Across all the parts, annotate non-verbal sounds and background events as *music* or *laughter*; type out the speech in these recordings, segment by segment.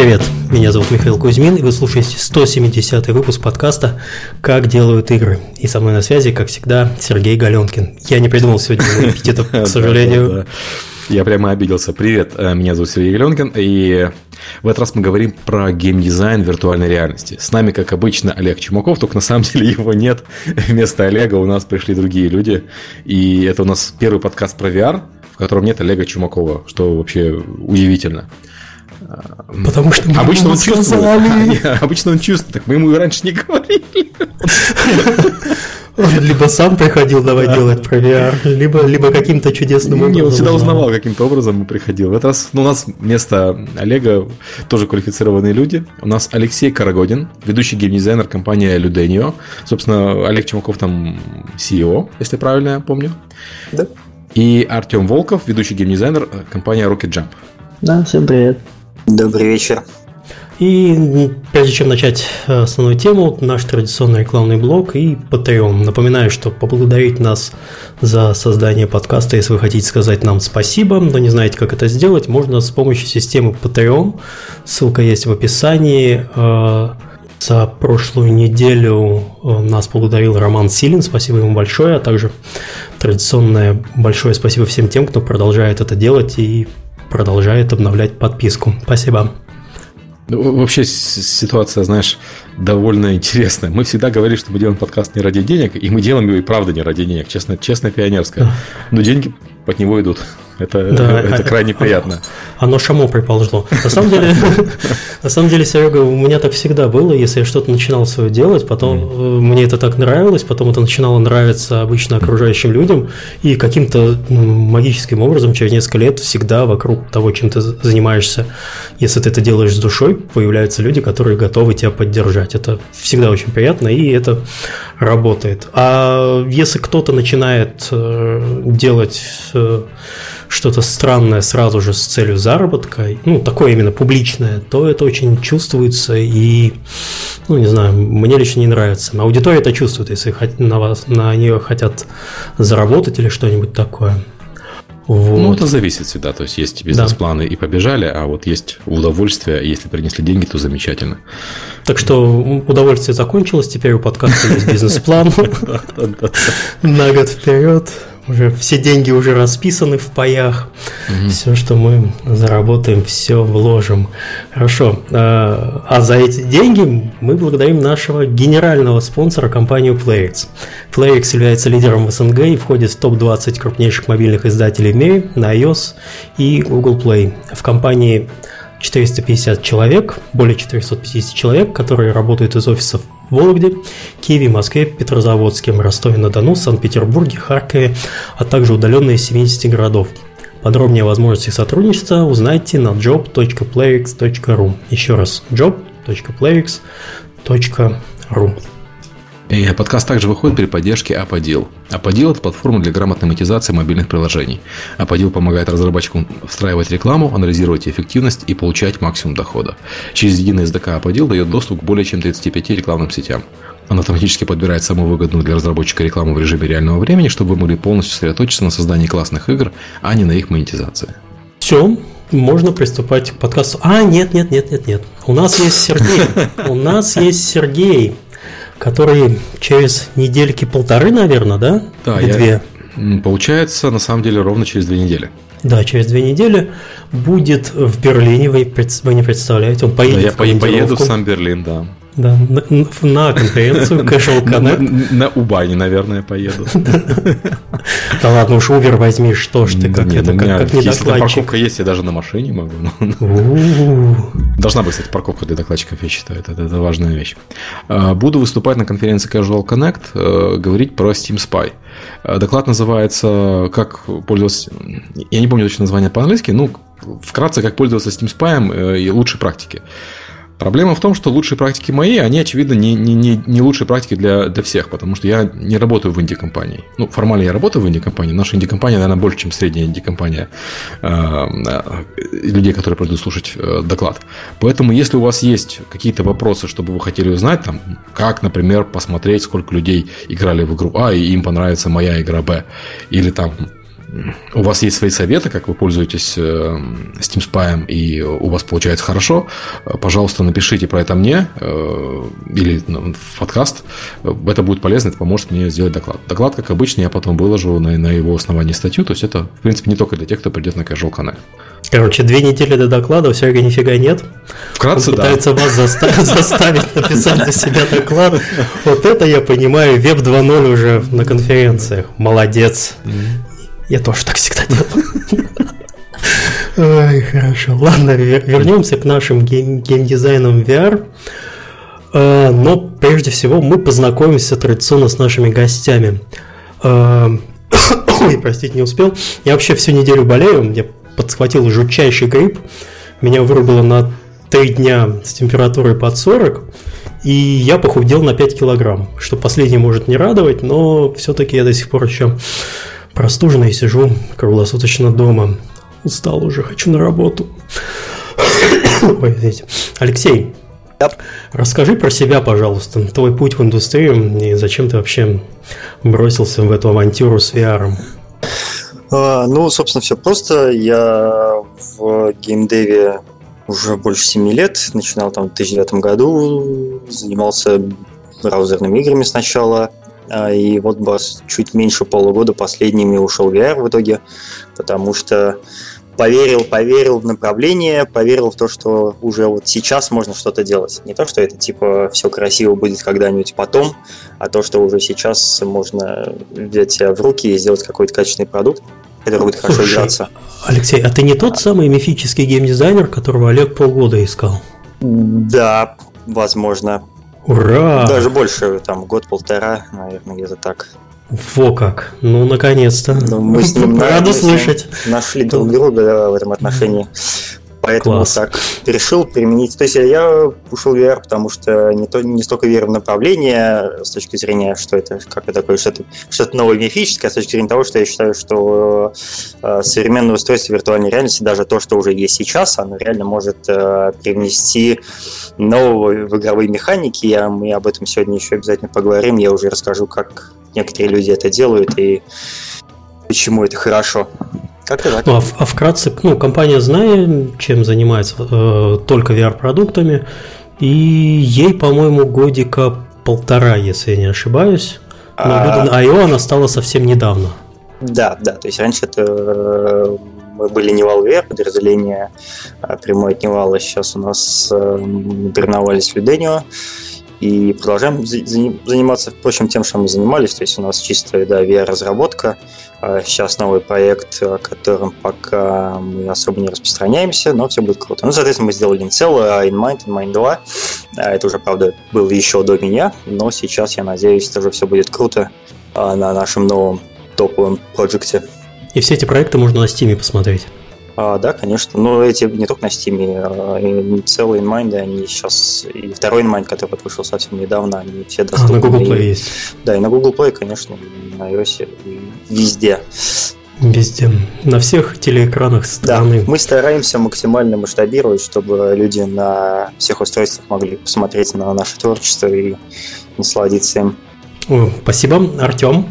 Привет, меня зовут Михаил Кузьмин, и вы слушаете 170 выпуск подкаста «Как делают игры». И со мной на связи, как всегда, Сергей Галенкин. Я не придумал сегодня эпитетов, *laughs* к сожалению. Я прямо обиделся. Привет, э, меня зовут Сергей Галенкин, и в этот раз мы говорим про геймдизайн виртуальной реальности. С нами, как обычно, Олег Чумаков, только на самом *laughs* деле его нет. Вместо Олега у нас пришли другие люди, и это у нас первый подкаст про VR, в котором нет Олега Чумакова, что вообще удивительно. Потому что мы обычно он чувствует. *laughs* Обычно он чувствует, так мы ему и раньше не говорили. Он либо сам приходил давай делать про VR, либо, либо каким-то чудесным образом. Не, он всегда узнавал каким-то образом и приходил. В этот раз ну, у нас вместо Олега тоже квалифицированные люди. У нас Алексей Карагодин, ведущий геймдизайнер компании Ludenio. Собственно, Олег Чумаков там CEO, если правильно я помню. Да. И Артем Волков, ведущий геймдизайнер компании Rocket Jump. Да, всем привет. Добрый вечер. И прежде чем начать э, основную тему, наш традиционный рекламный блог и Patreon. Напоминаю, что поблагодарить нас за создание подкаста, если вы хотите сказать нам спасибо, но не знаете, как это сделать, можно с помощью системы Patreon. Ссылка есть в описании. Э, за прошлую неделю э, нас поблагодарил Роман Силин, спасибо ему большое, а также традиционное большое спасибо всем тем, кто продолжает это делать и продолжает обновлять подписку. Спасибо. Ну, вообще ситуация, знаешь, довольно интересная. Мы всегда говорили, что мы делаем подкаст не ради денег, и мы делаем его и правда не ради денег, честно, честно пионерское. Но деньги от него идут. Это, да, это крайне приятно. *laughs* Оно шамо приползло. На самом деле, *laughs* на самом деле, Серега, у меня так всегда было. Если я что-то начинал свое делать, потом mm. мне это так нравилось, потом это начинало нравиться обычно окружающим людям, и каким-то ну, магическим образом через несколько лет всегда вокруг того, чем ты занимаешься, если ты это делаешь с душой, появляются люди, которые готовы тебя поддержать. Это всегда очень приятно, и это работает. А если кто-то начинает э, делать э, что-то странное сразу же с целью заработка, ну, такое именно публичное, то это очень чувствуется и, ну, не знаю, мне лично не нравится. Но аудитория это чувствует, если на, вас, на нее хотят заработать или что-нибудь такое. Вот. Ну, это зависит всегда. То есть, есть бизнес-планы да. и побежали, а вот есть удовольствие, если принесли деньги, то замечательно. Так что удовольствие закончилось, теперь у подкаста есть *laughs* бизнес-план на год вперед уже все деньги уже расписаны в паях, угу. все, что мы заработаем, все вложим. Хорошо. А, а за эти деньги мы благодарим нашего генерального спонсора компанию PlayX. PlayX является лидером в СНГ и входит в топ-20 крупнейших мобильных издателей в мире на iOS и Google Play. В компании 450 человек, более 450 человек, которые работают из офисов Вологде, Киеве, Москве, Петрозаводске, Ростове-на-Дону, Санкт-Петербурге, Харькове, а также удаленные из 70 городов. Подробнее о возможностях сотрудничества узнайте на job.playx.ru. Еще раз, job.playx.ru. И подкаст также выходит при поддержке Аподил. Аподил – это платформа для грамотной монетизации мобильных приложений. Аподил помогает разработчикам встраивать рекламу, анализировать эффективность и получать максимум дохода. Через единый SDK Аподил дает доступ к более чем 35 рекламным сетям. Он автоматически подбирает самую выгодную для разработчика рекламу в режиме реального времени, чтобы вы могли полностью сосредоточиться на создании классных игр, а не на их монетизации. Все, можно приступать к подкасту. А, нет, нет, нет, нет, нет. У нас есть Сергей. *laughs* У нас есть Сергей который через недельки полторы, наверное, да? Да, Или я... две. Получается, на самом деле, ровно через две недели. Да, через две недели будет в Берлине, вы, вы не представляете, он поедет да, в Я поеду в сам Берлин, да. Да, на, на конференцию *laughs* Casual Connect. На, Убане, наверное, поеду. *laughs* Да ладно, уж Uber возьми, что ж ты, как это, как не Если парковка есть, я даже на машине могу. *laughs* Должна быть, кстати, парковка для докладчиков, я считаю, это важная вещь. А, буду выступать на конференции Casual Connect, э, говорить про Steam Spy. Э, доклад называется «Как пользоваться...» Я не помню точно название по-английски, ну, вкратце, как пользоваться Steam Spy э, и лучшие практики. Проблема в том, что лучшие практики мои, они, очевидно, не, не, не, не лучшие практики для, для всех, потому что я не работаю в инди-компании. Ну, формально я работаю в инди-компании, наша инди-компания, наверное, больше, чем средняя инди-компания э, людей, которые придут слушать э, доклад. Поэтому, если у вас есть какие-то вопросы, чтобы вы хотели узнать, там, как, например, посмотреть, сколько людей играли в игру А, и им понравится моя игра Б, или там у вас есть свои советы, как вы пользуетесь э, Steam Spy, и у вас получается хорошо, пожалуйста, напишите про это мне или ну, в подкаст. Это будет полезно, это поможет мне сделать доклад. Доклад, как обычно, я потом выложу на, на его основании статью, то есть это, в принципе, не только для тех, кто придет на Casual Connect. Короче, две недели до доклада, все равно нифига нет. Вкратце, Он да. пытается вас заставить, *laughs* заставить написать за себя доклад. Вот это я понимаю, веб 2.0 уже на конференциях. Молодец. Я тоже так всегда делаю. Хорошо. Ладно, вернемся к нашим гейм- геймдизайнам VR. А, но прежде всего мы познакомимся традиционно с нашими гостями. А, *coughs* ой, простите, не успел. Я вообще всю неделю болею. Я подхватил жутчайший грипп. Меня вырубило на 3 дня с температурой под 40. И я похудел на 5 килограмм. Что последнее может не радовать, но все-таки я до сих пор еще простуженный сижу круглосуточно дома. Устал уже, хочу на работу. *coughs* Ой, извините. Алексей, yep. расскажи про себя, пожалуйста. Твой путь в индустрию и зачем ты вообще бросился в эту авантюру с VR? А, ну, собственно, все просто. Я в геймдеве уже больше 7 лет. Начинал там в 2009 году. Занимался браузерными играми сначала. А, и вот чуть меньше полугода последними ушел в VR в итоге, потому что поверил, поверил в направление, поверил в то, что уже вот сейчас можно что-то делать. Не то, что это типа все красиво будет когда-нибудь потом, а то, что уже сейчас можно взять себя в руки и сделать какой-то качественный продукт, который будет хорошо Слушай, играться. Алексей, а ты не тот самый мифический геймдизайнер, которого Олег полгода искал? Да, возможно. Ура! Даже больше, там, год-полтора, наверное, где-то так. Во как! Ну, наконец-то. Ну, мы с ним Рада слышать. Нашли друг друга да, в этом отношении. Поэтому Класс. так решил применить. То есть я ушел в VR, потому что не, то, не столько верю в направление с точки зрения, что это как это такое, что-то, что-то новое мифическое, а с точки зрения того, что я считаю, что э, современное устройство виртуальной реальности, даже то, что уже есть сейчас, оно реально может э, привнести новые в игровые механики. Я, мы об этом сегодня еще обязательно поговорим. Я уже расскажу, как некоторые люди это делают и почему это хорошо. Как-то так. Ну, а, а вкратце, ну, компания зная, чем занимается, э, только VR-продуктами, и ей, по-моему, годика полтора, если я не ошибаюсь. Но а... на IO она стала совсем недавно. Да, да, то есть раньше это мы были не Valve, подразделение а прямое от Невала, сейчас у нас переновались в Юденио, и продолжаем заниматься, впрочем, тем, что мы занимались. То есть у нас чистая да, VR-разработка. А сейчас новый проект, о котором пока мы особо не распространяемся, но все будет круто. Ну, соответственно, мы сделали целое, а InMind, InMind 2. А это уже, правда, было еще до меня, но сейчас, я надеюсь, тоже все будет круто а, на нашем новом топовом проекте. И все эти проекты можно на Steam посмотреть. А, да, конечно. Но эти не только на Steam, а целые инмайнды, они сейчас, и второй инмайнд, который вышел совсем недавно, они все доступны. А, на Google Play и, есть. Да, и на Google Play, конечно, и на iOS, и везде. Везде. На всех телеэкранах страны. Да, мы стараемся максимально масштабировать, чтобы люди на всех устройствах могли посмотреть на наше творчество и насладиться им. О, спасибо. Артем?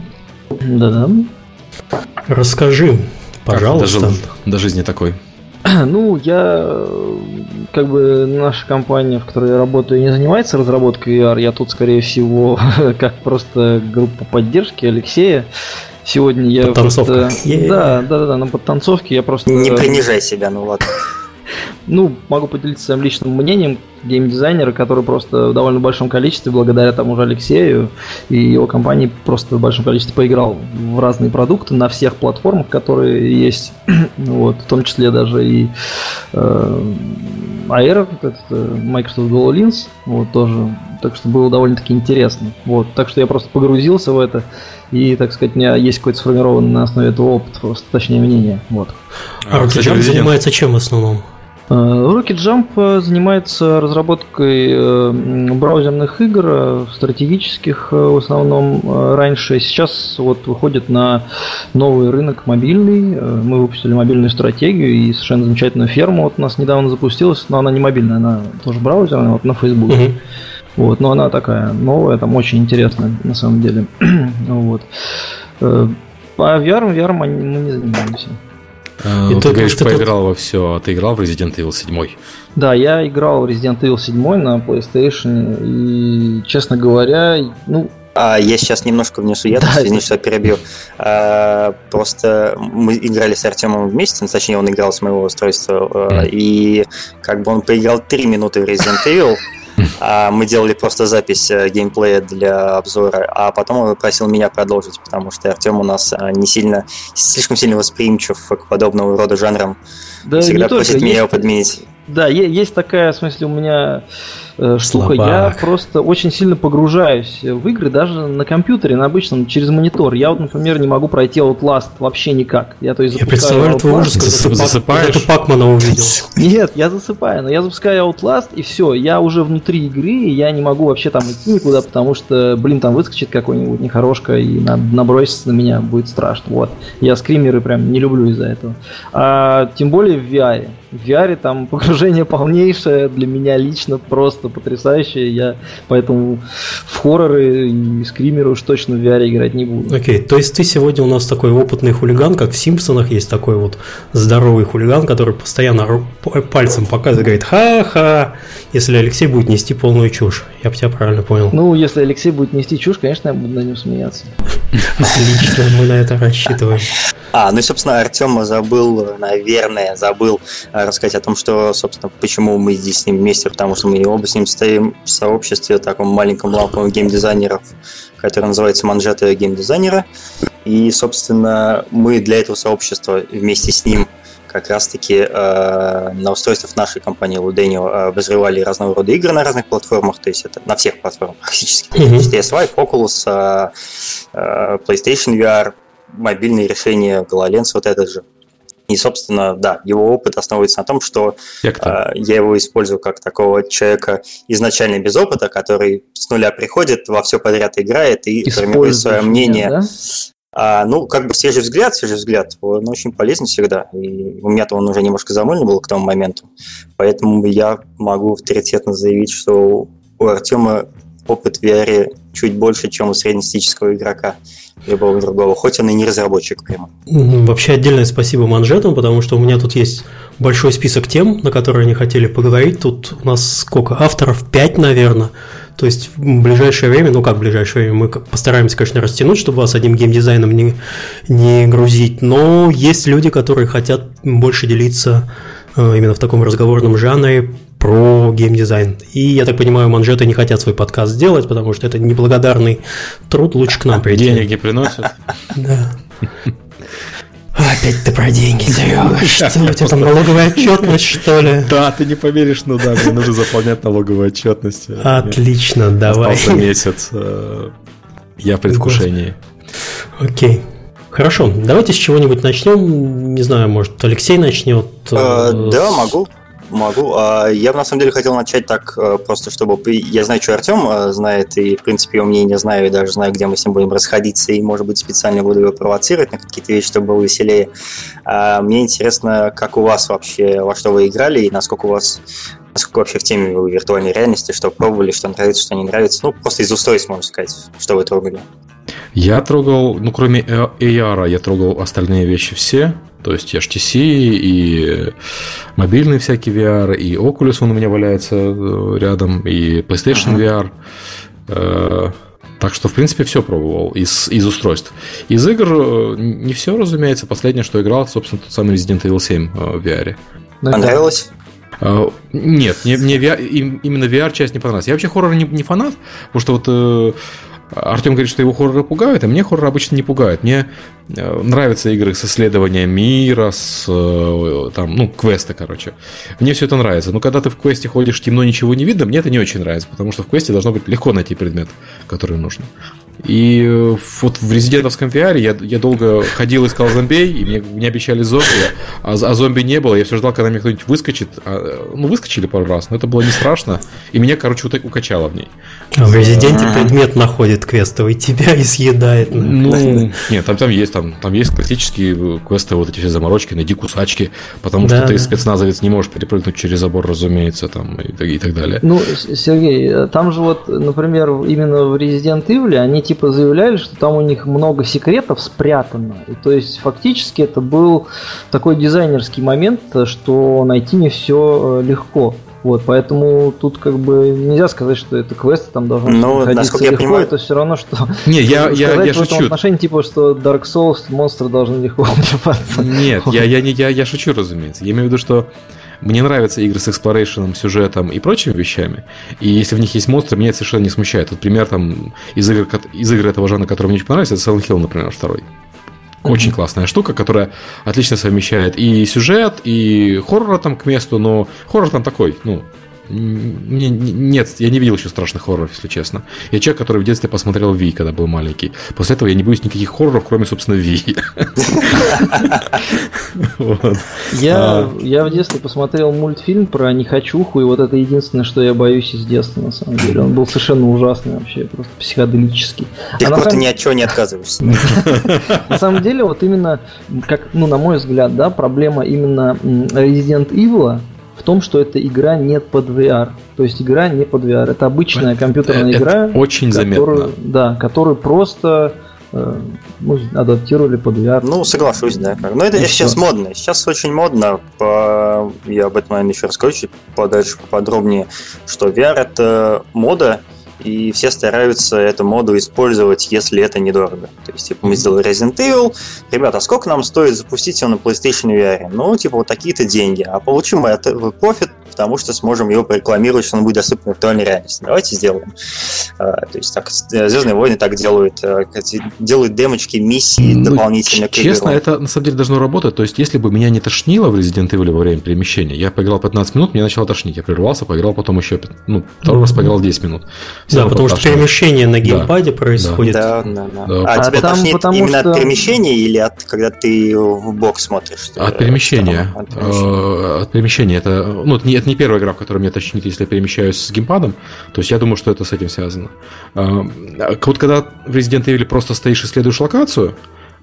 Да-да. Расскажи, Пожалуйста. Как до, до жизни такой. *clears throat* Ну, я как бы наша компания, в которой я работаю, не занимается разработкой VR. Я тут, скорее всего, *laughs* как просто группа поддержки Алексея. Сегодня я просто... Да, да, да, на подтанцовке я просто... Не принижай себя, ну ладно. Ну, могу поделиться своим личным мнением геймдизайнера, который просто в довольно большом количестве, благодаря тому же Алексею и его компании, просто в большом количестве поиграл в разные продукты на всех платформах, которые есть, *clears throat* вот, в том числе даже и э, Aero, это Microsoft HoloLens, вот, тоже, так что было довольно-таки интересно, вот, так что я просто погрузился в это, и, так сказать, у меня есть какой-то сформированный на основе этого опыт, просто, точнее мнение, вот. А, а Rocket занимается чем в основном? Э, Rocket Jump э, занимается разработкой э, браузерных игр, стратегических в основном раньше. Сейчас вот выходит на новый рынок мобильный. Мы выпустили мобильную стратегию и совершенно замечательную ферму. Вот у нас недавно запустилась, но она не мобильная, она тоже браузерная, вот на Facebook. Uh-huh. Вот, но она такая новая, там очень интересная на самом деле. *clears throat* вот. по VR, VR мы не занимаемся. А, ну, ты говоришь, поиграл во все, а ты играл в Resident Evil 7? Да, я играл в Resident Evil 7 на PlayStation, и, честно говоря, ну, а, я сейчас немножко внесу я, *laughs* да, извини, что перебью. А, просто мы играли с Артемом вместе, точнее, он играл с моего устройства, mm. и как бы он поиграл 3 минуты в Resident Evil, мы делали просто запись э, геймплея для обзора, а потом он просил меня продолжить, потому что Артем у нас э, не сильно, слишком сильно восприимчив к подобного рода жанрам. Да Всегда просит меня его подменить. Да, есть такая, в смысле, у меня Э, штука. Слабак. Я просто очень сильно погружаюсь в игры даже на компьютере, на обычном, через монитор. Я вот, например, не могу пройти Outlast вообще никак. Я, то есть, я представляю твой ужас, когда ты засыпаешь. Это Пакмана увидел. Нет, я засыпаю, но я запускаю Outlast, и все, я уже внутри игры, и я не могу вообще там идти никуда, потому что, блин, там выскочит какой-нибудь нехорошка и набросится на меня, будет страшно. Вот. Я скримеры прям не люблю из-за этого. А, тем более в VR. В VR там *laughs* погружение полнейшее для меня лично просто потрясающее. Я поэтому в хорроры и скримеры уж точно в VR играть не буду. Окей, okay, то есть ты сегодня у нас такой опытный хулиган, как в Симпсонах есть такой вот здоровый хулиган, который постоянно пальцем показывает, говорит ха-ха, если Алексей будет нести полную чушь. Я бы тебя правильно понял. Ну, если Алексей будет нести чушь, конечно, я буду на нем смеяться. Отлично, мы на это рассчитываем. А, ну и, собственно, Артем забыл, наверное, забыл э, рассказать о том, что, собственно, почему мы здесь с ним вместе, потому что мы оба с ним стоим в сообществе, таком маленьком ламповом геймдизайнеров, который называется «Манжеты геймдизайнера». И, собственно, мы для этого сообщества вместе с ним как раз-таки э, на устройствах нашей компании Ludenio э, обозревали разного рода игры на разных платформах, то есть это на всех платформах практически. Mm-hmm. PS5, Oculus, э, э, PlayStation VR, мобильные решения, GoloLens вот этот же. И, собственно, да, его опыт основывается на том, что э, я его использую как такого человека изначально без опыта, который с нуля приходит, во все подряд играет и формирует свое мнение. Да? А, ну, как бы свежий взгляд, свежий взгляд, он очень полезен всегда. И у меня-то он уже немножко замыльный был к тому моменту. Поэтому я могу авторитетно заявить, что у Артема опыт в VR чуть больше, чем у среднестатистического игрока любого другого, хоть он и не разработчик прямо. Вообще отдельное спасибо манжетам, потому что у меня тут есть большой список тем, на которые они хотели поговорить. Тут у нас сколько? Авторов 5, наверное. То есть в ближайшее время, ну как в ближайшее время, мы постараемся, конечно, растянуть, чтобы вас одним геймдизайном не, не грузить, но есть люди, которые хотят больше делиться э, именно в таком разговорном жанре про геймдизайн. И, я так понимаю, манжеты не хотят свой подкаст сделать, потому что это неблагодарный труд, лучше к нам прийти. Денег не приносят. *laughs* Да. Опять ты про деньги, Серега. *laughs* Что у тебя там налоговая отчетность, что ли? *laughs* Да, ты не поверишь, ну да, мне нужно заполнять налоговую отчетность. Отлично, давай. Остался месяц. Э, я в предвкушении. Окей. Хорошо, давайте с чего-нибудь начнем. Не знаю, может, Алексей начнет. Э, да, могу. Могу. А, я на самом деле хотел начать так, э, просто чтобы... Я знаю, что Артем э, знает, и, в принципе, его мнение знаю, и даже знаю, где мы с ним будем расходиться, и, может быть, специально буду его провоцировать на какие-то вещи, чтобы было веселее. А, мне интересно, как у вас вообще, во что вы играли, и насколько у вас насколько вообще в теме вы виртуальной реальности, что пробовали, что нравится, что не нравится. Ну, просто из устройств, можно сказать, что вы трогали. Я трогал, ну, кроме AR, я трогал остальные вещи все. То есть HTC и мобильный всякий VR, и Oculus он у меня валяется э, рядом, и PlayStation ага. VR. Э, так что, в принципе, все пробовал из, из устройств. Из игр э, не все, разумеется. Последнее, что играл, собственно, тот самый Resident Evil 7 в VR. Понравилось? Нет, мне, мне VR, именно VR-часть не понравилась. Я вообще хоррор не, не фанат, потому что вот Артем говорит, что его хорроры пугают, а мне хоррор обычно не пугают. Мне э, нравятся игры с исследованием мира, с э, там, ну, квесты, короче. Мне все это нравится. Но когда ты в квесте ходишь, темно, ничего не видно, мне это не очень нравится, потому что в квесте должно быть легко найти предмет, который нужно. И э, вот в резидентовском VR я, я долго ходил, искал зомбей, и мне, мне обещали зомби, а, а зомби не было. Я все ждал, когда мне кто-нибудь выскочит. А, ну, выскочили пару раз, но это было не страшно. И меня, короче, укачало в ней. А в резиденте предмет находит делает квестовый, тебя *laughs* и съедает. Ну, нет, там, там есть там, там есть классические квесты, вот эти все заморочки, найди кусачки, потому да, что ты да. спецназовец не можешь перепрыгнуть через забор, разумеется, там и, и так далее. Ну, Сергей, там же вот, например, именно в Resident Evil они типа заявляли, что там у них много секретов спрятано. И, то есть фактически это был такой дизайнерский момент, что найти не все э, легко. Вот, поэтому тут как бы нельзя сказать, что это квест там должны ну, насколько я легко, понимаю... это все равно, что... Не, я, я, я, я шучу. В отношении, типа, что Dark Souls монстры должны легко *laughs* убиваться. Нет, я, я, я, я шучу, разумеется. Я имею в виду, что мне нравятся игры с эксплорейшеном, сюжетом и прочими вещами. И если в них есть монстры, меня это совершенно не смущает. Вот пример там из игр, из игр этого жанра, который мне очень понравился, это Silent Hill, например, второй. Очень mm-hmm. классная штука, которая отлично совмещает и сюжет, и хоррор там к месту, но хоррор там такой, ну, мне, нет, я не видел еще страшных хорроров, если честно. Я человек, который в детстве посмотрел Ви, когда был маленький. После этого я не боюсь никаких хорроров, кроме, собственно, Ви. Я, я в детстве посмотрел мультфильм про Нехочуху, и вот это единственное, что я боюсь из детства, на самом деле. Он был совершенно ужасный вообще, просто психоделический. Ты а просто самом... ни от чего не отказываешься. На самом деле, вот именно, как, ну, на мой взгляд, да, проблема именно Resident Evil в том, что эта игра не под VR. То есть игра не под VR. Это обычная компьютерная это игра. Очень которую, заметно. Да, которую просто э, ну, адаптировали под VR. Ну, соглашусь, да. Но это И сейчас все. модно. Сейчас очень модно. По... Я об этом, наверное, еще расскажу чуть подальше, поподробнее, что VR это мода, и все стараются эту моду использовать, если это недорого. То есть, типа, мы сделали Resident Evil, ребята, а сколько нам стоит запустить его на PlayStation VR? Ну, типа, вот такие-то деньги. А получим мы это профит, потому что сможем его порекламировать, что он будет доступен в виртуальной реальности. Давайте сделаем. А, то есть, так, Звездные войны так делают. А, делают демочки, миссии ну, дополнительно к Честно, это на самом деле должно работать. То есть, если бы меня не тошнило в Resident Evil во время перемещения, я поиграл 15 минут, мне начало тошнить. Я прервался, поиграл потом еще, ну, второй раз поиграл 10 минут. Да, потому что перемещение на геймпаде да. происходит. Да, да, да. да. А, а тебя там, тошнит именно что... от перемещения или от когда ты в бок смотришь? От перемещения. От перемещения. Э, от перемещения. Это, ну, это, не, это не первая игра, в которой меня тошнит, если я перемещаюсь с геймпадом. То есть я думаю, что это с этим связано. А, вот когда в Resident Evil просто стоишь и исследуешь локацию,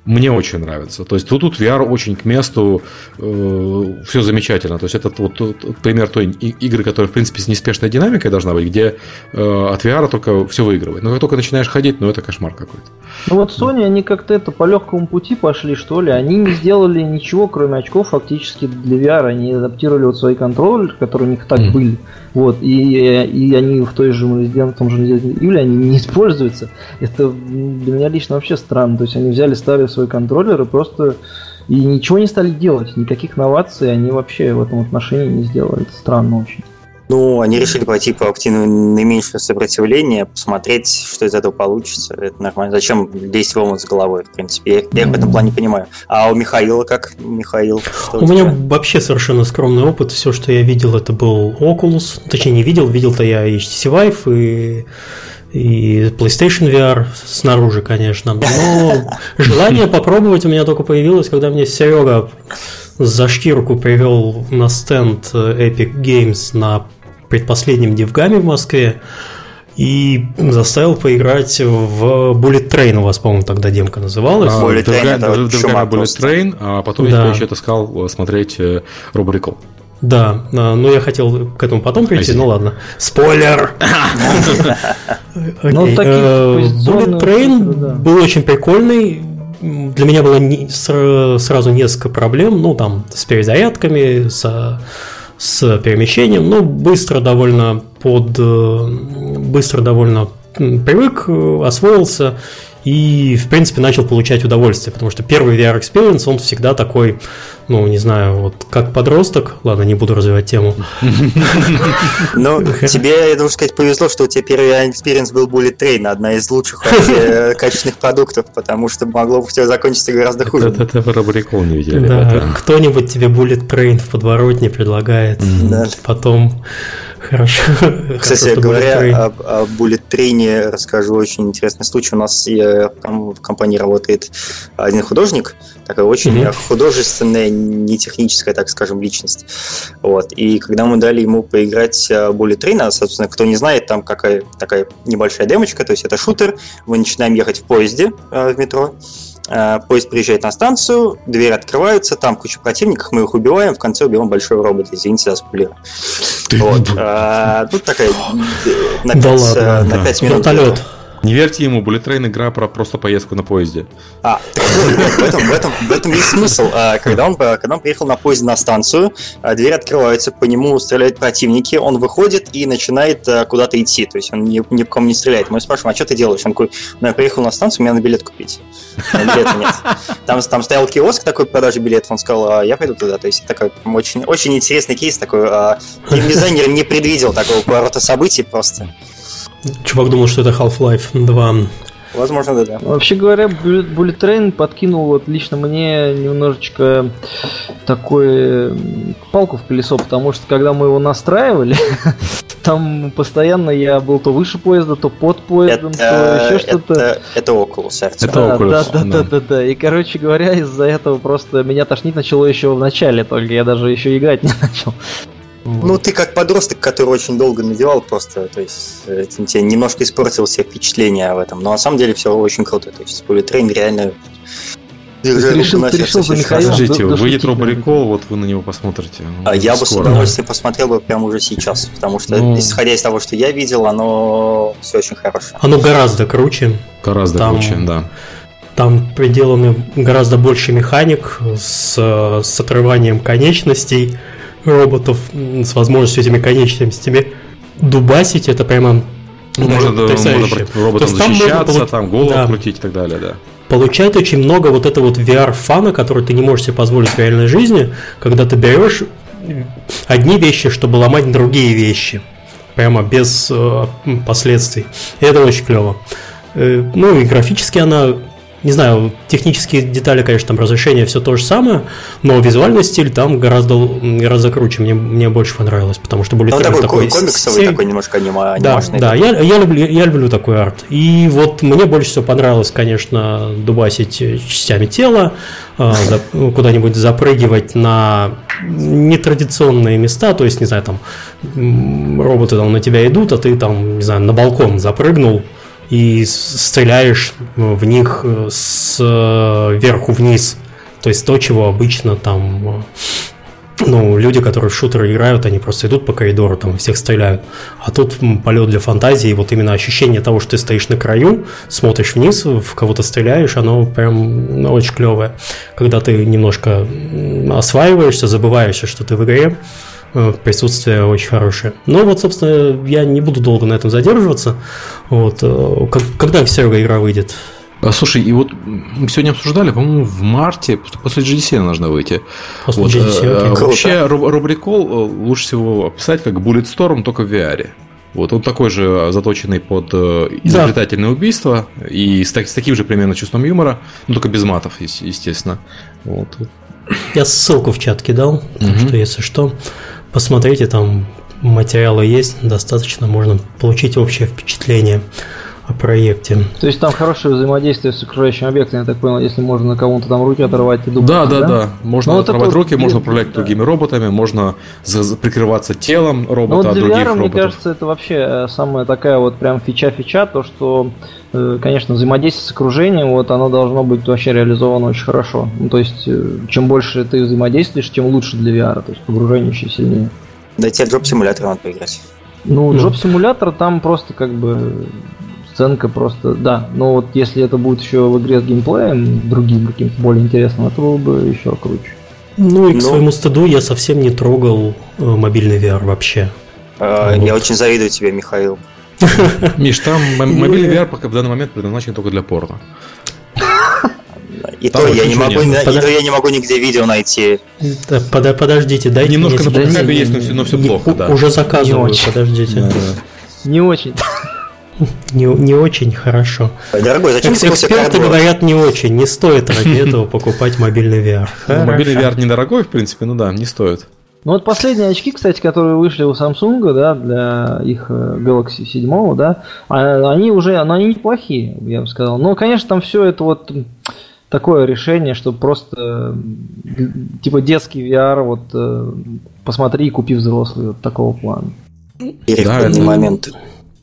мне очень нравится. То есть тут, тут VR очень к месту, э, все замечательно. То есть это вот, вот пример той игры, которая, в принципе, с неспешной динамикой должна быть, где э, от VR только все выигрывает. Но как только начинаешь ходить, ну это кошмар какой-то. Ну вот Sony, они как-то это по легкому пути пошли, что ли. Они не сделали ничего, кроме очков, фактически для VR. Они адаптировали вот свои контроллеры, которые у них так mm. были. Вот, и, и они в той же Resident, в том же Resident Evil, они не используются. Это для меня лично вообще странно. То есть они взяли старый свой контроллер и просто и ничего не стали делать. Никаких новаций они вообще в этом отношении не сделали. Это странно очень. Ну, они решили пойти по активному наименьшее сопротивление, посмотреть, что из этого получится. Это нормально. Зачем лезть в омут с головой, в принципе? Я, я в этом плане понимаю. А у Михаила как? Михаил, что у, у меня вообще совершенно скромный опыт. Все, что я видел, это был Oculus. Точнее, не видел. Видел-то я HTC Vive и и PlayStation VR снаружи, конечно. Но желание попробовать у меня только появилось, когда мне Серега за шкирку привел на стенд Epic Games на предпоследнем Дивгаме в Москве и заставил поиграть в Bullet Train. У вас, по-моему, тогда демка называлась. А, Bullet Train это Bullet Train, а потом да. я еще таскал смотреть э, Robo Recall. Да, а, но я хотел к этому потом прийти, ну ладно. Спойлер! Ну, э, Bullet Train был очень прикольный. Для меня было сразу несколько проблем, ну там с перезарядками, с с перемещением, но быстро довольно под э, быстро довольно привык, э, освоился и, в принципе, начал получать удовольствие, потому что первый VR experience, он всегда такой, ну, не знаю, вот как подросток, ладно, не буду развивать тему. *laughs* Ну, тебе, я должен сказать, повезло, что у тебя первый VR experience был Bullet Train, одна из лучших *laughs* качественных продуктов, потому что могло бы все закончиться гораздо хуже. Это прикол не видели. Да, кто-нибудь тебе Bullet Train в подворотне предлагает, потом *laughs* Хорошо. Кстати Хорошо, говоря об, о Bullet Train, расскажу очень интересный случай. У нас в компании работает один художник, такая очень mm-hmm. художественная, не техническая, так скажем, личность. Вот. И когда мы дали ему поиграть Bullet Train, а, собственно, кто не знает, там какая такая небольшая демочка, то есть это шутер, мы начинаем ехать в поезде в метро, Э, поезд приезжает на станцию, двери открываются, там куча противников, мы их убиваем, в конце убьем большой робот. Извините за спойлер. Вот. А, тут такая на 5, да ладно, на 5 минут. Вертолет. Не верьте ему, Bullet Train игра про просто поездку на поезде. А, в этом, в этом, в этом есть смысл. А, когда он, когда он приехал на поезде на станцию, а, двери открываются, по нему стреляют противники, он выходит и начинает а, куда-то идти. То есть он ни, ни по кому не стреляет. Мы спрашиваем, а что ты делаешь? Он такой, ну я приехал на станцию, мне надо билет купить. Билета нет. Там, там стоял киоск такой продажи билетов, он сказал, а я пойду туда. То есть такой очень, очень интересный кейс такой. Дизайнер не предвидел такого поворота событий просто. Чувак думал, что это Half-Life 2. Возможно, да, да. Вообще говоря, Bullet Train подкинул вот лично мне немножечко такой палку в колесо, потому что когда мы его настраивали, *laughs* там постоянно я был то выше поезда, то под поездом, это, то еще что-то. Это, это Oculus, Это да, Oculus, да, да, да, да, да. И, короче говоря, из-за этого просто меня тошнить начало еще в начале, только я даже еще играть *laughs* не начал. Ну, ты как подросток, который очень долго надевал, просто, то есть, этим тебе немножко испортил все впечатления об этом. Но на самом деле все очень круто. То есть, Train реально ты решил, ты решил за Михаила. Подождите, выйдет Роборикол, вот вы на него посмотрите. А я бы с удовольствием посмотрел бы прямо уже сейчас, потому что, ну... исходя из того, что я видел, оно все очень хорошее. Оно гораздо круче. Гораздо Там... круче, да. Там приделаны гораздо больше механик с, с отрыванием конечностей, роботов с возможностью этими конечностями дубасить, это прямо можно, да, можно роботом защищаться, там, там голову да. крутить и так далее, да. Получает очень много вот этого вот VR-фана, который ты не можешь себе позволить в реальной жизни, когда ты берешь одни вещи, чтобы ломать другие вещи. Прямо без э, последствий. И это очень клево. Э, ну и графически она не знаю, технические детали, конечно, там разрешение все то же самое, но визуальный стиль там гораздо, гораздо круче. Мне, мне больше понравилось, потому что были ну, такой, такой комиксовый, сей... такой немножко анима, анимашный. Да, да я, я, люблю, я люблю такой арт. И вот мне больше всего понравилось, конечно, дубасить частями тела, а, куда-нибудь запрыгивать на нетрадиционные места, то есть, не знаю, там роботы там на тебя идут, а ты там, не знаю, на балкон запрыгнул, и стреляешь в них сверху вниз. То есть то, чего обычно там ну, люди, которые в шутеры играют, они просто идут по коридору, там всех стреляют. А тут полет для фантазии, вот именно ощущение того, что ты стоишь на краю, смотришь вниз, в кого-то стреляешь, оно прям ну, очень клевое. Когда ты немножко осваиваешься, забываешься, что ты в игре, Э, присутствие очень хорошее. Но вот, собственно, я не буду долго на этом задерживаться. Вот, э, когда Серега игра выйдет? А, слушай, и вот мы сегодня обсуждали, по-моему, в марте, после GDC она должна выйти. После вот, GDC, э, okay. Вообще, Рубрикол лучше всего описать как Bulletstorm, только в VR. Вот он такой же заточенный под изобретательное да. убийство и с, с таким же примерно чувством юмора, но только без матов, естественно. Вот. Я ссылку в чат кидал, так угу. что если что, посмотрите, там материалы есть, достаточно, можно получить общее впечатление о проекте. То есть там хорошее взаимодействие с окружающим объектом, я так понял, если можно на кому-то там руки оторвать и думать. Да, да, да, да. Можно Но ну, оторвать руки, это... можно управлять да. другими роботами, можно прикрываться телом робота Но вот от для других VR, роботов. мне кажется, это вообще э, самая такая вот прям фича-фича, то, что, конечно, взаимодействие с окружением, вот оно должно быть вообще реализовано очень хорошо. Ну, то есть, э, чем больше ты взаимодействуешь, тем лучше для VR, то есть погружение еще сильнее. Да тебе джоб-симулятор надо поиграть. Ну, ну. джоб-симулятор там просто как бы сценка просто, да. Но вот если это будет еще в игре с геймплеем, другим каким-то более интересным, это было бы еще круче. Ну и к Но... Ну. своему стыду я совсем не трогал э, мобильный VR вообще. А, вот. Я очень завидую тебе, Михаил. *laughs* Миш, там мобильный VR пока в данный момент предназначен только для порно. И то, я не могу, и то я не могу нигде видео найти. Да, под, подождите, дайте Немножко на подкабе есть, но все, но все плохо, да. Уже заказываю, подождите. Да, да. Не очень. *laughs* Не, не очень хорошо. Дорогой, зачем Экс- Эксперты говорят не очень, не стоит ради *laughs* этого покупать мобильный VR. Ну, мобильный VR недорогой, в принципе, ну да, не стоит. Ну вот последние очки, кстати, которые вышли у Samsung, да, для их э, Galaxy 7, да, а, они уже, ну, они неплохие, я бы сказал. Но, конечно, там все это вот такое решение, что просто типа детский VR, вот э, посмотри и купи взрослый, вот такого плана. Переходный да, момент.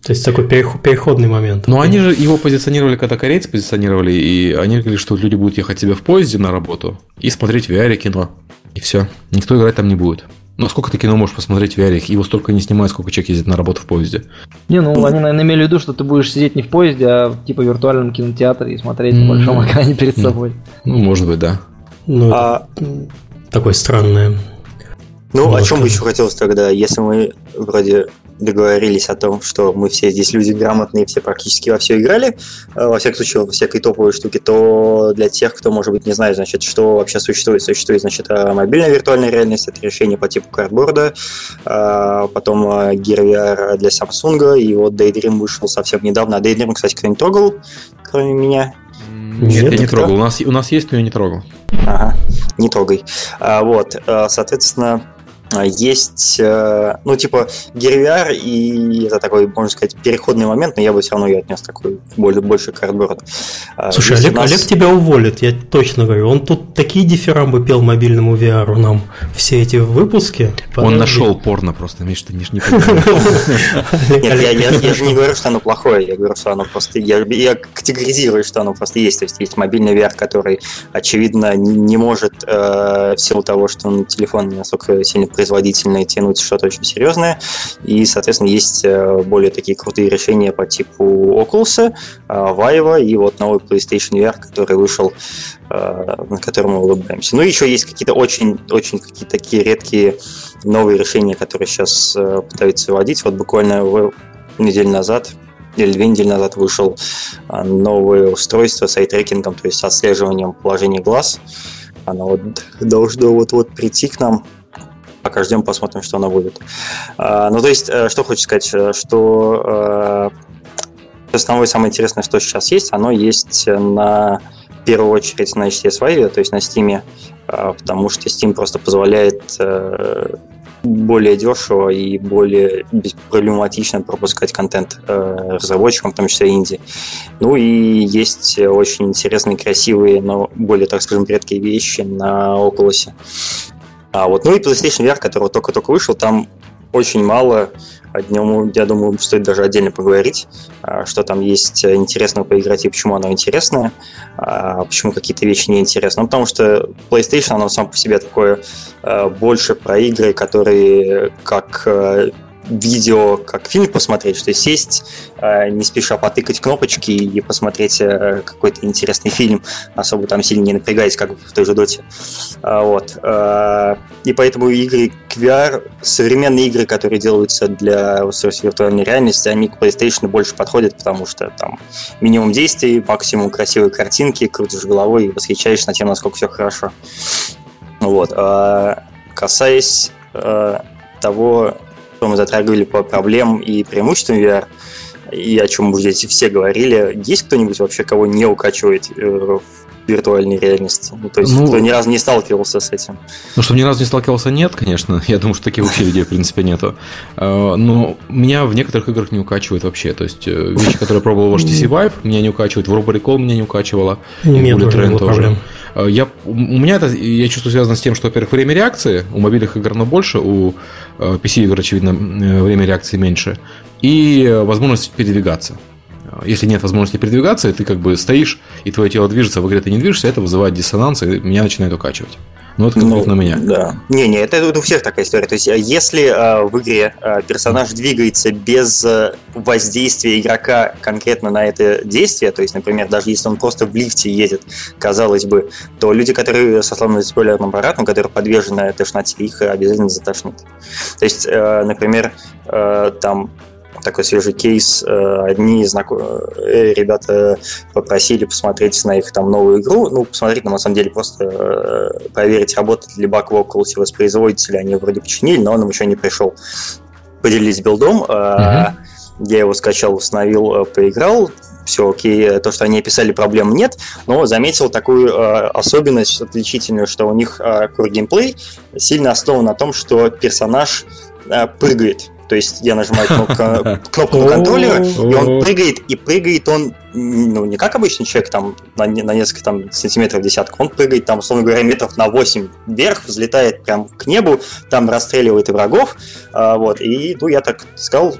То есть такой переходный момент. Но они же его позиционировали, когда корейцы позиционировали, и они говорили, что люди будут ехать себе в поезде на работу и смотреть в VR кино. И все. Никто играть там не будет. Ну, сколько ты кино можешь посмотреть в VR? Его столько не снимают, сколько человек ездит на работу в поезде. Не, ну, они, наверное, имели в виду, что ты будешь сидеть не в поезде, а в типа виртуальном кинотеатре и смотреть на большом экране перед собой. Ну, может быть, да. Ну, а... такое странное. Ну, о чем бы еще хотелось тогда, если мы вроде договорились о том, что мы все здесь люди грамотные, все практически во все играли, э, во всяком случае, во всякой топовой штуки, то для тех, кто, может быть, не знает, значит, что вообще существует, существует, значит, э, мобильная виртуальная реальность, это решение по типу картборда, э, потом Gear VR для Samsung, и вот Daydream вышел совсем недавно. А Daydream, кстати, кто-нибудь трогал, кроме меня? Нет, Нет я не трогал. У нас, у нас есть, но я не трогал. Ага, не трогай. А, вот, соответственно, есть, э, ну, типа, GearVR, и это такой, можно сказать, переходный момент, но я бы все равно ее отнес такой более, больше кардборд. А, Слушай, Олег, нас... Олег тебя уволит, я точно говорю. Он тут такие дифирамбы пел мобильному VR нам все эти выпуски. Он нашел порно просто, Миш, ты не, не Нет, я же не говорю, что оно плохое, я говорю, что оно просто... Я категоризирую, что оно просто есть. То есть есть мобильный VR, который, очевидно, не может э, в силу того, что он телефон не настолько сильно производительные, тянуть что-то очень серьезное. И, соответственно, есть э, более такие крутые решения по типу Oculus, э, Vive и вот новый PlayStation VR, который вышел, э, на котором мы улыбаемся. Ну и еще есть какие-то очень-очень какие-то такие редкие новые решения, которые сейчас пытаются вводить. Вот буквально неделю назад или две недели назад вышел новое устройство с айтрекингом, то есть с отслеживанием положения глаз. Оно вот должно вот-вот прийти к нам пока ждем, посмотрим, что оно будет. А, ну, то есть, э, что хочу сказать, э, что э, основное самое интересное, что сейчас есть, оно есть на в первую очередь на HTS Vive, то есть на Steam, потому что Steam просто позволяет более дешево и более беспроблематично пропускать контент разработчикам, в том числе инди. Ну и есть очень интересные, красивые, но более, так скажем, редкие вещи на Oculus. А вот, ну и PlayStation VR, который только-только вышел, там очень мало. О нем, я думаю, стоит даже отдельно поговорить, а, что там есть интересного поиграть и почему оно интересное, а, почему какие-то вещи неинтересны. Ну, потому что PlayStation, оно сам по себе такое а, больше про игры, которые как видео, как фильм посмотреть, что сесть, э, не спеша потыкать кнопочки и посмотреть э, какой-то интересный фильм, особо там сильно не напрягаясь, как в той же доте. А, вот. Э, и поэтому игры VR, современные игры, которые делаются для устройств виртуальной реальности, они к PlayStation больше подходят, потому что там минимум действий, максимум красивые картинки, крутишь головой и восхищаешься на тем, насколько все хорошо. Вот. А, касаясь того, что мы затрагивали по проблемам и преимуществам VR, и о чем мы здесь все говорили. Есть кто-нибудь вообще, кого не укачивает э, в виртуальной реальности? Ну, то есть, ну, кто ни разу не сталкивался с этим? Ну, чтобы ни разу не сталкивался, нет, конечно. *laughs* Я думаю, что таких вообще людей, в принципе, нету. А, но меня в некоторых играх не укачивает вообще. То есть, э, вещи, которые я пробовал в HTC Vive, меня не укачивают. В Robo Recall меня не укачивало. Нет, Bullet тоже. Проблем. А, я, у меня это, я чувствую, связано с тем, что, во-первых, время реакции у мобильных игр оно больше, у PC-игр, очевидно, э, время реакции меньше, и возможность передвигаться. Если нет возможности передвигаться, и ты как бы стоишь, и твое тело движется, в игре ты не движешься, это вызывает диссонанс, и меня начинает укачивать. Ну, это конкретно ну, меня. Да. Не-не, это, это у всех такая история. То есть, а если э, в игре э, персонаж двигается без э, воздействия игрока конкретно на это действие, то есть, например, даже если он просто в лифте едет, казалось бы, то люди, которые со сломанным спойлерным аппаратом, которые подвержены тошноте, их обязательно затошнит. То есть, э, например, э, там такой свежий кейс. Э, одни знаком... Э, ребята попросили посмотреть на их там новую игру. Ну, посмотреть, но на самом деле просто э, проверить, работает ли баг в Oculus воспроизводителя. Они вроде починили, но он им еще не пришел. Поделились билдом. Uh-huh. Я его скачал, установил, поиграл. все окей, то, что они описали, проблем нет, но заметил такую э, особенность отличительную, что у них э, core геймплей сильно основан на том, что персонаж э, прыгает. То есть я нажимаю *laughs* кнопку, кнопку контроллера, и он прыгает, и прыгает он ну, не как обычный человек там на, на несколько там, сантиметров десятка, он прыгает там, условно говоря, метров на 8 вверх, взлетает прям к небу, там расстреливает и врагов, а, вот, и, ну, я так сказал,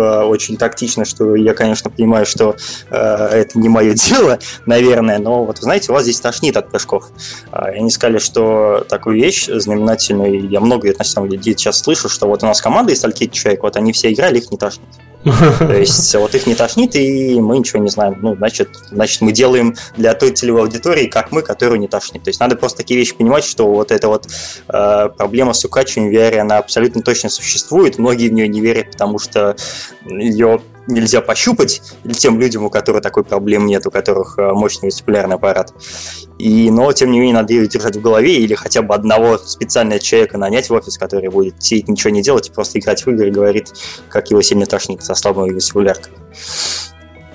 очень тактично, что я, конечно, понимаю, что э, это не мое *laughs* дело, наверное, но вот, знаете, у вас здесь тошнит от прыжков. Э, они сказали, что такую вещь знаменательную, я много, на самом деле, сейчас слышу, что вот у нас команда из стольки человек, вот они все играли, их не тошнит. То *laughs* есть вот их не тошнит, и мы ничего не знаем. Ну, значит, значит, мы делаем для той целевой аудитории, как мы, которую не тошнит. То есть надо просто такие вещи понимать, что вот эта вот э, проблема с укачиванием в VR, она абсолютно точно существует. Многие в нее не верят, потому что ее нельзя пощупать тем людям, у которых такой проблем нет, у которых э, мощный вестибулярный аппарат. И, но, тем не менее, надо ее держать в голове или хотя бы одного специального человека нанять в офис, который будет сидеть, ничего не делать и просто играть в игры и говорит, как его сильно тошнит со слабой вестибуляркой.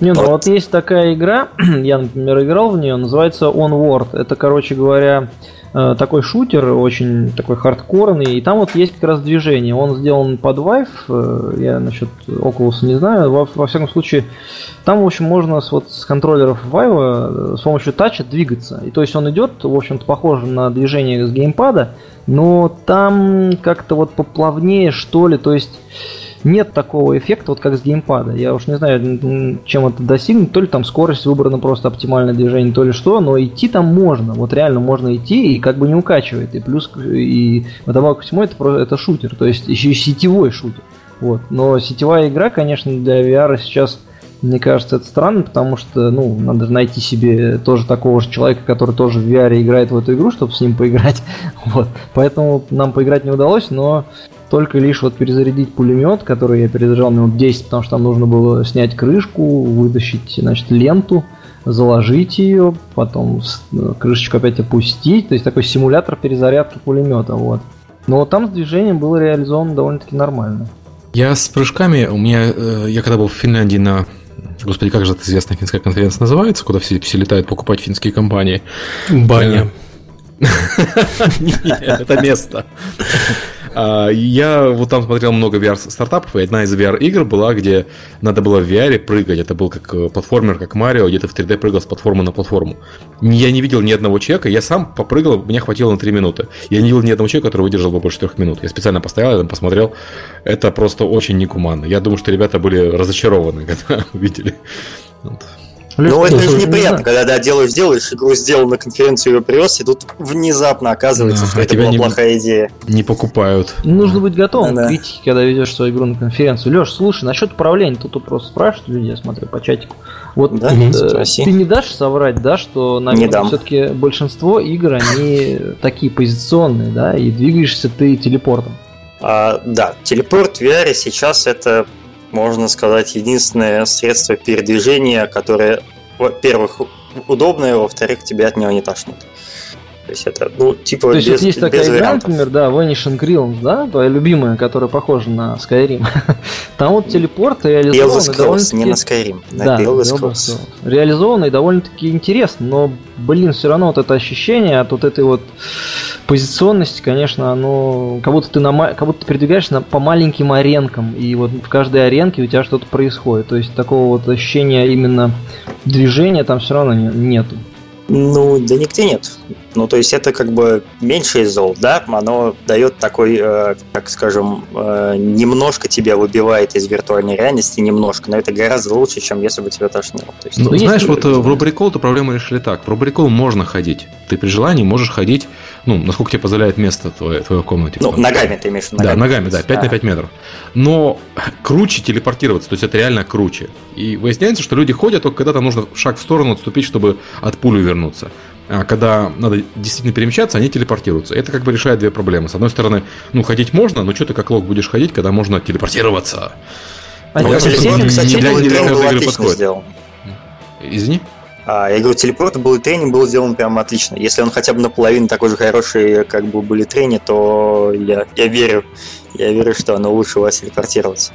Не, ну вот. вот есть такая игра, *clears throat* я, например, играл в нее, называется Onward. Это, короче говоря, такой шутер, очень такой хардкорный, и там вот есть как раз движение. Он сделан под Vive, э, я насчет Oculus не знаю, во, во всяком случае, там, в общем, можно с, вот, с контроллеров Vive э, с помощью тача двигаться. И то есть он идет, в общем-то, похоже на движение с геймпада, но там как-то вот поплавнее, что ли, то есть нет такого эффекта, вот как с геймпада. Я уж не знаю, чем это достигнуть, то ли там скорость выбрана просто оптимальное движение, то ли что, но идти там можно, вот реально можно идти и как бы не укачивает. И плюс, и вдобавок ко всему, это, это шутер, то есть еще и сетевой шутер. Вот. Но сетевая игра, конечно, для VR сейчас мне кажется, это странно, потому что, ну, надо найти себе тоже такого же человека, который тоже в VR играет в эту игру, чтобы с ним поиграть. *laughs* Вот. Поэтому нам поиграть не удалось, но только лишь вот перезарядить пулемет, который я перезаряжал минут 10, потому что там нужно было снять крышку, вытащить, значит, ленту, заложить ее, потом э, крышечку опять опустить. То есть такой симулятор перезарядки пулемета, вот. Но там с движением было реализовано довольно-таки нормально. Я с прыжками, у меня, э, я когда был в Финляндии на Господи, как же эта известная финская конференция называется, куда все, все летают покупать финские компании? Баня. *laughs* Это место. А, я вот там смотрел много VR-стартапов, и одна из VR-игр была, где надо было в VR прыгать. Это был как э, платформер, как Марио, где ты в 3D прыгал с платформы на платформу. Я не видел ни одного человека, я сам попрыгал, меня хватило на 3 минуты. Я не видел ни одного человека, который выдержал бы больше 3 минут. Я специально поставил, я там посмотрел. Это просто очень некуманно. Я думаю, что ребята были разочарованы, *laughs* когда увидели. Вот. Ну, это же неприятно, когда да, делаешь, делаешь, игру сделал на конференцию ее привез, и тут внезапно оказывается, что это была плохая идея. Не покупают. Нужно быть готовым к критике, когда ведешь свою игру на конференцию. Леш, слушай, насчет управления, тут просто спрашивают люди, я смотрю по чатику. Вот да? э, ты не дашь соврать, да, что, наверное, все-таки большинство игр, они *laughs* такие позиционные, да, и двигаешься ты телепортом. А, да, телепорт в VR сейчас это можно сказать, единственное средство передвижения, которое, во-первых, удобное, во-вторых, тебя от него не тошнит. То есть это, ну, типа, То есть без, есть такая без игра, вариантов. например, да, Vanishing Realms, да, твоя любимая, которая похожа на Skyrim. *laughs* Там вот телепорт реализованный довольно-таки... не на Skyrim, на да, Scrolls. Реализованный довольно-таки интересно, но, блин, все равно вот это ощущение от вот этой вот позиционности, конечно, оно как будто ты на как будто ты передвигаешься на, по маленьким аренкам, и вот в каждой аренке у тебя что-то происходит. То есть такого вот ощущения именно движения там все равно нету. Ну, да нигде нет. Ну, то есть это как бы меньше из зол, да, оно дает такой, э, как скажем, э, немножко тебя выбивает из виртуальной реальности, немножко, но это гораздо лучше, чем если бы тебя тошнило. То есть, ну, знаешь, вот э, в Рубрикол эту проблему решили так. В Рубрикол можно ходить. Ты при желании можешь ходить, ну, насколько тебе позволяет место твое, твое в комнате. Ну, ногами ты имеешь ногами. Да, ногами, да, 5 а. на 5 метров. Но круче телепортироваться, то есть это реально круче. И выясняется, что люди ходят только когда-то нужно шаг в сторону отступить, чтобы от пули вернуться. А когда надо действительно перемещаться, они телепортируются. Это как бы решает две проблемы. С одной стороны, ну, ходить можно, но что ты как лог будешь ходить, когда можно телепортироваться? А ну, телепорт, кстати, не для, не для каждой игры подходит. Сделан. Извини? А, я говорю, телепорт был и тренинг был сделан прям отлично. Если он хотя бы наполовину такой же хороший, как бы были трени, то я, я верю Я верю, что оно лучше у вас телепортироваться.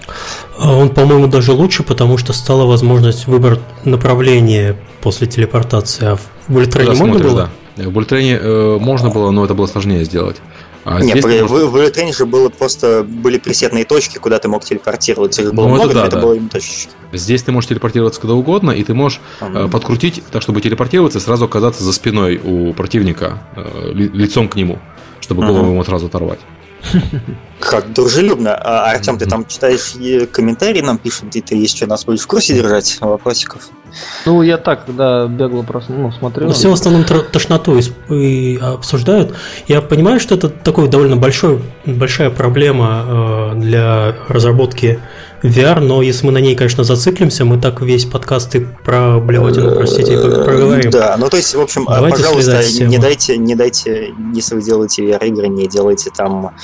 А он, по-моему, даже лучше, потому что стала возможность выбрать направление после телепортации. А в Bullet можно было? Да. В Bullet э, можно было, но это было сложнее сделать. А Нет, погоди, может... в, в же было просто были пресетные точки, куда ты мог телепортироваться. Их было ну, много, это, да, но это да. было именно точечки. Здесь ты можешь телепортироваться куда угодно, и ты можешь э, подкрутить так, чтобы телепортироваться и сразу оказаться за спиной у противника, э, лицом к нему, чтобы голову ему сразу оторвать. Как дружелюбно. А, Артем, ты там читаешь комментарии, нам пишут, где ты есть что нас будешь в курсе держать вопросиков? Ну, я так, да, бегло просто ну, смотрел. Все в основном тошноту и обсуждают. Я понимаю, что это такой довольно большой, большая проблема э, для разработки VR, но если мы на ней, конечно, зациклимся, мы так весь подкаст и про блевотину, простите, проговорим. Да, ну то есть, в общем, Давайте пожалуйста, не дайте, не дайте, если вы делаете VR-игры, не делайте там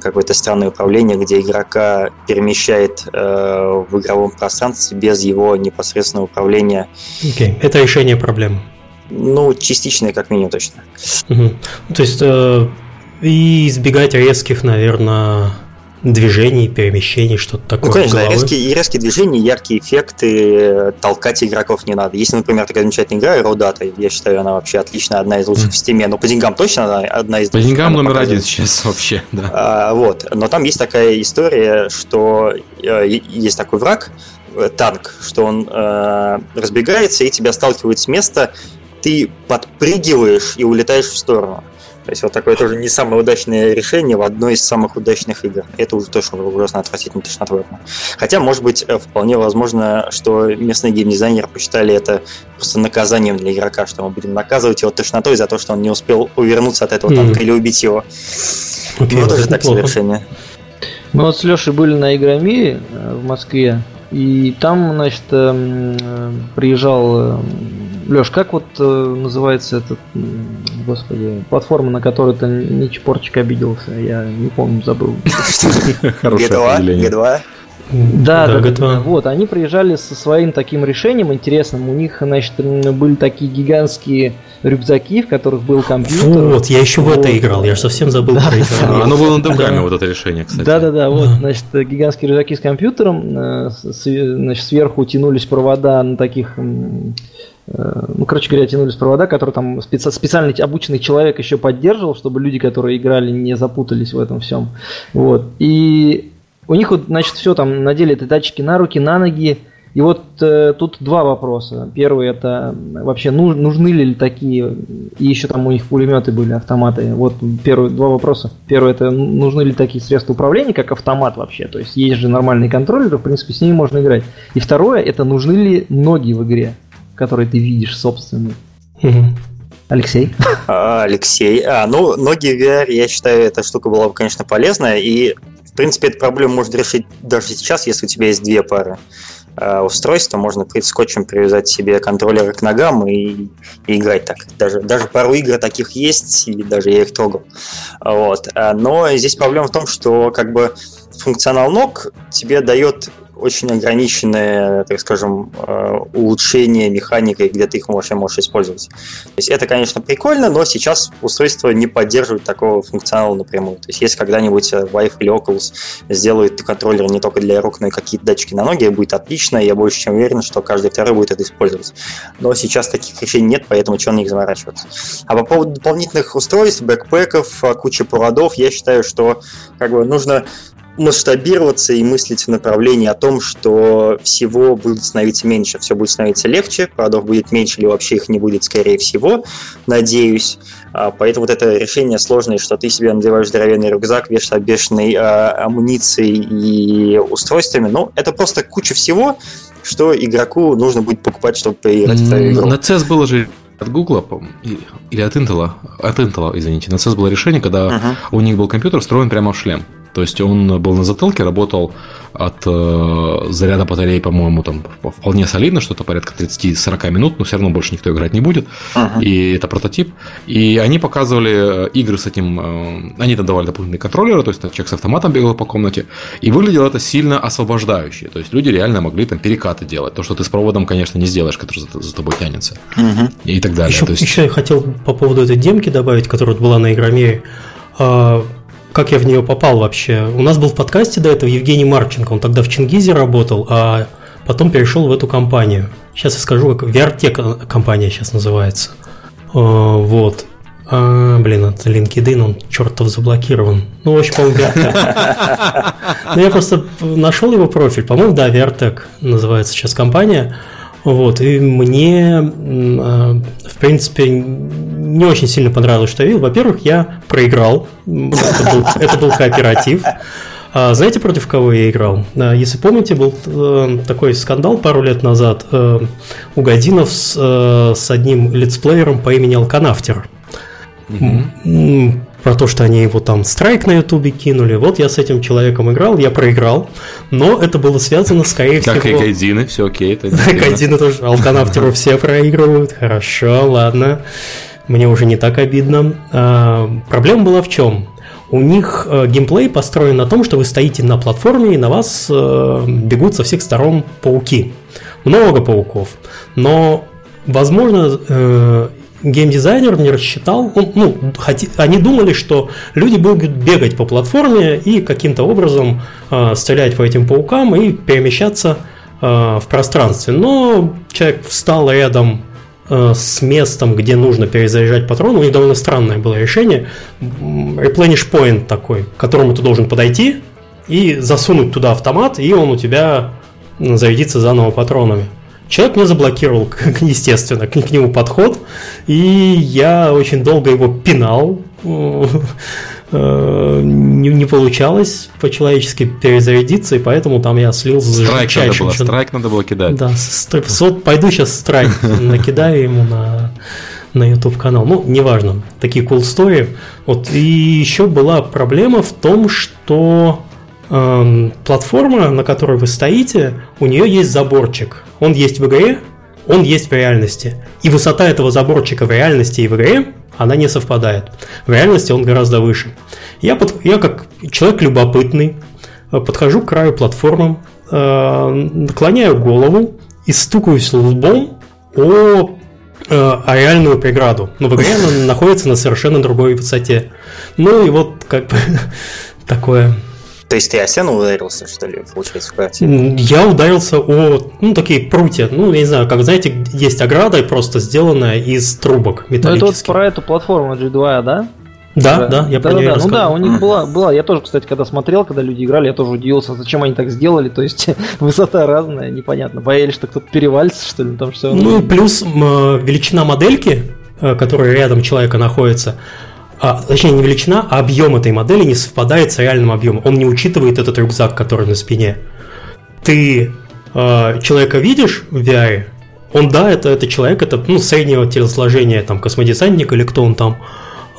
какое-то странное управление, где игрока перемещает э, в игровом пространстве без его непосредственного управления. Окей, okay. это решение проблемы. Ну, частичное, как минимум, точно. Угу. То есть, э, и избегать резких, наверное, движений, перемещений, что-то такое. Ну, конечно, резкие, резкие движения, яркие эффекты, толкать игроков не надо. Если, например, такая замечательная игра Aerodata, я считаю, она вообще отличная, одна из лучших mm. в Steam, но по деньгам точно она одна из По деньгам номер один сейчас *laughs* вообще, да. А, вот, но там есть такая история, что э, есть такой враг, э, танк, что он э, разбегается и тебя сталкивает с места, ты подпрыгиваешь и улетаешь в сторону. То есть вот такое тоже не самое удачное решение в одной из самых удачных игр. Это уже точно ужасно отвратительно тошнотворно. Хотя, может быть, э, вполне возможно, что местные геймдизайнеры посчитали это просто наказанием для игрока, что мы будем наказывать его тошнотой за то, что он не успел увернуться от этого танка mm. или убить его. Okay, ну, тоже так себе решение. Мы вот с Лешей были на Игромире э, в Москве, и там, значит, эм, э, приезжал Леш, как вот э, называется этот, господи, платформа, на которой ты не чпорчик обиделся? Я не помню, забыл. *laughs* Хорошее G2? Да, да, да, да, вот, они приезжали со своим таким решением интересным. У них, значит, были такие гигантские рюкзаки, в которых был компьютер. Вот, я еще вот. в это играл, я же совсем забыл да, про это. Оно было на Демгаме, вот это решение, кстати. Да-да-да, вот, значит, гигантские рюкзаки с компьютером, э, значит, сверху тянулись провода на таких ну, короче говоря, тянулись провода, которые там специ- специально обученный человек еще поддерживал, чтобы люди, которые играли, не запутались в этом всем. Вот. И у них вот, значит, все там надели эти датчики на руки, на ноги. И вот э, тут два вопроса. Первый это вообще нуж, нужны ли такие, и еще там у них пулеметы были, автоматы. Вот первый, два вопроса. Первый это нужны ли такие средства управления, как автомат вообще. То есть есть же нормальные контроллеры, в принципе, с ними можно играть. И второе это нужны ли ноги в игре который ты видишь собственный. Алексей? А, Алексей. А, ну, ноги VR, я считаю, эта штука была бы, конечно, полезная. И, в принципе, эту проблему можно решить даже сейчас, если у тебя есть две пары э, устройства. Можно скотчем привязать себе контроллеры к ногам и, и играть так. Даже, даже пару игр таких есть, и даже я их трогал. Вот. А, но здесь проблема в том, что как бы функционал ног тебе дает очень ограниченное, так скажем, э, улучшение механикой, где ты их можешь, можешь использовать. То есть это, конечно, прикольно, но сейчас устройство не поддерживает такого функционала напрямую. То есть если когда-нибудь Vive или Oculus сделают контроллер не только для рук, но и какие-то датчики на ноги, будет отлично, я больше чем уверен, что каждый второй будет это использовать. Но сейчас таких решений нет, поэтому чего на них заморачиваться. А по поводу дополнительных устройств, бэкпэков, кучи проводов, я считаю, что как бы нужно масштабироваться и мыслить в направлении о том, что всего будет становиться меньше, все будет становиться легче, проводов будет меньше или вообще их не будет, скорее всего, надеюсь. А, поэтому вот это решение сложное, что ты себе надеваешь здоровенный рюкзак, вешаешь обешенной а, амуницией и устройствами. Ну, это просто куча всего, что игроку нужно будет покупать, чтобы поиграть в твою игру. На CES было же от Google или от Intel, от Intel, извините, на CES было решение, когда uh-huh. у них был компьютер встроен прямо в шлем. То есть он был на затылке, работал от э, заряда батареи, по-моему, там вполне солидно, что-то порядка 30-40 минут, но все равно больше никто играть не будет. Uh-huh. И это прототип. И они показывали э, игры с этим, э, они там давали дополнительные контроллеры, то есть человек с автоматом бегал по комнате. И выглядело это сильно освобождающе. То есть люди реально могли там перекаты делать. То, что ты с проводом, конечно, не сделаешь, который за, за тобой тянется. Uh-huh. И так далее. Еще, то есть... еще я хотел по поводу этой демки добавить, которая была на Игромире. А, как я в нее попал вообще. У нас был в подкасте до этого Евгений Марченко, он тогда в Чингизе работал, а потом перешел в эту компанию. Сейчас я скажу, как VRT компания сейчас называется. А, вот. А, блин, это LinkedIn, он чертов заблокирован. Ну, в общем, по-моему, *laughs* Ну, я просто нашел его профиль. По-моему, да, Vertec называется сейчас компания. Вот, и мне, а, в принципе, не очень сильно понравилось, что я видел. Во-первых, я проиграл. Это был, это был кооператив. А знаете, против кого я играл? А, если помните, был э, такой скандал пару лет назад э, у Годинов с, э, с одним летсплеером по имени Алканафтер. Угу. Про то, что они его там страйк на ютубе кинули. Вот я с этим человеком играл, я проиграл, но это было связано, скорее всего... Как и Гайдины, все окей. Гайдины тоже, Алканафтеру все проигрывают, хорошо, ладно. Мне уже не так обидно. А, проблема была в чем? У них э, геймплей построен на том, что вы стоите на платформе, и на вас э, бегут со всех сторон пауки. Много пауков. Но, возможно, э, геймдизайнер не рассчитал, ну, ну они думали, что люди будут бегать по платформе и каким-то образом стрелять по этим паукам и перемещаться в пространстве. Но человек встал рядом Э, с местом, где нужно перезаряжать патрон, у них довольно странное было решение. Replenish point такой, к которому ты должен подойти и засунуть туда автомат, и он у тебя зарядится заново патронами. Человек мне заблокировал, *laughs* естественно, к нему подход, и я очень долго его пинал. *laughs* Э, не, не получалось по-человечески перезарядиться, и поэтому там я слил за Страйк надо было, страйк надо было кидать. Да, вот пойду сейчас страйк *laughs* накидаю ему на на YouTube канал. Ну, неважно, такие cool story. Вот и еще была проблема в том, что эм, платформа, на которой вы стоите, у нее есть заборчик. Он есть в игре, он есть в реальности. И высота этого заборчика в реальности и в игре она не совпадает. В реальности он гораздо выше. Я, под, я как человек любопытный э, подхожу к краю платформы, э, наклоняю голову и стукаюсь лбом о, э, о реальную преграду. Но в игре она *laughs* находится на совершенно другой высоте. Ну и вот как бы *laughs* такое то есть ты о стену ударился, что ли, получается, в квартире? Я ударился о, ну, такие прутья. Ну, я не знаю, как, знаете, есть ограда, просто сделанная из трубок металлических. Ну, это вот про эту платформу G2, да? Да, да, я да, про да, нее да. Ну да, у них была, была, я тоже, кстати, когда смотрел, когда люди играли, я тоже удивился, зачем они так сделали, то есть *laughs* высота разная, непонятно, боялись, что кто-то перевалится, что ли, там все. Ну, плюс величина модельки, э, которая рядом человека находится, а, точнее не величина, а объем этой модели не совпадает с реальным объемом. Он не учитывает этот рюкзак, который на спине. Ты э, человека видишь в VR, он, да, это, это человек, это ну, среднего телосложения, там, космодесантник или кто он там,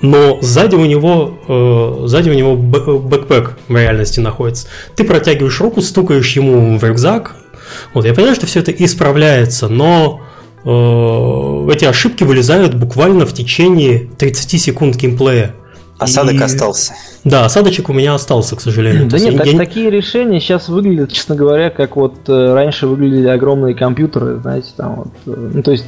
но сзади у него, э, сзади у него бэкпэк в реальности находится. Ты протягиваешь руку, стукаешь ему в рюкзак. Вот, я понимаю, что все это исправляется, но Э, эти ошибки вылезают буквально в течение 30 секунд геймплея. Осадок и... остался. Да, осадочек у меня остался, к сожалению. Да нет, так, я... такие решения сейчас выглядят, честно говоря, как вот э, раньше выглядели огромные компьютеры, знаете, там вот, э, ну то есть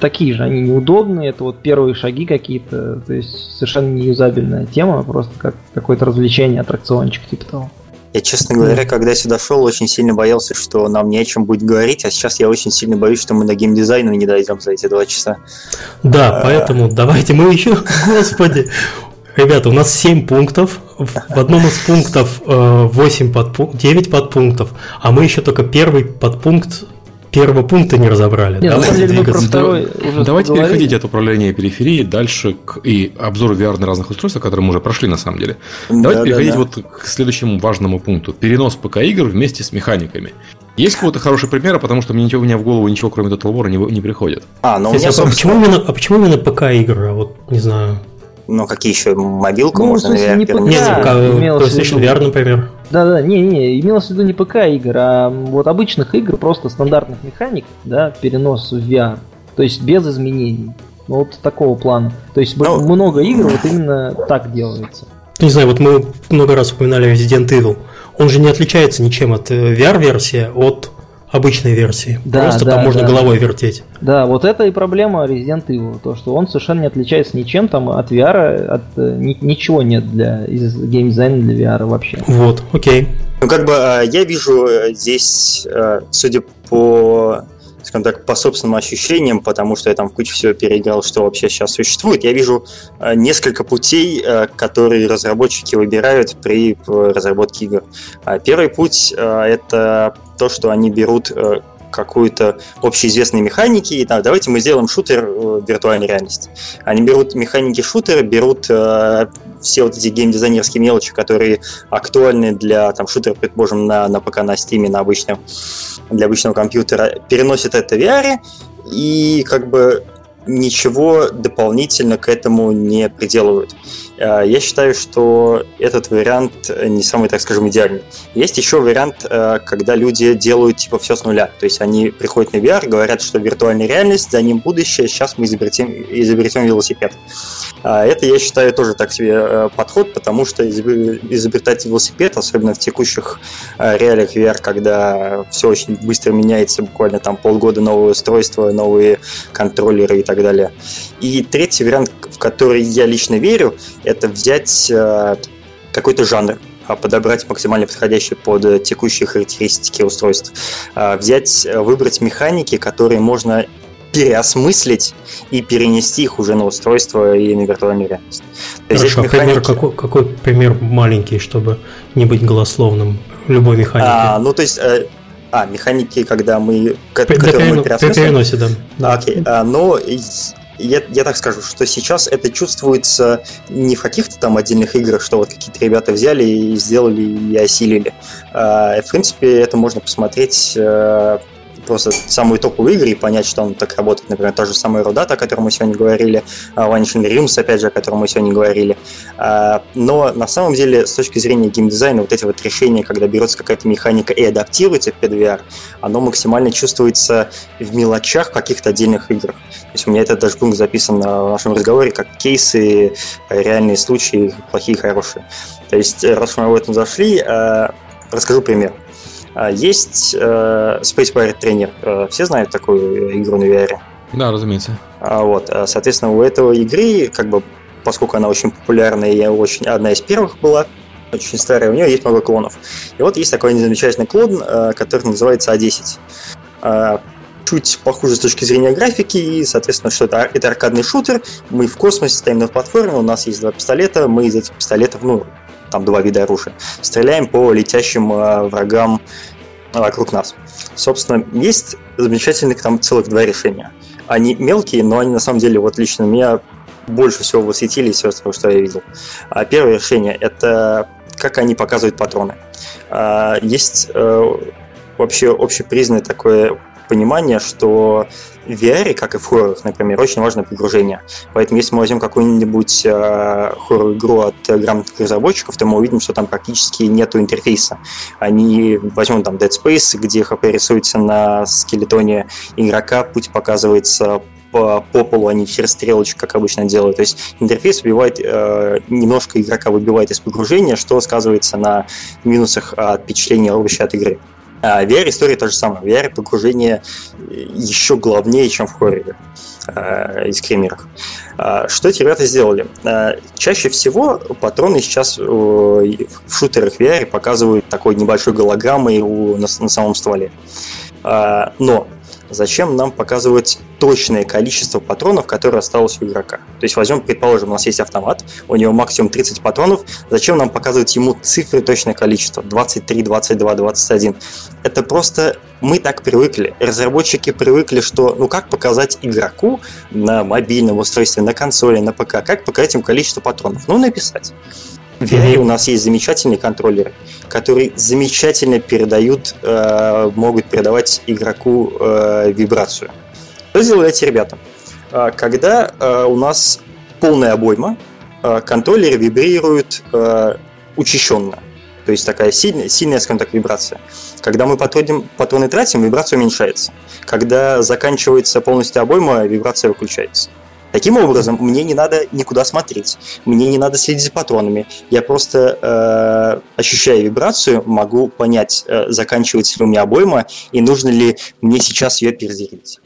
такие же, они неудобные, это вот первые шаги какие-то, то есть совершенно неюзабельная тема, просто как какое-то развлечение, аттракциончик типа того. Я, честно говоря, когда сюда шел, очень сильно боялся, что нам не о чем будет говорить, а сейчас я очень сильно боюсь, что мы до геймдизайна не дойдем за эти два часа. Да, а... поэтому давайте мы еще, *laughs* господи, Ребята, у нас 7 пунктов. В одном из пунктов 8 подпу... 9 подпунктов, а мы еще только первый подпункт первого пункта не разобрали. Нет, давайте деле, второй давайте переходить от управления периферии дальше к и обзору VR на разных устройствах, которые мы уже прошли на самом деле. Давайте да, переходить да, да. вот к следующему важному пункту. Перенос ПК-игр вместе с механиками. Есть какой-то хороший пример, потому что мне ничего, у меня в голову ничего, кроме Total War, не, не приходит. А, ну, Кстати, а почему, именно, а почему именно ПК-игры? Вот, не знаю. Ну, какие еще? Мобилку ну, можно, наверное, не ПК, Нет, PlayStation VR, например. Да-да, не-не, имелось в виду не ПК игр, а вот обычных игр, просто стандартных механик, да, перенос в VR. То есть без изменений. Ну, вот такого плана. То есть ну, много игр вот именно так делается. Не знаю, вот мы много раз упоминали Resident Evil. Он же не отличается ничем от э, VR-версии от обычной версии. Да, Просто да, там можно да. головой вертеть. Да, вот это и проблема Resident Evil, то, что он совершенно не отличается ничем там от VR, от э, ни- ничего нет для из геймдизайна для VR вообще. Вот, окей. Ну, как бы э, я вижу э, здесь, э, судя по, скажем так, по собственным ощущениям, потому что я там кучу всего переиграл, что вообще сейчас существует, я вижу э, несколько путей, э, которые разработчики выбирают при э, разработке игр. А Первый путь это то, что они берут какую-то общеизвестные механики, и так, давайте мы сделаем шутер виртуальной реальности. Они берут механики шутера, берут все вот эти геймдизайнерские мелочи, которые актуальны для там, шутера, предположим, на, на ПК, на Steam, на обычном, для обычного компьютера, переносят это в VR и как бы ничего дополнительно к этому не приделывают. Э, Я считаю, что этот вариант не самый, так скажем, идеальный. Есть еще вариант, э, когда люди делают типа все с нуля. То есть они приходят на VR, говорят, что виртуальная реальность, за ним будущее, сейчас мы изобретем, изобретем велосипед. Это, я считаю, тоже так себе э, подход, потому что изобр- изобретать велосипед, особенно в текущих э, реалиях VR, когда все очень быстро меняется, буквально там полгода новое устройство, новые контроллеры и так далее. И третий вариант, в который я лично верю, это взять э, какой-то жанр, а подобрать максимально подходящий под э, текущие характеристики устройств. А, Взять, э, выбрать механики, которые можно переосмыслить и перенести их уже на устройство и на виртуальную реальность. То есть а здесь пример механики- какой, какой пример маленький, чтобы не быть голословным любой механики? А, ну, то есть, а, механики, когда мы, к- При- которые мы при переносе, да. Да. Окей, а, но я, я так скажу, что сейчас это чувствуется не в каких-то там отдельных играх, что вот какие-то ребята взяли и сделали и осилили. А, В принципе, это можно посмотреть э, просто самые топовые игры и понять, что он так работает. Например, та же самая Родата, о которой мы сегодня говорили, а, Vanishing Realms, опять же, о котором мы сегодня говорили. А, Но на самом деле, с точки зрения геймдизайна, вот эти вот решения, когда берется какая-то механика и адаптируется под VR, оно максимально чувствуется в мелочах каких-то отдельных играх. То есть у меня этот даже пункт записан в нашем разговоре как кейсы, э, реальные случаи, плохие и хорошие. То есть, раз мы об этом зашли, расскажу пример. А, Есть э, Space Pirate Trainer. Э, Все знают такую игру на VR? Да, разумеется. А, Вот, а, соответственно, у этого игры, как бы, поскольку она очень популярная и очень одна из первых была, очень старая, у нее есть много клонов. И вот есть такой замечательный клон, э, который называется А10. А, Чуть похуже с точки зрения графики, и, соответственно, что это, это аркадный шутер, мы в космосе стоим на платформе, у нас есть два пистолета, мы из этих пистолетов, ну, там два вида оружия, стреляем по летящим э, врагам вокруг нас. Собственно, есть замечательных там целых два решения. Они мелкие, но они на самом деле вот лично меня больше всего восхитили из того, что я видел. А Первое решение – это как они показывают патроны. А, Есть э, вообще общепризнанное такое понимание, что в VR, как и в хоррорах, например, очень важно погружение. Поэтому если мы возьмем какую-нибудь э, хоррор-игру от грамотных разработчиков, то мы увидим, что там практически нету интерфейса. Они возьмем там Dead Space, где ХП рисуется на скелетоне игрока, путь показывается по, по полу, а не через стрелочку, как обычно делают. То есть интерфейс выбивает, э, немножко игрока выбивает из погружения, что сказывается на минусах от впечатления вообще от игры. А в VR-история то же самое. В VR погружение еще главнее, чем в хорроре э, и скримерах. Что эти ребята сделали? А, Чаще всего патроны сейчас э, в шутерах VR показывают такой небольшой голограммой на самом стволе. А, Но зачем нам показывать точное количество патронов, которое осталось у игрока? То есть возьмем, предположим, у нас есть автомат, у него максимум 30 патронов, зачем нам показывать ему цифры точное количество? 23, 22, 21. Это просто мы так привыкли. Разработчики привыкли, что ну как показать игроку на мобильном устройстве, на консоли, на ПК, как показать ему количество патронов? Ну, написать. В VR у нас есть замечательные контроллеры, которые замечательно передают, э, могут передавать игроку э, вибрацию. Что сделали эти ребята? А, Когда э, у нас полная обойма, э, контроллеры вибрируют э, учащенно. То есть такая сильная, сильная, скажем так, вибрация. Когда мы патроны, патроны тратим, вибрация уменьшается. Когда заканчивается полностью обойма, вибрация выключается. Таким образом, мне не надо никуда смотреть, мне не надо следить за патронами. Я просто, э, ощущая вибрацию, могу понять, э, заканчивается ли у меня обойма и нужно ли мне сейчас ее перезарядить.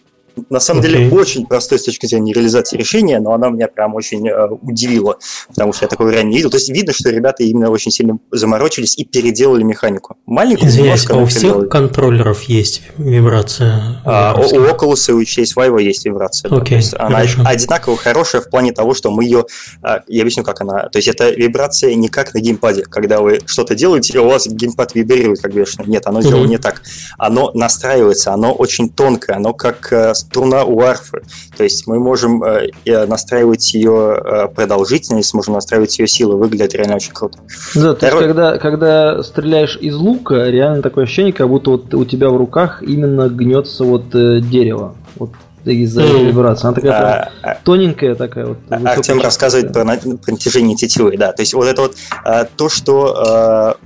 На самом okay. деле очень простой с точки зрения реализации решения, но она меня прям очень э, удивила, потому что я такого ранее не видел. То есть видно, что ребята именно очень сильно заморочились и переделали механику. Маленькую Извиняюсь, а у всех делали. контроллеров есть вибрация? А, у, у Oculus и у Chase Vive есть вибрация. Okay, да. она хорошо. одинаково хорошая в плане того, что мы ее... А, я объясню, как она... То есть это вибрация не как на геймпаде, когда вы что-то делаете, у вас геймпад вибрирует как бешено. Нет, оно сделано mm-hmm. не так. Оно настраивается, оно очень тонкое, оно как э, струна у арфы. То есть мы можем э, настраивать ее э, продолжительность, можем настраивать ее силу. Выглядит реально очень круто. Да, то есть когда, когда стреляешь из лука, реально такое ощущение, как будто вот у тебя в руках именно гнется вот э, дерево. Вот из-за mm. вибрации. Она такая а, тоненькая такая вот. Артем рассказывает про, про натяжение тетивы, да. То есть вот это вот а, то, что а,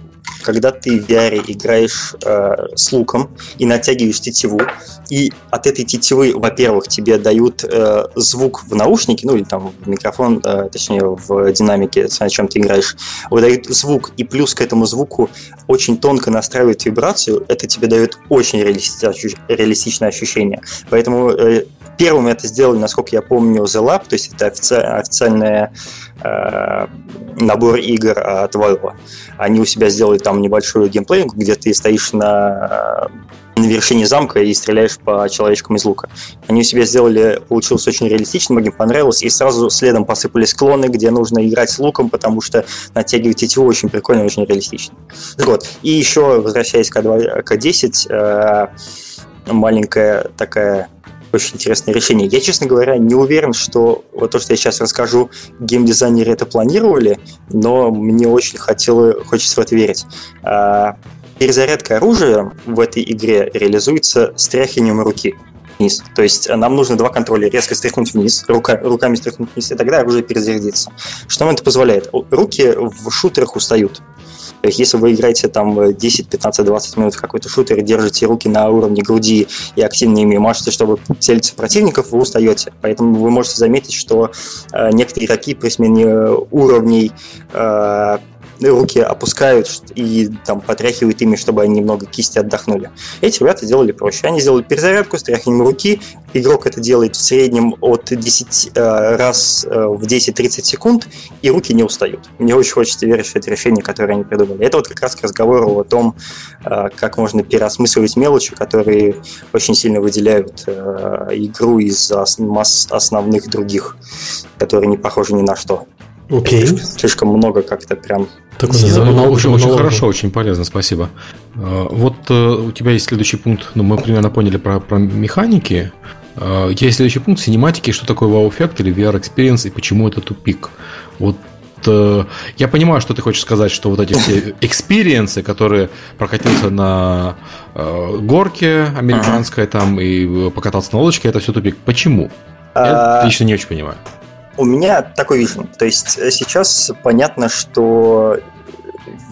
когда ты в VR играешь э, с луком и натягиваешь тетиву, и от этой тетивы, во-первых, тебе дают э, звук в наушнике, ну или там в микрофон, э, точнее в динамике, на чем ты играешь, выдают звук, и плюс к этому звуку очень тонко настраивает вибрацию, это тебе дает очень реалистичное ощущение. Поэтому э, первым это сделали, насколько я помню, The Lab, то есть это офици- официальный э, набор игр от Valve. Они у себя сделали там небольшую геймплейку, где ты стоишь на, на вершине замка и стреляешь по человечкам из лука. Они у себя сделали, получилось очень реалистично, многим понравилось, и сразу следом посыпались клоны, где нужно играть с луком, потому что натягивать тетиву очень прикольно, очень реалистично. Вот. И еще, возвращаясь к, 2, к 10, э, маленькая такая очень интересное решение. Я, честно говоря, не уверен, что вот то, что я сейчас расскажу, геймдизайнеры это планировали, но мне очень хотело, хочется в это верить. А, перезарядка оружия в этой игре реализуется стряхиванием руки вниз. То есть нам нужно два контроля. Резко стряхнуть вниз, рука, руками стряхнуть вниз, и тогда оружие перезарядится. Что нам это позволяет? Руки в шутерах устают. Если вы играете там 10, 15, 20 минут в какой-то шутер держите руки на уровне груди и активно ими машете, чтобы целиться противников, вы устаете. Поэтому вы можете заметить, что э, некоторые игроки при смене уровней э, руки опускают и там потряхивают ими, чтобы они немного кисти отдохнули. Эти ребята делали проще. Они сделали перезарядку с тряханием руки. Игрок это делает в среднем от 10 э, раз э, в 10-30 секунд, и руки не устают. Мне очень хочется верить, что это решение, которое они придумали. Это вот как раз к разговору о том, э, как можно переосмысливать мелочи, которые очень сильно выделяют игру из основных других, которые не похожи ни на что. Окей. Okay. Слишком, слишком много как-то прям так много, очень, очень хорошо, очень полезно, спасибо. А, вот э, у тебя есть следующий пункт, ну, мы примерно поняли про, про механики. А, у тебя есть следующий пункт, синематики, что такое вау-эффект или VR-experience и почему это тупик. Вот э, я понимаю, что ты хочешь сказать, что вот эти все *laughs* experience ы, которые прокатился на э, горке американской там и покатался на лодочке, это все тупик. Почему? Я а, лично не очень понимаю. У меня такой вижен. То есть э, сейчас понятно, что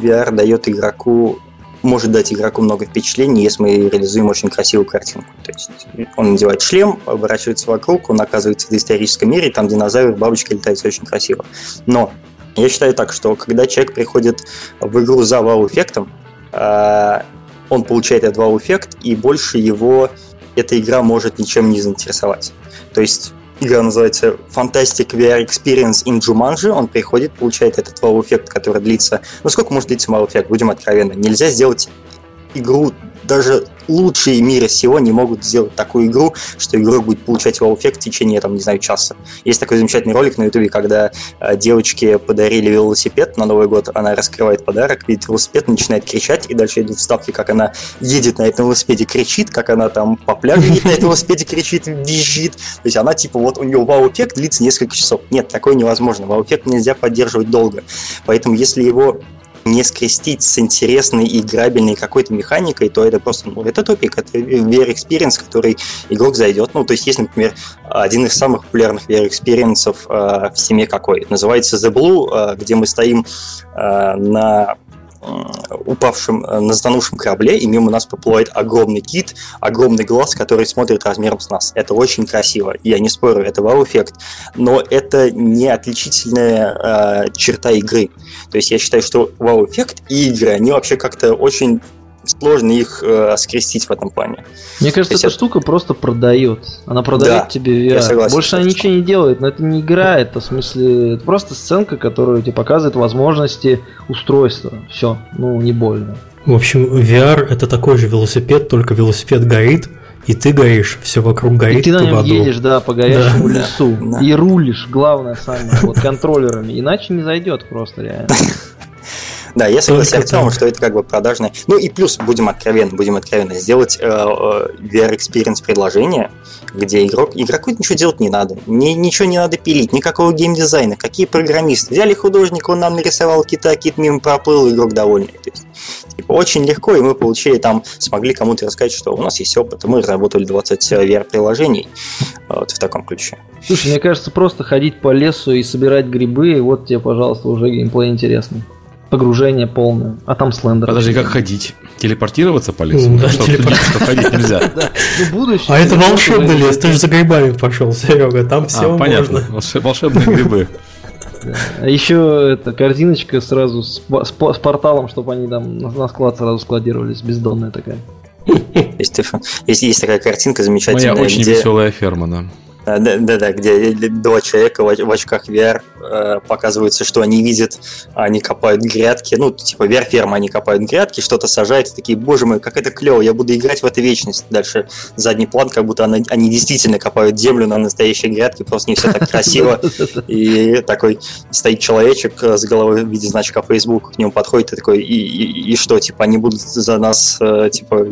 VR дает игроку может дать игроку много впечатлений, если мы реализуем очень красивую картинку. То есть он надевает шлем, оборачивается вокруг, он оказывается в историческом мире, там динозавр, бабочка летает, все очень красиво. Но я считаю так, что когда человек приходит в игру за вау-эффектом, э, он получает этот вау-эффект, и больше его эта игра может ничем не заинтересовать. То есть игра называется Fantastic VR Experience in Jumanji. Он приходит, получает этот вау-эффект, который длится... Ну, сколько может длиться вау-эффект? Будем откровенны. Нельзя сделать игру даже лучшие мира сего не могут сделать такую игру, что игрок будет получать вау-эффект в течение, там, не знаю, часа. Есть такой замечательный ролик на ютубе, когда э, девочке подарили велосипед на Новый год, она раскрывает подарок, видит велосипед, начинает кричать, и дальше идут вставки, как она едет на этом велосипеде, кричит, как она там по пляжу едет на этом велосипеде, кричит, визжит. То есть она, типа, вот у нее вау-эффект длится несколько часов. Нет, такое невозможно. Вау-эффект нельзя поддерживать долго. Поэтому если его не скрестить с интересной играбельной какой-то механикой, то это просто, ну, это топик, это VR experience, который игрок зайдет. Ну, то есть есть, например, один из самых популярных VR experience э, в семье какой? Называется The Blue, э, где мы стоим э, на упавшем, э, на затонувшем корабле, и мимо нас поплывает огромный кит, огромный глаз, который смотрит размером с нас. Это очень красиво. Я не спорю, это вау-эффект. Но это не отличительная э, черта игры. То есть я считаю, что вау-эффект и игры, они вообще как-то очень сложно их э, скрестить в этом плане. Мне кажется, эта это... штука просто продает. Она продает да, тебе VR. Согласен, Больше она ничего не делает, но это не игра, это в смысле это просто сценка, которая тебе показывает возможности устройства. Все, ну не больно. В общем, VR это такой же велосипед, только велосипед горит, и ты горишь, все вокруг горит. И ты на нем едешь, да, по горящему да. лесу. Да. И рулишь, главное, самое, вот контроллерами. Иначе не зайдет просто реально. *laughs* Да, я согласен с Артемом, что это как бы продажное. Ну и плюс, будем откровенны, будем откровенны, сделать э, э VR-experience предложение, где игрок, игроку ничего делать не надо, ни, ничего не надо пилить, никакого геймдизайна, какие программисты. Взяли художника, он нам нарисовал кита, кит мимо проплыл, игрок довольный. То есть, типа, очень легко, и мы получили там, смогли кому-то рассказать, что у нас есть опыт, и мы разработали 20 VR-приложений вот в таком ключе. Слушай, мне кажется, просто ходить по лесу и собирать грибы, вот тебе, пожалуйста, уже геймплей интересный погружение полное. А там слендер. Подожди, как ходить? Телепортироваться по лесу? Да, что, телепорт... что ходить нельзя. *laughs* Ну, а это волшебный лес, ты же за грибами пошел, *laughs* Серега, там все а, понятно. Волшебные грибы. А еще эта корзиночка сразу с, с, с порталом, чтобы они там на, склад сразу складировались, бездонная такая. Есть, *laughs* есть, есть такая картинка замечательная. Моя очень где... веселая ферма, да. Да-да-да, где два человека в очках VR э, показывается, что они видят, они копают грядки, ну, типа VR-ферма, они копают грядки, что-то сажают, и такие, боже мой, как это клево, я буду играть в эту вечность. Дальше задний план, как будто они, они действительно копают землю на настоящей грядке, просто не все так красиво. И такой стоит человечек с головой в виде значка Facebook, к нему подходит и такой, и, что, типа, они будут за нас, э, типа,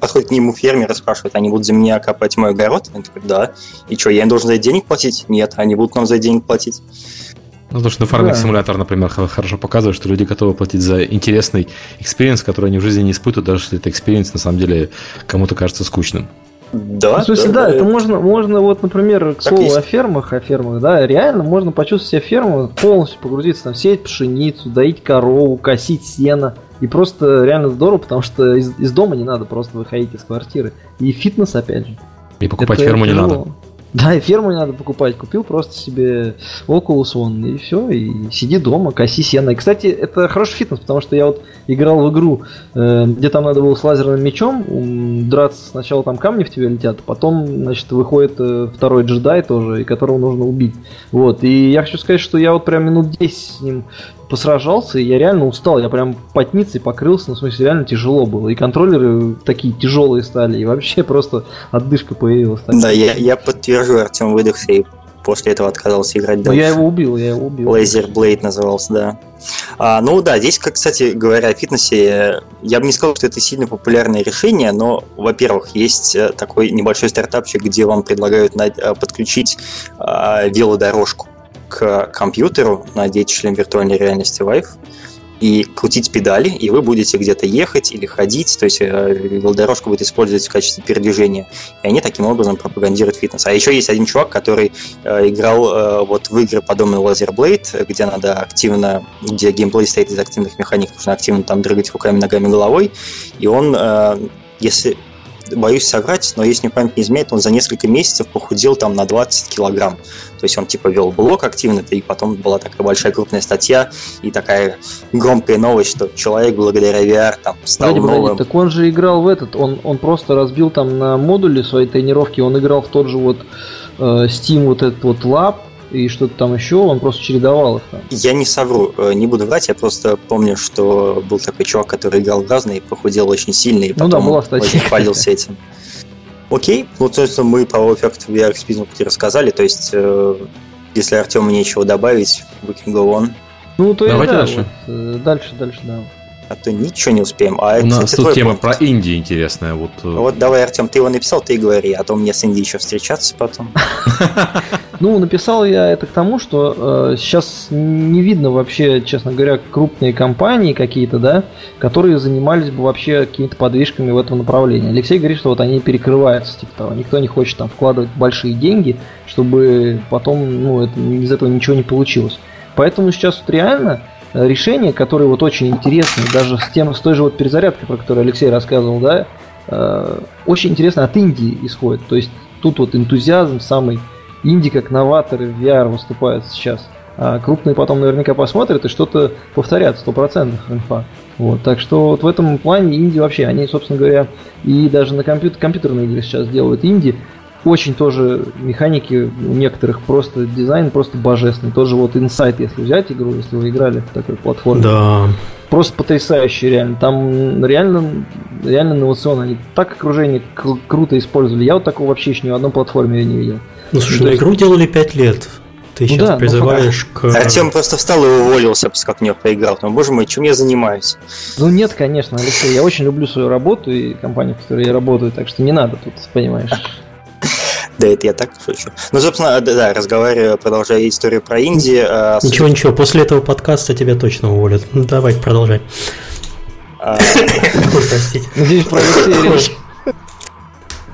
подходит к нему фермер и спрашивает, они будут за меня копать мой огород? Он такой, да. И что, я им должен за это денег платить? Нет, они будут нам за это денег платить. Ну, потому что на Farming Simulator, например, хорошо показывает, что люди готовы платить за интересный experience, который они в жизни не испытывают, даже если это experience на самом деле кому-то кажется скучным. Да, в смысле, да, да, это можно, можно вот, например, к слову есть. о фермах, о фермах, да, реально можно почувствовать себя ферму, полностью погрузиться, там, сеять пшеницу, доить корову, косить сено, и просто реально здорово, потому что из, из дома не надо просто выходить из квартиры. И фитнес, опять же. И покупать это ферму не надо. *laughs* Да, и ферму не надо покупать. Купил просто себе Oculus One, и все, и сиди дома, коси сено. И, кстати, это хороший фитнес, потому что я вот играл в игру, э, где там надо было с лазерным мечом драться. Сначала там камни в тебя летят, потом, значит, выходит э, второй джедай тоже, и которого нужно убить. Вот, и я хочу сказать, что я вот прям минут 10 с ним посражался, и я реально устал. Я прям потницей покрылся, ну, в смысле, реально тяжело было. И контроллеры такие тяжелые стали, и вообще *laughs* просто отдышка появилась. Да, я, я подтвержу, Артем выдохся и после этого отказался играть дальше. Ну, я его убил, я его убил. Laser Blade назывался, да. А, ну да, здесь, как, кстати говоря, о фитнесе, я бы не сказал, что это сильно популярное решение, но, во-первых, есть э, такой небольшой стартапчик, где вам предлагают э, подключить а, велодорожку к компьютеру, надеть шлем виртуальной реальности Vive, и крутить педали, и вы будете где-то ехать или ходить, то есть э, велодорожку будет использовать в качестве передвижения. И они таким образом пропагандируют фитнес. А еще есть один чувак, который э, играл э, вот в игры подобные Laser Blade, где надо активно, где геймплей стоит из активных механик, нужно активно там дрыгать руками, ногами, головой. И он, если боюсь соврать, но если мне память не изменяет, он за несколько месяцев похудел там на 20 килограмм. То есть он типа вел блог активно, и потом была такая большая крупная статья и такая громкая новость, что человек благодаря VR там стал погоди, новым. Погоди, так он же играл в этот, он, он просто разбил там на модуле своей тренировки, он играл в тот же вот э, Steam вот этот вот Lab, и что-то там еще, он просто чередовал их там. Я не совру, э, не буду врать, я просто помню, что был такой чувак, который играл в разные, похудел очень сильно, и потом ну да, была очень хвалился этим. Окей, ну, то есть мы по эффекту VR Experience рассказали, то есть э, если Артему нечего добавить, we can go on. Ну, то Давайте да, дальше. Вот, э, дальше, дальше, да а то ничего не успеем. А У нас тут тема про Индию интересная. Вот. Э. вот давай, Артем, ты его написал, ты говори, а то мне с Индией еще встречаться потом. *laughs* Ну, написал я это к тому, что э, сейчас не видно вообще, честно говоря, крупные компании какие-то, да, которые занимались бы вообще какими-то подвижками в этом направлении. Алексей говорит, что вот они перекрываются, типа того. Никто не хочет там вкладывать большие деньги, чтобы потом, ну, это, из этого ничего не получилось. Поэтому сейчас вот реально решения, которые вот очень интересны, даже с, тем, с той же вот перезарядкой, про которую Алексей рассказывал, да, э, очень интересно от Индии исходит. То есть тут вот энтузиазм самый Инди как новаторы в VR выступают сейчас. А крупные потом наверняка посмотрят и что-то повторят, сто процентов инфа. Вот, так что вот в этом плане инди вообще, они, собственно говоря, и даже на компьютер, компьютерные игры сейчас делают инди, очень тоже механики у некоторых просто дизайн просто божественный. Тоже вот Insight, если взять игру, если вы играли в такой платформе. Да. Просто потрясающе реально. Там реально, реально инновационно. Они так окружение круто использовали. Я вот такого вообще еще ни в одной платформе не видел. Ну слушай, ну, игру делали 5 лет. Ты ну сейчас да, призываешь ну, к... Артем просто встал и уволился, как в нее поиграл. Ну, боже мой, чем я занимаюсь? Ну, нет, конечно, Алексей, я очень люблю свою работу и компанию, в которой я работаю, так что не надо тут, понимаешь. Да, это я так шучу. Ну, собственно, да, да разговаривая, продолжая историю про Индию. А, ничего, ничего, после этого подкаста тебя точно уволят. Ну, давай, продолжай. А, простите. Надеюсь, про Алексея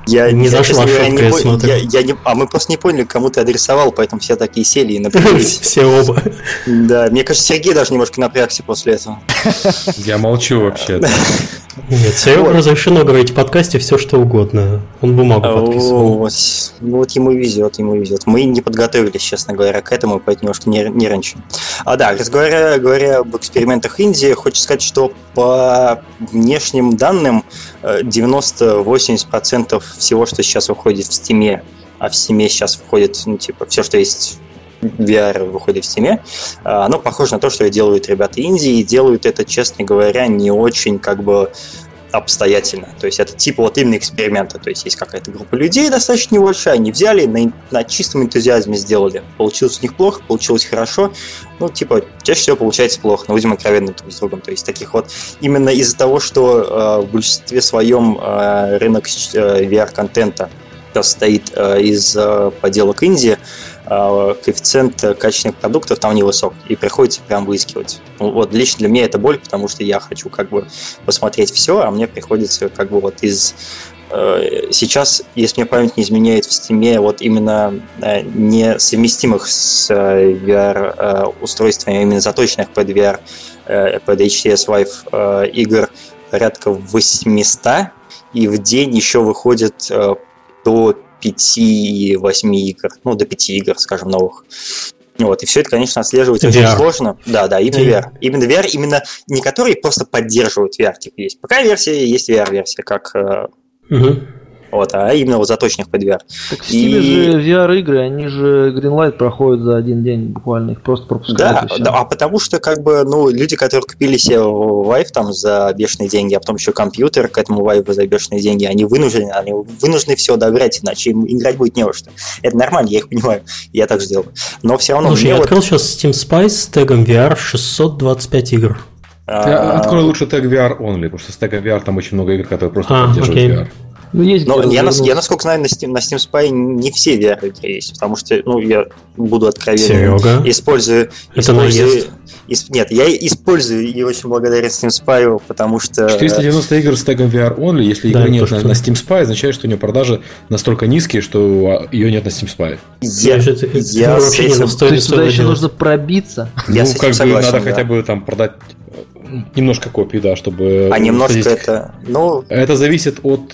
я не зашла шутка, я, не. Я, я не, а мы просто не поняли, кому ты адресовал, поэтому все такие сели и напряглись. *laughs* Все оба. Да, мне кажется, Сергей даже немножко напрягся после этого. Я молчу вообще. *laughs* Нет, Серегу вот. разрешено говорить в подкасте все, что угодно. Он бумагу подписывал. Вот, ну вот ему везет, ему везет. Мы не подготовились, честно говоря, к этому, поэтому немножко нервничаем. А да, говоря, говоря об экспериментах Индии, хочу сказать, что по внешним данным 90-80% э, всего, что сейчас выходит в Steam, а в Steam сейчас выходит, ну, типа, все, что есть VR выходит в Steam, а, оно похоже на то, что делают ребята Индии, и делают это, честно говоря, не очень как бы обстоятельно. То есть это типа вот именно эксперимента. То есть есть какая-то группа людей достаточно небольшая, они взяли, на, на чистом энтузиазме сделали. Получилось у них плохо, получилось хорошо. Ну, типа, чаще всего получается плохо, но будем откровенны друг с другом. То есть таких вот именно из-за того, что э, в большинстве своем э, рынок э, VR-контента состоит э, из э, поделок Индии, коэффициент качественных продуктов там невысок, и приходится прям выискивать. Ну, вот лично для меня это боль, потому что я хочу как бы посмотреть все, а мне приходится как бы вот из э, сейчас, если мне память не изменяет, в Steam вот именно э, несовместимых с э, VR устройствами, а именно заточенных под VR, под HTS Vive игр порядка 800, и в день еще выходит до 5-8 игр, ну, до 5 игр, скажем, новых. Вот, и все это, конечно, отслеживать VR. очень сложно. Да, да, именно VR. Именно VR, именно не которые просто поддерживают VR, типа есть ПК-версия, есть VR-версия, как угу. Вот, а именно вот заточенных под VR. Так в Steam и... же VR-игры, они же Greenlight проходят за один день буквально, их просто пропускают. Да, да, а потому что как бы, ну, люди, которые купили себе Vive там за бешеные деньги, а потом еще компьютер к этому Vive за бешеные деньги, они вынуждены, они вынуждены все одобрять, иначе им играть будет не во что. Это нормально, я их понимаю, я так сделал. Но все равно... Слушай, я вот... открыл сейчас Steam Spice с тегом VR 625 игр. Я открой лучше тег VR only, потому что с тегом VR там очень много игр, которые просто а, поддерживают окей. VR. Ну, есть Но я, нас, я, насколько знаю, на Steam, на Steam Spy не все VR игры есть, потому что, ну, я буду откровенен. Серега. Использую... Это использую, наезд. Исп, нет, я использую и очень благодарен Steam Spy, потому что... 490 игр с тегом VR only, если да, игры нет то, на, на Steam Spy, означает, что у нее продажи настолько низкие, что ее нет на Steam Spy. Я, я, я вообще не То есть туда еще нужно пробиться. Я ну, как бы согласен, надо да. хотя бы там продать Немножко копий, да, чтобы... А немножко это... Ну... Это зависит от...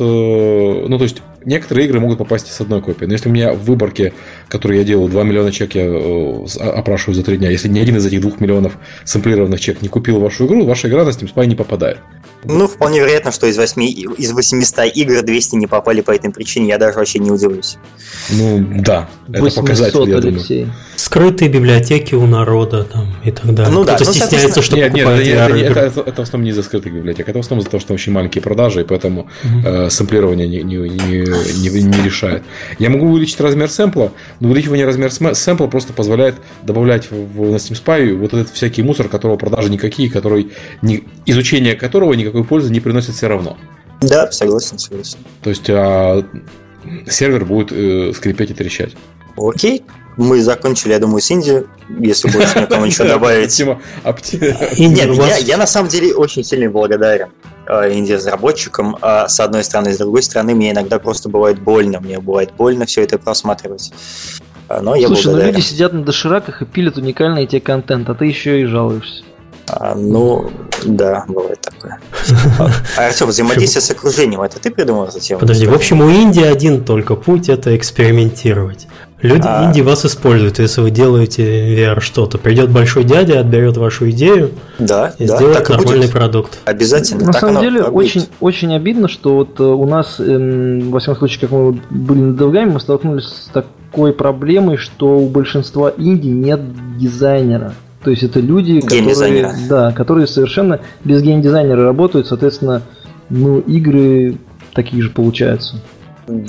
Ну, то есть, некоторые игры могут попасть с одной копии. Но если у меня в выборке, которую я делал, 2 миллиона чек я э, опрашиваю за 3 дня, если ни один из этих 2 миллионов сэмплированных чек не купил вашу игру, ваша игра на Steam Spy не попадает. Ну, вполне вероятно, что из, 8, из 800 игр 200 не попали по этой причине. Я даже вообще не удивлюсь. Ну, да. Это показатель, я думаю скрытые библиотеки у народа там, и так далее. Ну, Кто-то да, ну, стесняется, что нет, нет, это, это, это, это, это в основном не из-за скрытых библиотек, это в основном из-за того, что очень маленькие продажи, и поэтому угу. э, сэмплирование не, не, не, не, не решает. Я могу увеличить размер сэмпла, но увеличивание размера сэмпла просто позволяет добавлять в, в, на Steam Spy вот этот всякий мусор, которого продажи никакие, который, не, изучение которого никакой пользы не приносит все равно. Да, согласен, согласен. То есть а, сервер будет э, скрипеть и трещать. Окей, мы закончили, я думаю, с Индией, если больше никому ничего *laughs* добавить. Нет, я на самом деле очень сильно благодарен э, инди-разработчикам. А, с одной стороны, с другой стороны, мне иногда просто бывает больно. Мне бывает больно все это просматривать. А, но я Слушай, ну люди сидят на дошираках и пилят уникальный тебе контент, а ты еще и жалуешься. А, ну, да, бывает такое. *laughs* А, Артем, взаимодействие с окружением, это ты придумал эту тему? Подожди, в общем, у Индии один только путь – это экспериментировать. Люди а... Индии вас используют, если вы делаете VR что-то. Придет большой дядя, отберет вашу идею да, и да, сделает нормальный продукт. Обязательно. На самом деле, очень, очень обидно, что вот э, у нас, эм, во всяком случае, как мы были на Долгами, мы столкнулись с такой проблемой, что у большинства Индий нет дизайнера. То есть это люди, которые, да, которые совершенно без геймдизайнера работают, соответственно, ну, игры такие же получаются.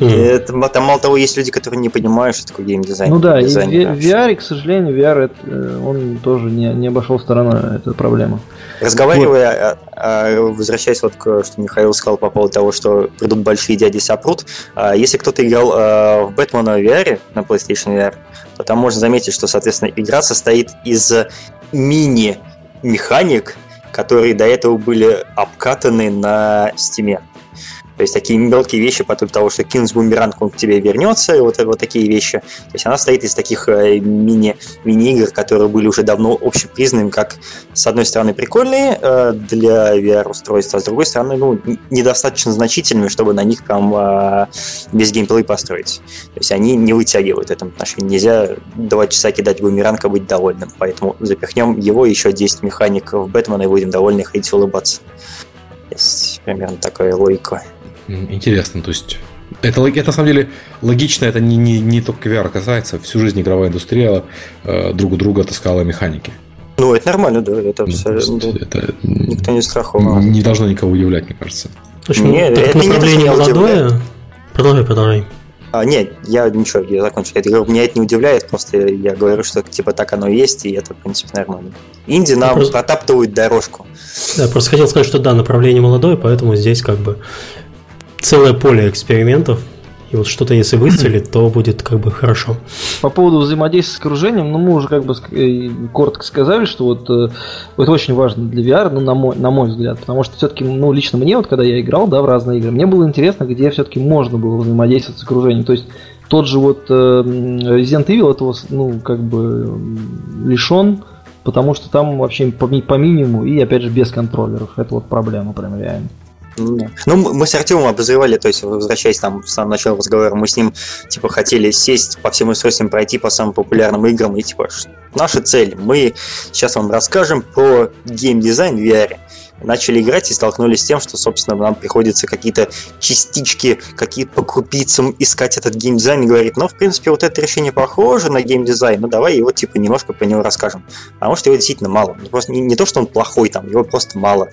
Это, там мало того, есть люди, которые не понимают, что такое геймдизайн. Ну да, и в VR, к сожалению, VR это, э, он тоже не, не обошел стороной эту проблему. Разговаривая, вот. А, а, возвращаясь вот к что Михаил сказал по поводу того, что придут большие дяди сопрут, а, если кто-то играл в Бэтмена в VR на PlayStation VR, то там можно заметить, что, соответственно, игра состоит из мини-механик, которые до этого были обкатаны на стиме. То есть такие мелкие вещи по того, что кинуть бумеранг, он к тебе вернется, и вот, вот такие вещи. То есть она стоит из таких э, мини, мини-игр, которые были уже давно общепризнанными, как, с одной стороны, прикольные э, для VR-устройства, а с другой стороны, ну, недостаточно значительными, чтобы на них прям э, без геймплей построить. То есть они не вытягивают в этом отношении. Нельзя два часа кидать бумеранг и быть довольным. Поэтому запихнем его еще 10 механик в Бэтмена и будем довольны ходить улыбаться. Есть примерно такая логика. Интересно, то есть это, это на самом деле логично, это не, не, не только VR касается, всю жизнь игровая индустрия э, друг у друга таскала механики. Ну, это нормально, да, это, ну, абсолютно, это никто не страхован. Не должно никого удивлять, мне кажется. Слушай, ну, Нет, это направление не молодое. Продолжай, продолжай. А, нет, я ничего, я закончил. Я говорю, меня это не удивляет, просто я говорю, что типа так оно и есть, и это, в принципе, нормально. Инди нам просто... протаптывают дорожку. Да, просто хотел сказать, что да, направление молодое, поэтому здесь как бы целое поле экспериментов. И вот что-то если выстрелит, *clears throat* то будет как бы хорошо. По поводу взаимодействия с окружением, ну мы уже как бы э, коротко сказали, что вот э, это очень важно для VR, ну на мой, на мой взгляд, потому что все-таки, ну лично мне, вот когда я играл, да, в разные игры, мне было интересно, где все-таки можно было взаимодействовать с окружением. То есть тот же вот э, Resident Evil этого, ну, как бы лишен, потому что там вообще по, по минимуму и, опять же, без контроллеров. Это вот проблема прям реально. Ну, мы с Артемом обозревали, то есть, возвращаясь там в самом начале разговора, мы с ним, типа, хотели сесть по всем устройствам, пройти по самым популярным играм, и, типа, наша цель, мы сейчас вам расскажем про геймдизайн в VR начали играть и столкнулись с тем, что, собственно, нам приходится какие-то частички, какие по крупицам искать этот геймдизайн и говорить, ну, в принципе, вот это решение похоже на геймдизайн, ну, давай его, типа, немножко по него расскажем. Потому что его действительно мало. Просто не, не то, что он плохой там, его просто мало.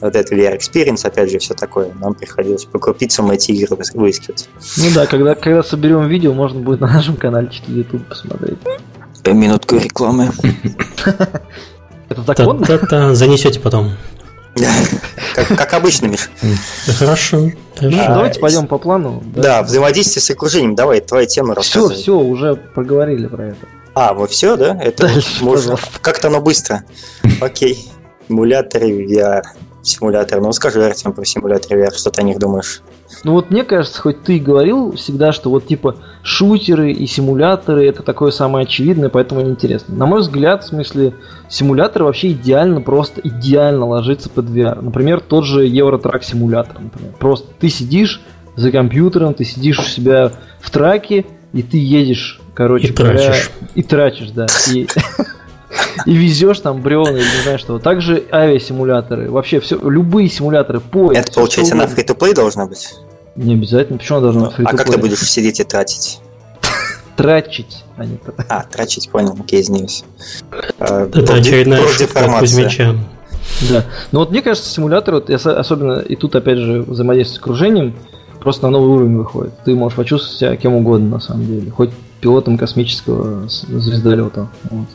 Вот это VR Experience, опять же, все такое. Нам приходилось по крупицам эти игры выискивать. Ну да, когда, когда соберем видео, можно будет на нашем канале YouTube посмотреть. Минутку рекламы. *laughs* Это законно? Занесете потом. Как, как обычно, Миш. Да хорошо. давайте пойдем по плану. Да, взаимодействие с окружением. Давай, твоя тема рассказывай. Все, все, уже поговорили про это. А, мы все, да? Это можно. Как-то оно быстро. Окей. Симуляторы VR. Симулятор. Ну, скажи, Артем, про симуляторы VR, что ты о них думаешь? Ну вот мне кажется, хоть ты и говорил всегда, что вот типа шутеры и симуляторы это такое самое очевидное, поэтому неинтересно. На мой взгляд, в смысле, симуляторы вообще идеально, просто идеально ложится под VR. Например, тот же Евротрак симулятор. Например. Просто ты сидишь за компьютером, ты сидишь у себя в траке, и ты едешь, короче и говоря, тратишь. и тратишь, да. И, *laughs* и везешь там бревна, или не знаю что. Также авиасимуляторы, вообще все, любые симуляторы, поезд. Это получается на фри-то-плей должно быть? Не обязательно. Почему она должна быть А как ты будешь сидеть и тратить? Трачить, а не А, трачить, понял, окей, извиняюсь. А, Это очередная шутка Кузьмича. Да. Но вот мне кажется, симулятор, вот, особенно и тут опять же взаимодействие с окружением, просто на новый уровень выходит. Ты можешь почувствовать себя кем угодно на самом деле. Хоть пилотом космического звездолета. Вот.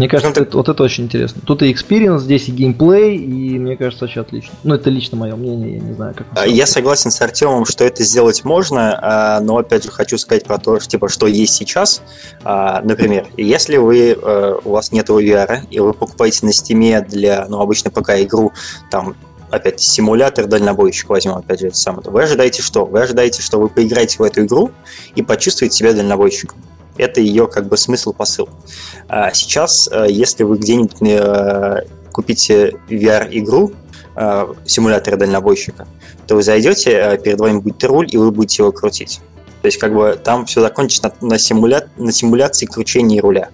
Мне кажется, ну, это, вот это очень интересно. Тут и experience, здесь и геймплей, и мне кажется, очень отлично. Ну, это лично мое мнение, я не знаю, как. А, я согласен с Артемом, что это сделать можно, а, но опять же хочу сказать про то, что, типа, что есть сейчас. А, например, если вы э, у вас нет VR, и вы покупаете на стиме для, ну, обычно ПК игру, там, опять симулятор дальнобойщик возьмем, опять же, это самое. Вы ожидаете что? Вы ожидаете, что вы поиграете в эту игру и почувствуете себя дальнобойщиком. Это ее как бы смысл, посыл. А сейчас, э, если вы где-нибудь э, купите VR-игру, э, симулятор дальнобойщика, то вы зайдете, перед вами будет руль, и вы будете его крутить. То есть, как бы там все закончится на, симуля... на симуляции кручения руля.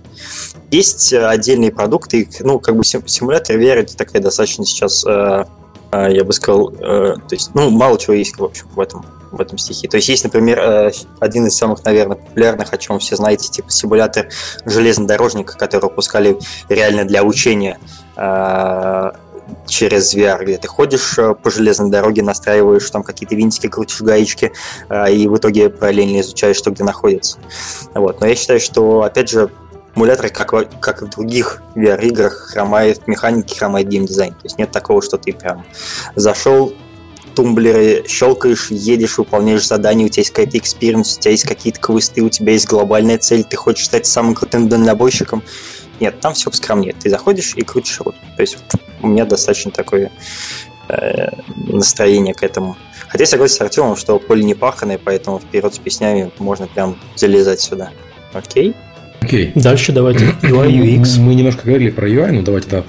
Есть отдельные продукты, ну, как бы симулятор VR это такая достаточно сейчас, я бы сказал, то есть, ну, мало чего есть, в общем, в этом в этом стихе. То есть есть, например, э, один из самых, наверное, популярных, о чем все знаете, типа симулятор железнодорожника, который выпускали реально для учения э, через VR, где ты ходишь э, по железной дороге, настраиваешь там какие-то винтики, крутишь гаечки, и в итоге параллельно изучаешь, что где находится. Вот. Но я считаю, что, опять же, эмуляторы, как, как и в других VR-играх, хромает механики, хромает геймдизайн. То есть нет такого, что ты прям зашел, тумблеры, щелкаешь, едешь, выполняешь задания, у тебя есть какая-то experience, у тебя есть какие-то квесты, у тебя есть глобальная цель, ты хочешь стать самым крутым дальнобойщиком. Нет, там все поскромнее. Ты заходишь и крутишь руль. То есть у меня достаточно такое э, настроение к этому. Хотя я согласен с Артемом, что поле не паханное, поэтому вперед с песнями можно прям залезать сюда. Окей? Окей. Дальше давайте UI, UX. Мы немножко говорили про UI, но давайте, да,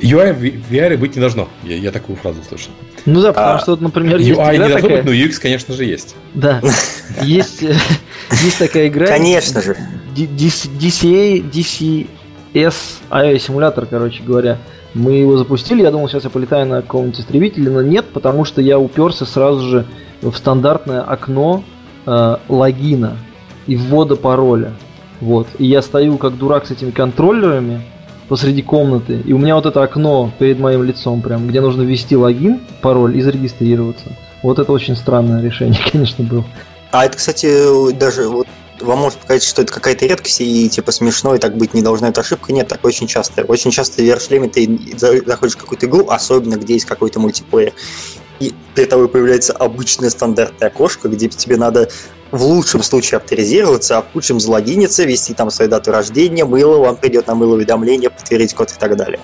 UI в VR быть не должно. Я, я такую фразу слышал. Ну да, потому а, что, например, есть UI игра не должно такая... быть, но UX, конечно же, есть. Да. *laughs* Есть, э, *laughs* есть такая игра. Конечно же. DCA, DCS авиасимулятор, короче говоря. Мы его запустили, я думал, сейчас я полетаю на каком-нибудь истребителе, но нет, потому что я уперся сразу же в стандартное окно э, логина и ввода пароля. Вот. И я стою как дурак с этими контроллерами, посреди комнаты, и у меня вот это окно перед моим лицом прям, где нужно ввести логин, пароль и зарегистрироваться. Вот это очень странное решение, *laughs* конечно, было. А это, кстати, даже вот вам может показаться, что это какая-то редкость и типа смешно, и так быть не должна эта ошибка. Нет, так очень часто. Очень часто в VR-шлеме ты заходишь в какую-то игру, особенно где есть какой-то мультиплеер, и перед тобой появляется обычное стандартное окошко, где тебе надо в лучшем случае авторизироваться, а в худшем залогиниться, ввести там свою дату рождения, мыло, вам придет на мыло уведомление, подтвердить код и так далее.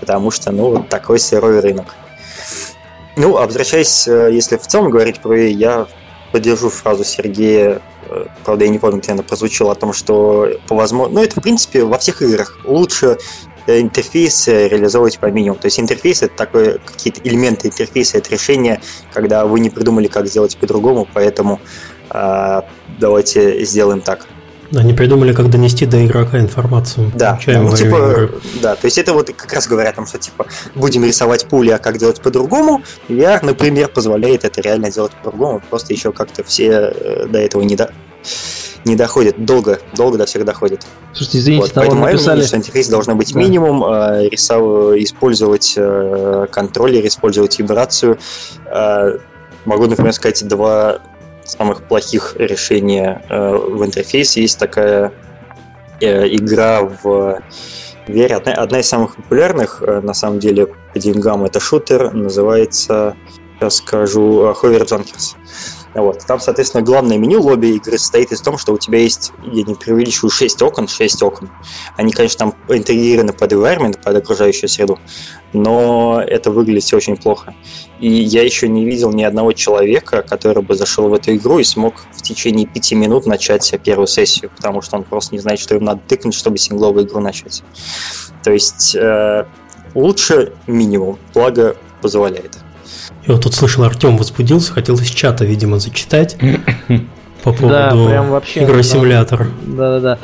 Потому что, ну, такой сырой рынок. Ну, а возвращаясь, э, если в целом говорить про я поддержу фразу Сергея, э, правда, я не помню, где она прозвучала, о том, что по возможности... Ну, это, в принципе, во всех играх лучше интерфейс реализовывать по минимуму. То есть интерфейс это такое, какие-то элементы интерфейса, это решение, когда вы не придумали, как сделать по-другому, поэтому а, давайте сделаем так. Они придумали, как донести до игрока информацию. Да, ну, типа, да, то есть это вот как раз говорят о том, что типа будем рисовать пули, а как делать по-другому. VR, например, позволяет это реально делать по-другому, просто еще как-то все э, до этого не, до... не доходят. Долго, долго до всех доходит. Слушайте, извините, вот, поэтому написали... мнение, что интерфейс должно быть да. минимум, э, рисов... использовать э, контроллер, использовать вибрацию. Э, могу, например, сказать два самых плохих решения э, в интерфейсе есть такая э, игра в VR. Одна, одна из самых популярных, э, на самом деле, по деньгам это шутер, называется, сейчас скажу, Hover Junkers. Вот. Там, соответственно, главное меню лобби игры состоит из того, что у тебя есть, я не преувеличиваю, 6 окон, 6 окон. Они, конечно, там интегрированы под environment, под окружающую среду, но это выглядит все очень плохо. И я еще не видел ни одного человека, который бы зашел в эту игру и смог в течение 5 минут начать первую сессию, потому что он просто не знает, что им надо тыкнуть, чтобы сингловую игру начать. То есть э, лучше минимум, благо позволяет. Я вот тут слышал, Артем возбудился, хотел из чата, видимо, зачитать по поводу да, прям вообще, игры-симулятора. Да-да-да.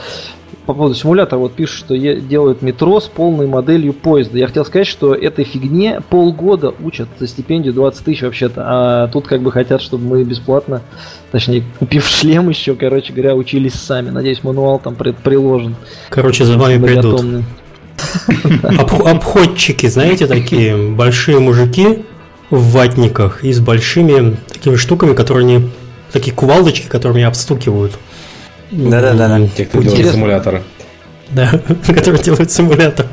По поводу симулятора вот пишут, что делают метро с полной моделью поезда. Я хотел сказать, что этой фигне полгода учат за стипендию 20 тысяч вообще-то. А тут как бы хотят, чтобы мы бесплатно, точнее, купив шлем еще, короче говоря, учились сами. Надеюсь, мануал там приложен. Короче, за вами придут. Обходчики, знаете, такие большие мужики, в ватниках и с большими такими штуками, которые не такие кувалдочки, которыми обстукивают. Да-да-да, те, кто делает симуляторы. Да, *laughs* которые делают симулятор.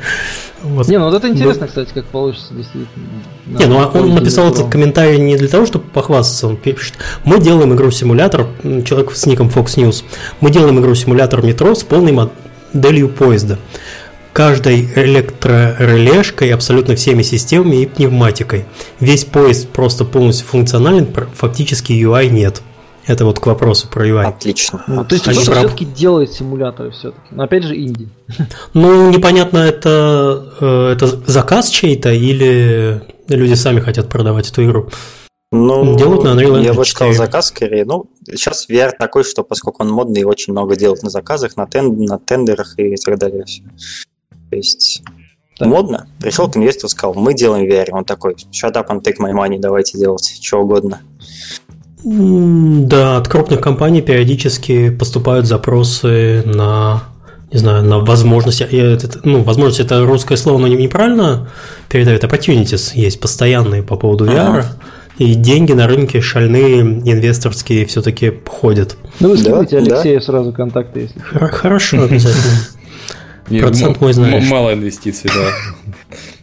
Вот. Не, ну вот это интересно, кстати, как получится действительно. Не, ну а он написал этот комментарий не для того, чтобы похвастаться, он пишет, мы делаем игру-симулятор, человек с ником Fox News, мы делаем игру-симулятор метро с полной моделью поезда каждой электрорелешкой, абсолютно всеми системами и пневматикой. Весь поезд просто полностью функционален, фактически UI нет. Это вот к вопросу про UI. Отлично. Ну, то есть кто-то прав- все-таки делает симуляторы все-таки. Но опять же инди. *laughs* Ну, непонятно, это, э, это заказ чей-то или люди сами хотят продавать эту игру. Ну, Делают на Unreal я Engine бы сказал 4. заказ скорее. Ну, сейчас VR такой, что поскольку он модный, очень много делают на заказах, на, тен- на тендерах и так далее. То есть Так. модно. Пришел к инвестору, сказал, мы делаем VR. Он такой, shut up and take my money, давайте делать что угодно. Да, от крупных компаний периодически поступают запросы на не знаю, на возможности, я это- ну, возможность это русское слово, но не- неправильно передает, opportunities есть постоянные по поводу VR, Ага. и деньги на рынке шальные, инвесторские все-таки ходят. Ну вы Да, скидывайте да. Алексею сразу контакты, если Хорошо, обязательно. *laughs* Процент мой знаешь. Мало инвестиций, да.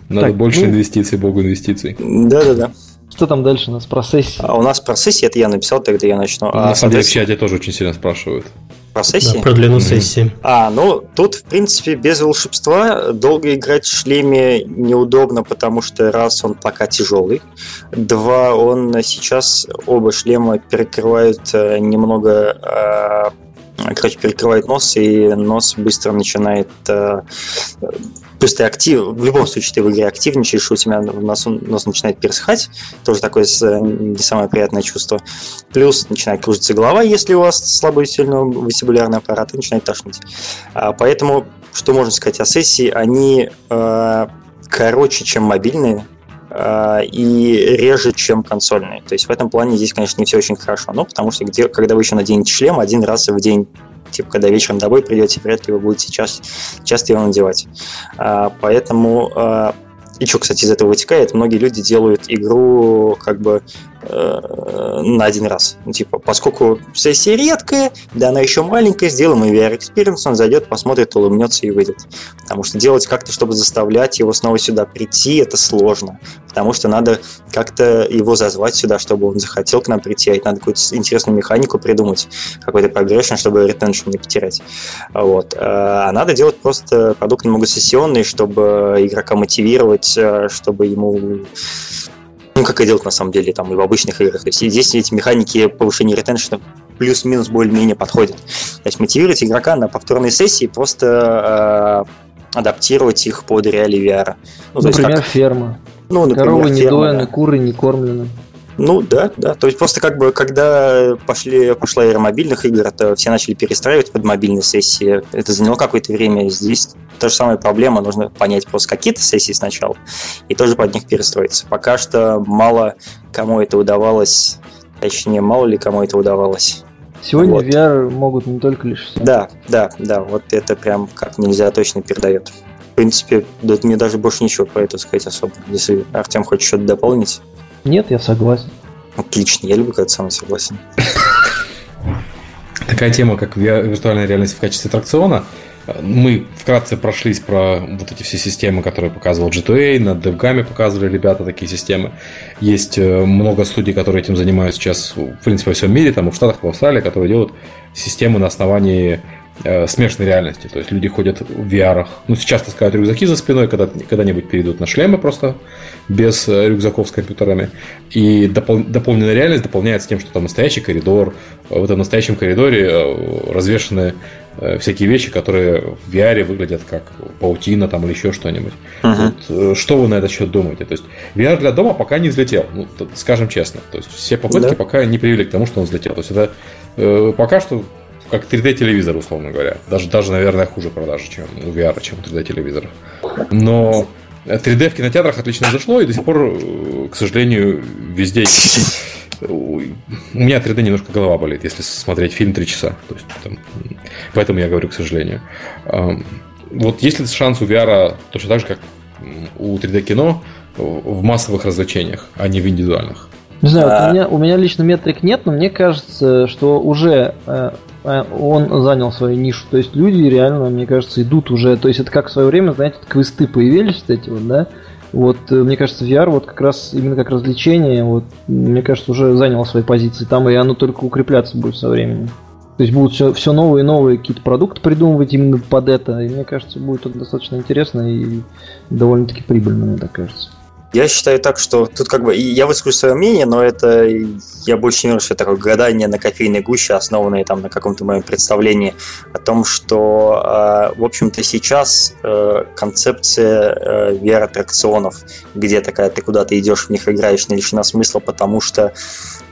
Надо Так, больше ну- инвестиций, богу инвестиций. Да-да-да. Что там дальше у нас про сессии? А у нас про сессии, это я написал, тогда я начну. А, На самом деле в чате тоже очень сильно спрашивают. Про сессии? Да, про длину Мгм. сессии. А, ну, тут, в принципе, без волшебства долго играть в шлеме неудобно, потому что, раз, он пока тяжелый, два, он сейчас, оба шлема перекрывают э, немного, э, короче, перекрывает нос, и нос быстро начинает э, Просто актив, в любом случае ты в игре активничаешь, у тебя нос, нос начинает пересыхать, тоже такое э, не самое приятное чувство. Плюс начинает кружиться голова, если у вас слабый сильный вестибулярный аппарат, и начинает тошнить. А, поэтому, что можно сказать о сессии, они э, короче, чем мобильные, э, и реже, чем консольные. То есть в этом плане здесь, конечно, не все очень хорошо. Но потому что где, когда вы еще наденете шлем один раз в день, типа когда вечером домой придете, вряд ли вы будете часто, часто его надевать. А, поэтому а, и что, кстати, из этого вытекает, многие люди делают игру как бы э, на один раз. Ну, типа, поскольку сессия редкая, да она еще маленькая, сделаем и VR Experience, он зайдет, посмотрит, улыбнется и выйдет. Потому что делать как-то, чтобы заставлять его снова сюда прийти, это сложно. Потому что надо как-то его зазвать сюда, чтобы он захотел к нам прийти, а это надо какую-то интересную механику придумать, какой-то progression, чтобы retention не потерять. Вот. А надо делать просто продукт немного сессионный, чтобы игрока мотивировать, э, чтобы ему ну, как и делать на самом деле там и в обычных играх. То есть здесь эти механики повышения ретеншена плюс-минус более-менее подходят. То есть мотивировать игрока на повторные сессии, просто э, адаптировать их под реалии VR. Ну, то есть Например, как- ферма. ну, например, Коровы не ферма, доены, да. куры не кормлены. Ну да, да. То есть просто как бы, когда пошли, пошла эра мобильных игр, это все начали перестраивать под мобильные сессии. Это заняло какое-то время. Здесь та же самая проблема. Нужно понять просто какие-то сессии сначала и тоже под них перестроиться. Пока что мало кому это удавалось. Точнее, мало ли кому это удавалось. Сегодня Вот. VR могут не только лишь все. Да, да, да. Вот это прям как нельзя точно передает. В принципе, да, мне даже больше ничего про это сказать особо. Если Артем хочет что-то дополнить, Нет, я согласен. отлично. Я люблю, когда мной согласен. *laughs* Такая тема, как ви- виртуальная реальность в качестве аттракциона. Мы вкратце прошлись про вот эти все системы, которые показывал G2A, на DevGAM показывали ребята такие системы. Есть э, много студий, которые этим занимаются сейчас, в принципе, во всем мире, там в Штатах, и в Австралии, которые делают системы на основании э, смешанной реальности. То есть люди ходят в VR. Ну, сейчас таскают рюкзаки за спиной, когда, когда-нибудь перейдут на шлемы просто без э, рюкзаков с компьютерами. И допол- дополненная реальность дополняется тем, что там настоящий коридор. В этом настоящем коридоре э, развешаны э, всякие вещи, которые в VR выглядят как паутина там или еще что-нибудь. Вот, э, что вы на этот счет думаете? То есть VR для дома пока не взлетел, ну, скажем честно. То есть все попытки Да. пока не привели к тому, что он взлетел. То есть это э, пока что как 3D-телевизор, условно говоря. Даже, даже, наверное, хуже продажи, чем у VR, чем у 3D-телевизоров. Но 3D в кинотеатрах отлично зашло, и до сих пор, э, к сожалению, везде. У меня 3D немножко голова болит, если смотреть фильм 3 часа. То есть, там, поэтому я говорю, к сожалению. Вот есть ли шанс у VR точно так же, как у 3D-кино в массовых развлечениях, а не в индивидуальных? Не знаю, вот А. у, меня, у меня лично метрик нет, но мне кажется, что уже э, он занял свою нишу. То есть люди реально, мне кажется, идут уже. То есть это как в свое время, знаете, квесты появились, вот эти вот, да? Вот, э, мне кажется, VR вот как раз именно как развлечение, вот, мне кажется, уже занял свои позиции там, и оно только укрепляться будет со временем. То есть будут все, все новые и новые какие-то продукты придумывать именно под это, и мне кажется, будет это достаточно интересно и довольно-таки прибыльно, мне так кажется. Я считаю так, что тут как бы я выскажу свое мнение, но это я больше не верю, что это такое гадание на кофейной гуще, основанное там на каком-то моем представлении о том, что, э, в общем-то, сейчас э, концепция э, VR-аттракционов, где такая ты куда-то идешь, в них играешь, не лишена смысла, потому что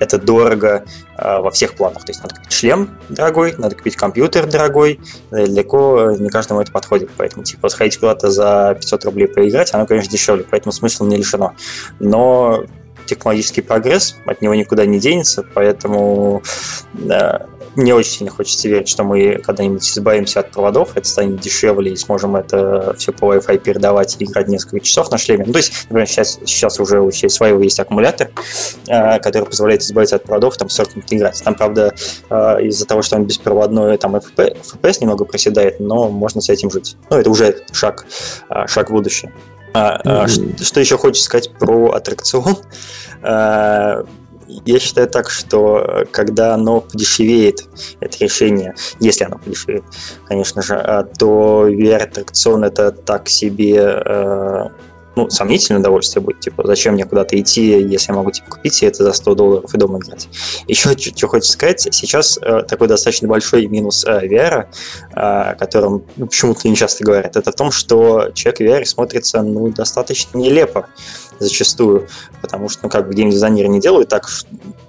это дорого э, во всех планах. То есть надо купить шлем дорогой, надо купить компьютер дорогой, далеко не каждому это подходит. Поэтому, типа, сходить куда-то за 500 рублей поиграть, оно, конечно, дешевле, поэтому смысла не лишено. Но технологический прогресс, от него никуда не денется, поэтому э, мне очень сильно хочется верить, что мы когда-нибудь избавимся от проводов, это станет дешевле и сможем это все по Wi-Fi передавать и играть несколько часов на шлеме. Ну, то есть, например, сейчас, сейчас уже у своего есть аккумулятор, э, который позволяет избавиться от проводов, там 40 минут играть. Там, правда, э, из-за того, что он беспроводной, там FPS немного проседает, но можно с этим жить. Ну, это уже шаг, э, шаг в будущее. А, а, что, что еще хочется сказать про аттракцион? Я считаю так, что э, когда оно подешевеет, это решение, если оно подешевеет, конечно же, а, то VR-аттракцион это так себе э, ну, сомнительное удовольствие будет. Типа, зачем мне куда-то идти, если я могу типа, купить себе это за 100 долларов и дома играть. Еще что хочется сказать, сейчас э, такой достаточно большой минус э, VR, э, которым ну, почему-то не часто говорят, это в том, что человек VR смотрится ну, достаточно нелепо зачастую, потому что, ну, как бы геймдизайнеры не делают так,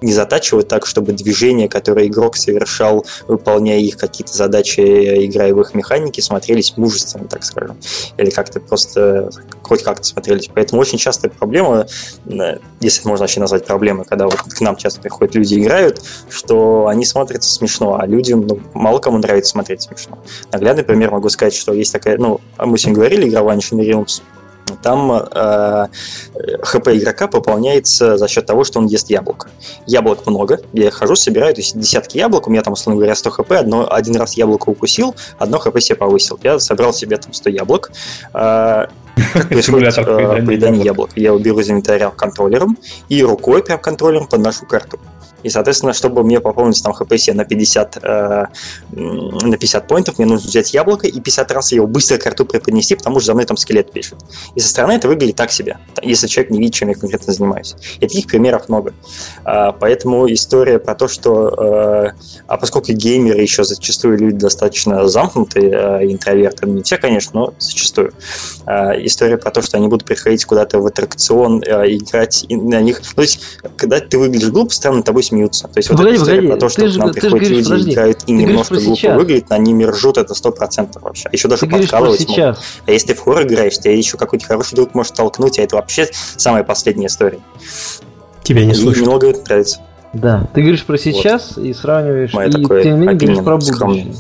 не затачивают так, чтобы движения, которые игрок совершал, выполняя их какие-то задачи, играя в их механики, смотрелись мужественно, так скажем, или как-то просто хоть как-то смотрелись. Поэтому очень частая проблема, э, если можно вообще назвать проблемой, когда вот к нам часто приходят люди и играют, что они смотрятся смешно, а людям, ну, мало кому нравится смотреть смешно. Наглядный пример могу сказать, что есть такая, ну, мы сегодня говорили, игра Vanishing Realms, там э, ХП игрока пополняется за счет того, что он ест яблоко. Яблок много, я хожу, собираю, то есть десятки яблок, у меня там, условно говоря, 100 хп, одно, один раз яблоко укусил, одно хп себе повысил. Я собрал себе там 100 яблок. Э, как происходит э, поедание яблок? Я уберу из инвентаря контроллером и рукой прям контроллером подношу карту. И, соответственно, чтобы мне пополнить там хп на 50, э, на 50 поинтов, мне нужно взять яблоко и 50 раз его быстро к рту преподнести, потому что за мной там скелет пишет. И со стороны это выглядит так себе, если человек не видит, чем я конкретно занимаюсь. И таких примеров много. Э, поэтому история про то, что... Э, а поскольку геймеры еще зачастую люди достаточно замкнутые, э, интроверты, не все, конечно, но зачастую. Э, история про то, что они будут приходить куда-то в аттракцион, э, играть на них... То есть, когда ты выглядишь глупо, странно тобой смеются. То есть вот погоди, эта история погоди, про то, что к нам приходят люди, подожди, играют и немножко глупо сейчас. выглядят, они не ржут, это сто процентов вообще. Еще даже ты подкалывать могут. А если ты в хоррор играешь, тебе еще какой-то хороший друг может толкнуть, а это вообще самая последняя история. Тебя не слышно. Немного это нравится. Да, ты говоришь про сейчас вот. и сравниваешь, Моя и ты не говоришь про будущее.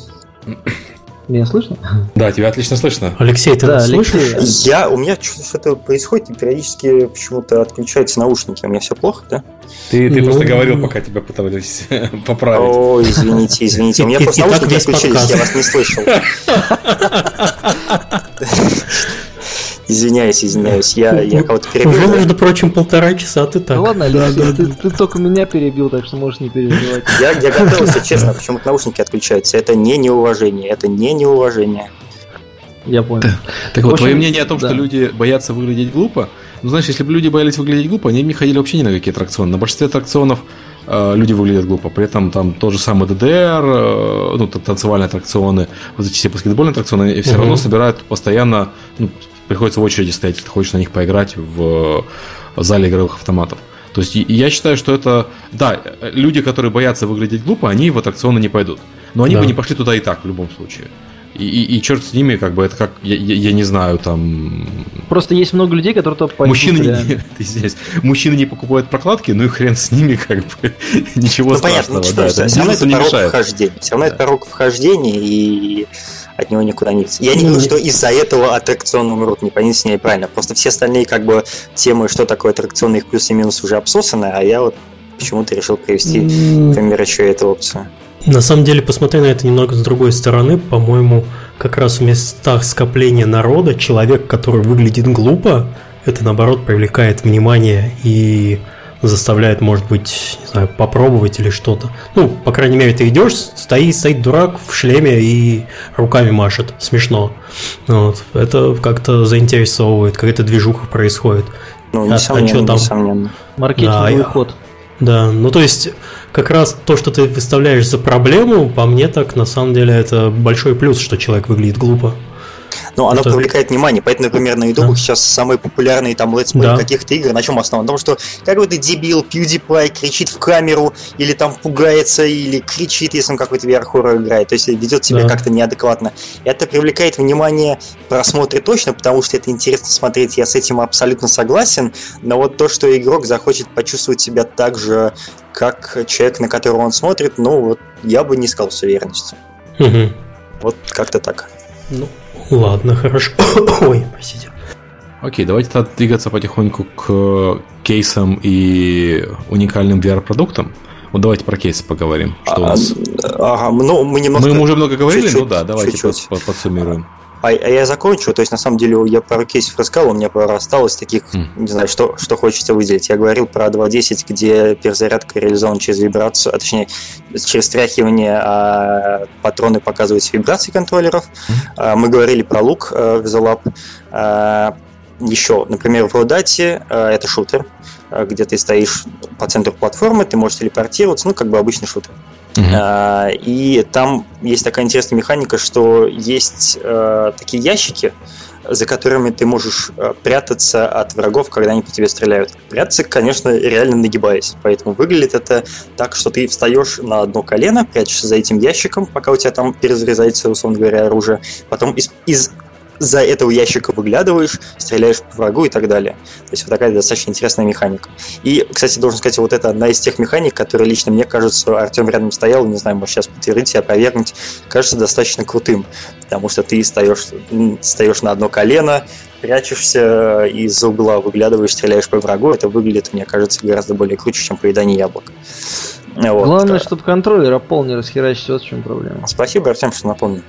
Меня слышно? Да, тебя отлично слышно. Алексей, ты да, нас Алексей. слышишь? Я, у меня что-то происходит, и периодически почему-то отключаются наушники. У меня все плохо, да? Ты, ты ну... просто говорил, пока тебя пытались *laughs* поправить. О, извините, извините. У меня просто наушники отключились, я вас не слышал. *laughs* Извиняюсь, извиняюсь, я, я кого-то перебил. Уже, между прочим, полтора часа, ты так. Ну ладно, Алексей, да, ты, да. ты только меня перебил, так что можешь не переживать. *laughs* Я, я готовился, честно, почему-то наушники отключаются. Это не неуважение, это не неуважение. Я понял. Так, так вот, твое мнение о том, да. что люди боятся выглядеть глупо, ну, знаешь, если бы люди боялись выглядеть глупо, они бы не ходили вообще ни на какие аттракционы. На большинстве аттракционов э, люди выглядят глупо. При этом там тот же самый ДДР, э, ну, танцевальные аттракционы, вот эти все баскетбольные аттракционы, и все угу. равно собирают постоянно, ну, приходится в очереди стоять, если ты хочешь на них поиграть в зале игровых автоматов. То есть я считаю, что это... Да, люди, которые боятся выглядеть глупо, они в аттракционы не пойдут. Но они да. бы не пошли туда и так, в любом случае. И, и, и черт с ними, как бы это как, я, я, я не знаю, там. Просто есть много людей, которые то пойдут. Мужчины не, *laughs* извиняюсь, мужчины не покупают прокладки, ну и хрен с ними, как бы *laughs* ничего ну, страшного. Понятно, ну, да, все равно это не порог мешает. вхождения. Все равно да. это порог вхождения, и от него никуда не Я не говорю, что из-за этого аттракцион умрут, не поймите меня правильно. Просто все остальные как бы темы, что такое аттракционный их плюсы и минусы уже обсосаны, а я вот почему-то решил привести пример еще эту опцию. На самом деле, посмотри на это немного с другой стороны, по-моему, как раз в местах скопления народа человек, который выглядит глупо, это наоборот привлекает внимание и заставляет, может быть, не знаю, попробовать или что-то. Ну, по крайней мере, ты идешь, стоит, стоит дурак в шлеме и руками машет. Смешно. Вот. Это как-то заинтересовывает, какая-то движуха происходит. Ну, несомненно, а, а что там? несомненно. Маркетинговый да, ход. Да, ну то есть как раз то, что ты выставляешь за проблему, по мне так на самом деле это большой плюс, что человек выглядит глупо. Ну, оно это... привлекает внимание. Поэтому, например, на YouTube да. сейчас самые популярные там let's play да. каких-то игр на чем основан? На том, что какой-то дебил PewDiePie кричит в камеру, или там пугается, или кричит, если он какой-то VR-хоррор играет. То есть ведет себя да. как-то неадекватно. Это привлекает внимание просмотре точно, потому что это интересно смотреть. Я с этим абсолютно согласен. Но вот то, что игрок захочет почувствовать себя так же, как человек, на которого он смотрит, ну вот я бы не сказал с уверенностью. Угу. Вот как-то так. Ну, Ладно, хорошо. *coughs* Ой, простите. Окей, давайте тогда двигаться потихоньку к кейсам и уникальным VR-продуктам. Вот давайте про кейсы поговорим. Что а, у нас? Ага, ну, мы немного... Мы уже много говорили, чуть-чуть, ну да, давайте чуть-чуть. Под, подсуммируем. А, а я закончу, то есть на самом деле я пару кейсов рассказал, у меня пара осталось таких, mm. не знаю, что, что хочется выделить. Я говорил про 2.10, где перезарядка реализована через вибрацию, а точнее через тряхивание, а патроны показывают вибрации контроллеров. Mm. Мы говорили про лук э, в Visual а, Еще, например, в Родате э, это шутер, э, где ты стоишь по центру платформы, ты можешь телепортироваться, ну, как бы обычный шутер. Uh-huh. И там есть такая интересная механика, что есть э, такие ящики, за которыми ты можешь э, прятаться от врагов, когда они по тебе стреляют. Прятаться, конечно, реально нагибаясь. Поэтому выглядит это так, что ты встаешь на одно колено, прячешься за этим ящиком, пока у тебя там перезаряжается, условно говоря, оружие. Потом из, из за этого ящика выглядываешь, стреляешь по врагу и так далее. То есть вот такая достаточно интересная механика. И, кстати, должен сказать, вот это одна из тех механик, которые лично мне кажется, Артем рядом стоял, не знаю, может сейчас подтвердить и опровергнуть, кажется достаточно крутым, потому что ты стоишь, стоишь на одно колено, прячешься из угла, выглядываешь, стреляешь по врагу, это выглядит, мне кажется, гораздо более круче, чем поедание яблок. Вот. Главное, чтобы контроллер пол не расхерачить, вот в чем проблема. Спасибо, Артем, что напомнил.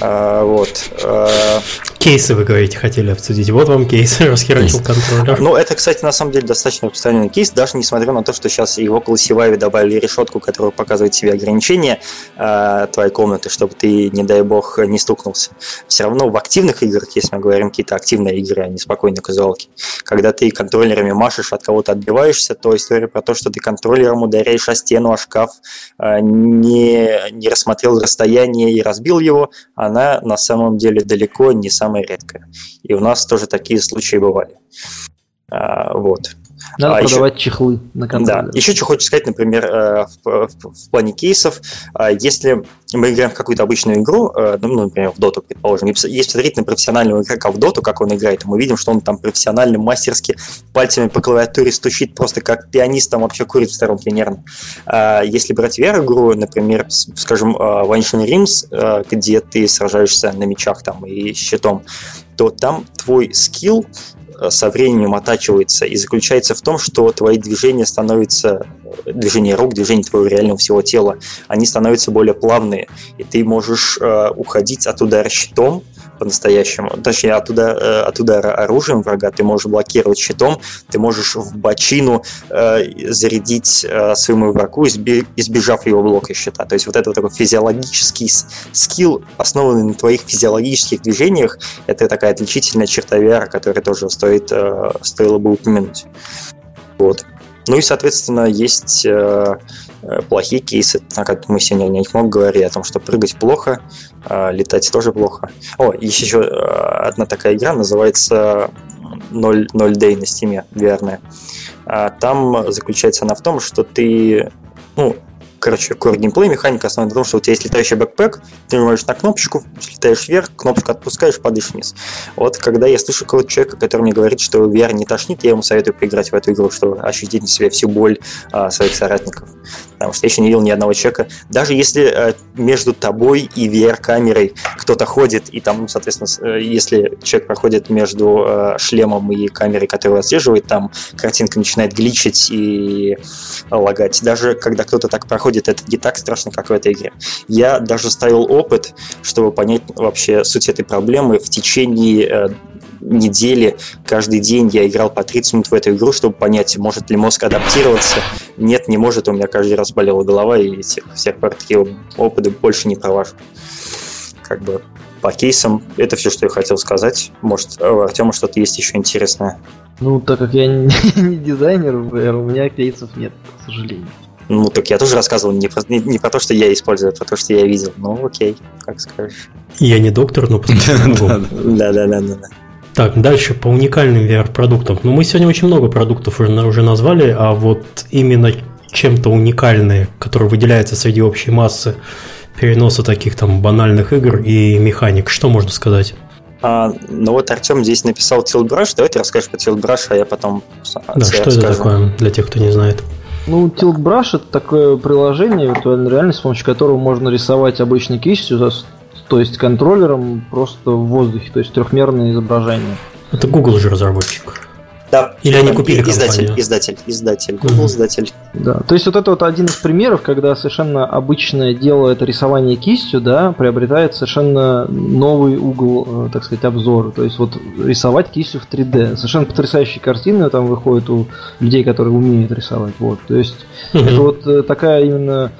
А, вот. А, кейсы, вы говорите, хотели обсудить. Вот вам кейс, *laughs* расхерачил контроллер. Ну, это, кстати, на самом деле достаточно распространенный кейс, даже несмотря на то, что сейчас его классивави добавили решетку, которая показывает тебе ограничения э, твоей комнаты, чтобы ты, не дай бог, не стукнулся. Все равно в активных играх, если мы говорим какие-то активные игры, а не спокойные казуалки, когда ты контроллерами машешь, от кого-то отбиваешься, то история про то, что ты контроллером ударяешь о стену, о шкаф, э, не, не рассмотрел расстояние и разбил его, она на самом деле далеко не самая редкая. И у нас тоже такие случаи бывали. А, вот. Надо а продавать еще, чехлы на консоли. Да. Еще что хочется сказать, например, э, в, в, в плане кейсов, а, если мы играем в какую-то обычную игру, э, ну, ну, например, в доту, предположим, если смотреть на профессионального игрока в доту, как он играет, мы видим, что он там профессионально, мастерски пальцами по клавиатуре стучит просто как пианист, там вообще курит в сторонке нервно. А, если брать VR-игру, например, скажем, Vanishing э, Rims, где ты сражаешься на мечах там и щитом, то там твой скилл со временем оттачивается и заключается в том, что твои движения становятся, движения рук, движения твоего реального всего тела, они становятся более плавные, и ты можешь э, уходить от удара щитом, по-настоящему. Точнее, от, уда- э, от удара оружием врага ты можешь блокировать щитом, ты можешь в бочину э, зарядить э, своему врагу, избежав его блока щита. То есть вот это такой физиологический скилл, основанный на твоих физиологических движениях, это такая отличительная черта VR, которую тоже стоит, э, стоило бы упомянуть. Вот. Ну и, соответственно, есть э плохие кейсы, как мы сегодня не мог говорить о том, что прыгать плохо, э, летать тоже плохо. О, есть еще э, одна такая игра, называется 0, 0 Day на Steam, верная. Там заключается она в том, что ты ну, короче, core геймплей, механика основана на том, что у тебя есть летающий бэкпэк, ты нажимаешь на кнопочку, летаешь вверх, кнопочку отпускаешь, падаешь вниз. Вот когда я слышу какого-то человека, который мне говорит, что VR не тошнит, я ему советую поиграть в эту игру, чтобы ощутить на себе всю боль а, своих соратников. Потому что я еще не видел ни одного человека. Даже если а, между тобой и VR-камерой кто-то ходит, и там, соответственно, э, если человек проходит между а, шлемом и камерой, которая отслеживает, там картинка начинает гличить и лагать. Даже когда кто-то так проходит, это не так страшно, как в этой игре. Я даже ставил опыт, чтобы понять вообще суть этой проблемы в течение э, недели, каждый день я играл по 30 минут в эту игру, чтобы понять, может ли мозг адаптироваться. Нет, не может, у меня каждый раз болела голова, и всех, всех пор такие опыты больше не провожу. Как бы по кейсам. Это все, что я хотел сказать. Может, у Артема что-то есть еще интересное? Ну, так как я *laughs* не, не дизайнер, у меня кейсов нет, к сожалению. Ну, так я тоже рассказывал не про, не, не про то, что я использую, а про то, что я видел. Ну, окей, как скажешь. Я не доктор, но *laughs* посмотрим. Да-да-да. Так, дальше по уникальным VR-продуктам. Ну, мы сегодня очень много продуктов уже, уже назвали, а вот именно чем-то уникальные, которые выделяются среди общей массы переноса таких там банальных игр и механик. Что можно сказать? А, ну вот Артем здесь написал Tilt Brush. Давай ты расскажешь про Tilt Brush, а я потом Да, что расскажу. это такое для тех, кто не знает? Ну, Tilt Brush это такое приложение виртуальной реальности, с помощью которого можно рисовать обычной кистью, то есть контроллером просто в воздухе, то есть трехмерное изображение. Это Google же разработчик. Да. Или они купили издатель, компанию? Издатель, издатель, Google mm-hmm. издатель. Да, то есть вот это вот один из примеров, когда совершенно обычное дело, это рисование кистью, да, приобретает совершенно новый угол, э, так сказать, обзора. То есть вот рисовать кистью в 3D. Совершенно потрясающие картины там выходят у людей, которые умеют рисовать. Вот, то есть mm-hmm. это вот э, такая именно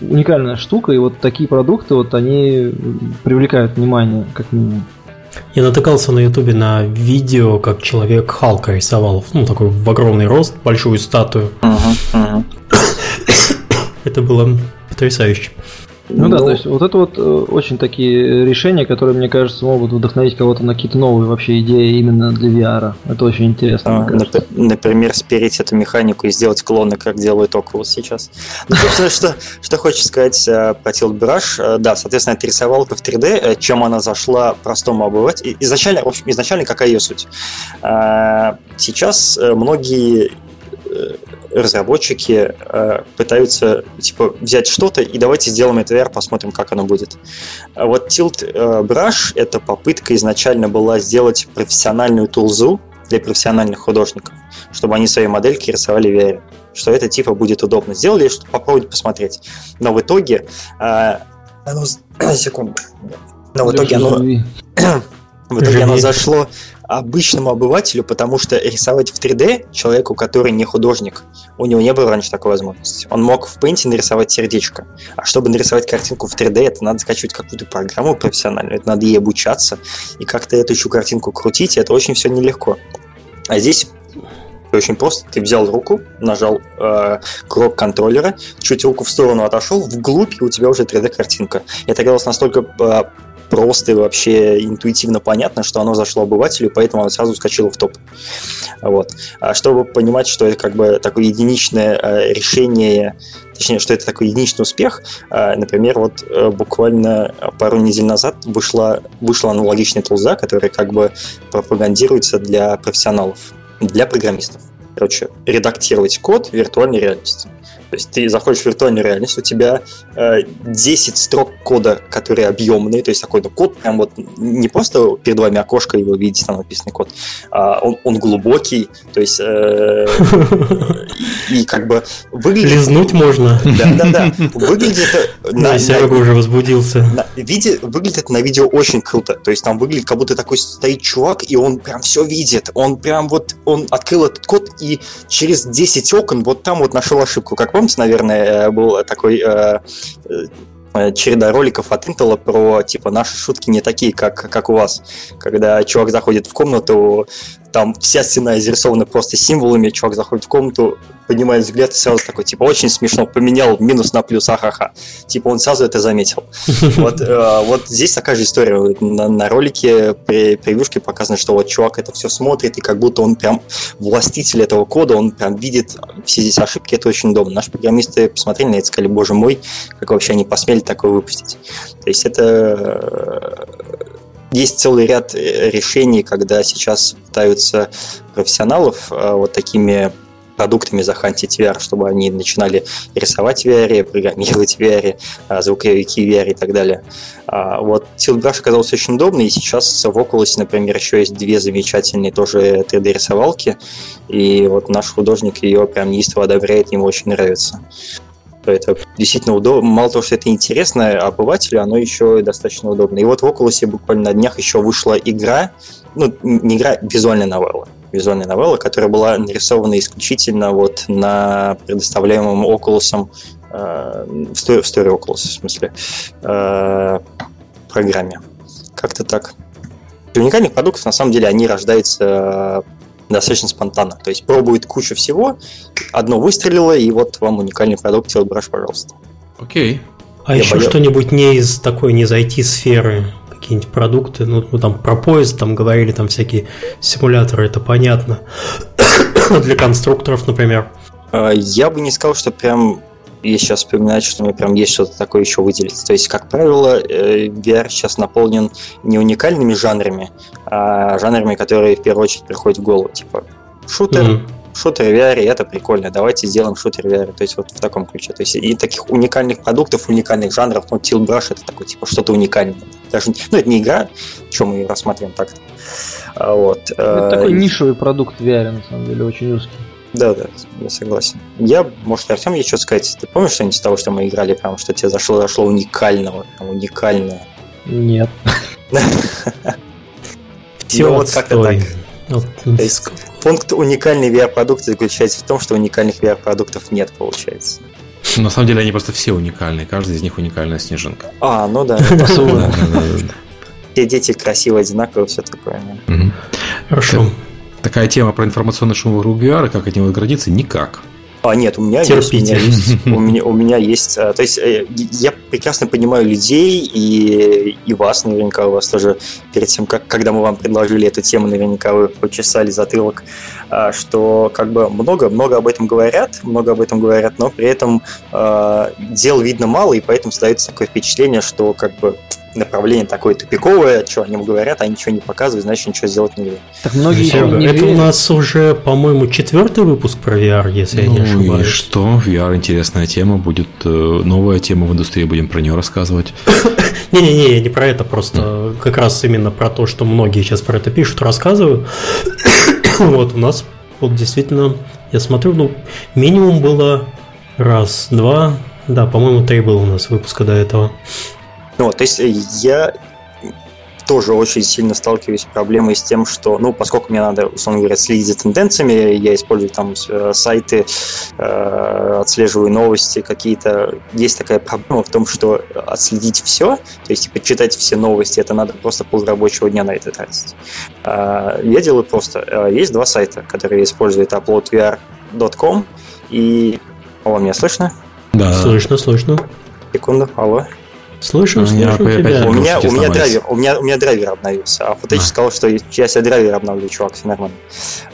уникальная штука, и вот такие продукты, вот они привлекают внимание, как минимум. Я натыкался на ютубе на видео, как человек Халка рисовал, ну, такой в огромный рост, большую статую. Это было потрясающе. Ну, да, то есть вот это вот э, очень такие решения, которые, мне кажется, могут вдохновить кого-то на какие-то новые вообще идеи именно для VR. Это очень интересно. А, например, спереть эту механику и сделать клоны, как делают Oculus сейчас. Ну, собственно, *laughs* что, что хочешь сказать э, про Tilt Brush. Э, да, соответственно, это рисовалка в 3D, чем она зашла простому обывателю. Изначально, в общем, изначально какая ее суть? Сейчас многие разработчики э, пытаются типа взять что-то и давайте сделаем это VR, посмотрим, как оно будет. А вот Tilt э, Brush это попытка изначально была сделать профессиональную тулзу для профессиональных художников, чтобы они свои модельки рисовали в VR, что это типа будет удобно. Сделали, чтобы попробовать посмотреть. Но в итоге э, оно... *clears throat* секунду. Но в итоге оно... *clears throat* В итоге оно зашло обычному обывателю, потому что рисовать в 3D человеку, который не художник, у него не было раньше такой возможности. Он мог в Paint нарисовать сердечко, а чтобы нарисовать картинку в 3D, это надо скачивать какую-то программу профессиональную, это надо ей обучаться, и как-то эту еще картинку крутить, это очень все нелегко. А здесь очень просто. Ты взял руку, нажал э, курок контроллера, чуть руку в сторону отошел, вглубь, и у тебя уже 3D-картинка. Это оказалось настолько э, просто и вообще интуитивно понятно, что оно зашло обывателю, поэтому оно сразу скачало в топ. Вот. А чтобы понимать, что это как бы такое единичное э, решение, точнее, что это такой единичный успех, э, например, вот э, буквально пару недель назад вышла, вышла аналогичная тулза, которая как бы пропагандируется для профессионалов, для программистов. Короче, редактировать код виртуальной реальности. То есть ты заходишь в виртуальную реальность, у тебя э, 10 строк кода, которые объемные, то есть такой ну, код прям вот не просто перед вами окошко, его видите, там написанный код, а он, он глубокий, то есть э, *laughs* и как бы выглядит... Лизнуть можно. Да-да-да. *laughs* Выглядит это... Да, Серега уже возбудился. Выглядит это на видео очень круто, то есть там выглядит, как будто такой стоит чувак, и он прям все видит, он прям вот, он открыл этот код, и через 10 окон вот там вот нашел ошибку, как помните, наверное, э, был такой э, э, череда роликов от Intel про, типа, наши шутки не такие, как, как у вас. Когда чувак заходит в комнату, там вся стена изрисована просто символами, чувак заходит в комнату, поднимает взгляд и сразу такой, типа, очень смешно, поменял минус на плюс, ахаха. Типа, он сразу это заметил. *laughs* Вот, э, вот здесь такая же история. На, на ролике при превьюшке показано, что вот чувак это все смотрит, и как будто он прям властитель этого кода, он прям видит все здесь ошибки, это очень удобно. Наши программисты посмотрели на это и сказали, боже мой, как вообще они посмели такое выпустить. То есть это есть целый ряд э, решений, когда сейчас пытаются профессионалов э, вот такими продуктами захантить VR, чтобы они начинали рисовать в VR, программировать в VR, э, звуковики VR и так далее. А вот Tiltbrush оказался очень удобный, и сейчас в Oculus, например, еще есть две замечательные тоже 3D-рисовалки, и вот наш художник ее прям неистово одобряет, ему очень нравится что это действительно удобно. Мало того, что это интересно обывателю, оно еще и достаточно удобно. И вот в Oculus буквально на днях еще вышла игра, ну, не игра, визуальная новелла. Визуальная новелла, которая была нарисована исключительно вот на предоставляемом Oculus, э, в Story Oculus, в смысле, э, программе как-то так. Уникальных продуктов, на самом деле, они рождаются достаточно спонтанно. То есть пробует кучу всего, одно выстрелило, и вот вам уникальный продукт Tilt пожалуйста. Окей. А Я еще боялся. что-нибудь не из такой, не из IT-сферы, какие-нибудь продукты, ну, мы там про поезд там говорили, там всякие симуляторы, это понятно. *coughs* Для конструкторов, например. А, я бы не сказал, что прям я сейчас вспоминаю, что мне прям есть что-то такое еще выделить. То есть, как правило, э, VR сейчас наполнен не уникальными жанрами, а жанрами, которые в первую очередь приходят в голову. Типа шутер, mm-hmm. шутер в VR, это прикольно, давайте сделаем шутер в VR. То есть, вот в таком ключе. То есть, и таких уникальных продуктов, уникальных жанров, ну, Tilt Brush это такой, типа, что-то уникальное. Даже, ну, это не игра, чем мы ее рассматриваем так-то. А вот. Это такой э, нишевый продукт в VR, на самом деле, очень узкий. Да, да, я согласен. Я, может, Артем есть что сказать. Ты помнишь что-нибудь из того, что мы играли, прям, что тебе зашло, зашло уникального, прям уникальное? Нет. *laughs* Все ну, вот как-то так. Пункт уникальный VR-продукт заключается в том, что уникальных VR-продуктов нет, получается. На самом деле они просто все уникальные, каждый из них уникальная снежинка. А, ну да. *laughs* Все дети красивые, одинаковые, все такое. Хорошо такая тема про информационный шум вокруг VR, как от него отгородиться, никак. А, нет, у меня Терпите. есть. У меня есть, *laughs* у меня, у меня есть. То есть э, я прекрасно понимаю людей и, и вас, наверняка у вас тоже перед тем, как, когда мы вам предложили эту тему, наверняка вы почесали затылок, а, что как бы много-много об этом говорят, много об этом говорят, но при этом э, дел видно мало, и поэтому создается такое впечатление, что как бы направление такое тупиковое, что они говорят, а ничего не показывают, значит ничего сделать нельзя. Так многие Серега, не это верят. у нас уже, по-моему, четвертый выпуск про VR, если ну, я не ну ошибаюсь. И что? VR интересная тема, будет э, новая тема в индустрии, будем про нее рассказывать. *coughs* Не-не-не, я не про это, просто как раз именно про то, что многие сейчас про это пишут, рассказываю. *coughs* вот у нас вот действительно, я смотрю, ну, минимум было раз, два, да, по-моему, три было у нас выпуска до этого. Ну, то есть э, я тоже очень сильно сталкиваюсь с проблемой с тем, что, ну, поскольку мне надо, условно говоря, следить за тенденциями, я использую там э, сайты, э, отслеживаю новости какие-то. Есть такая проблема в том, что отследить все, то есть почитать типа, все новости, это надо просто полрабочего дня на это тратить. Э, я делаю просто. Э, есть два сайта, которые я использую. Это uploadvr.com и... Алло, меня слышно? Да. Слышно, слышно. Секунду, алло. Слышим, слышим тебя. У меня, у, меня драйвер, у, меня, у меня драйвер обновился. А Footage а. сказал, что я себе драйвер обновлю, чувак, все нормально.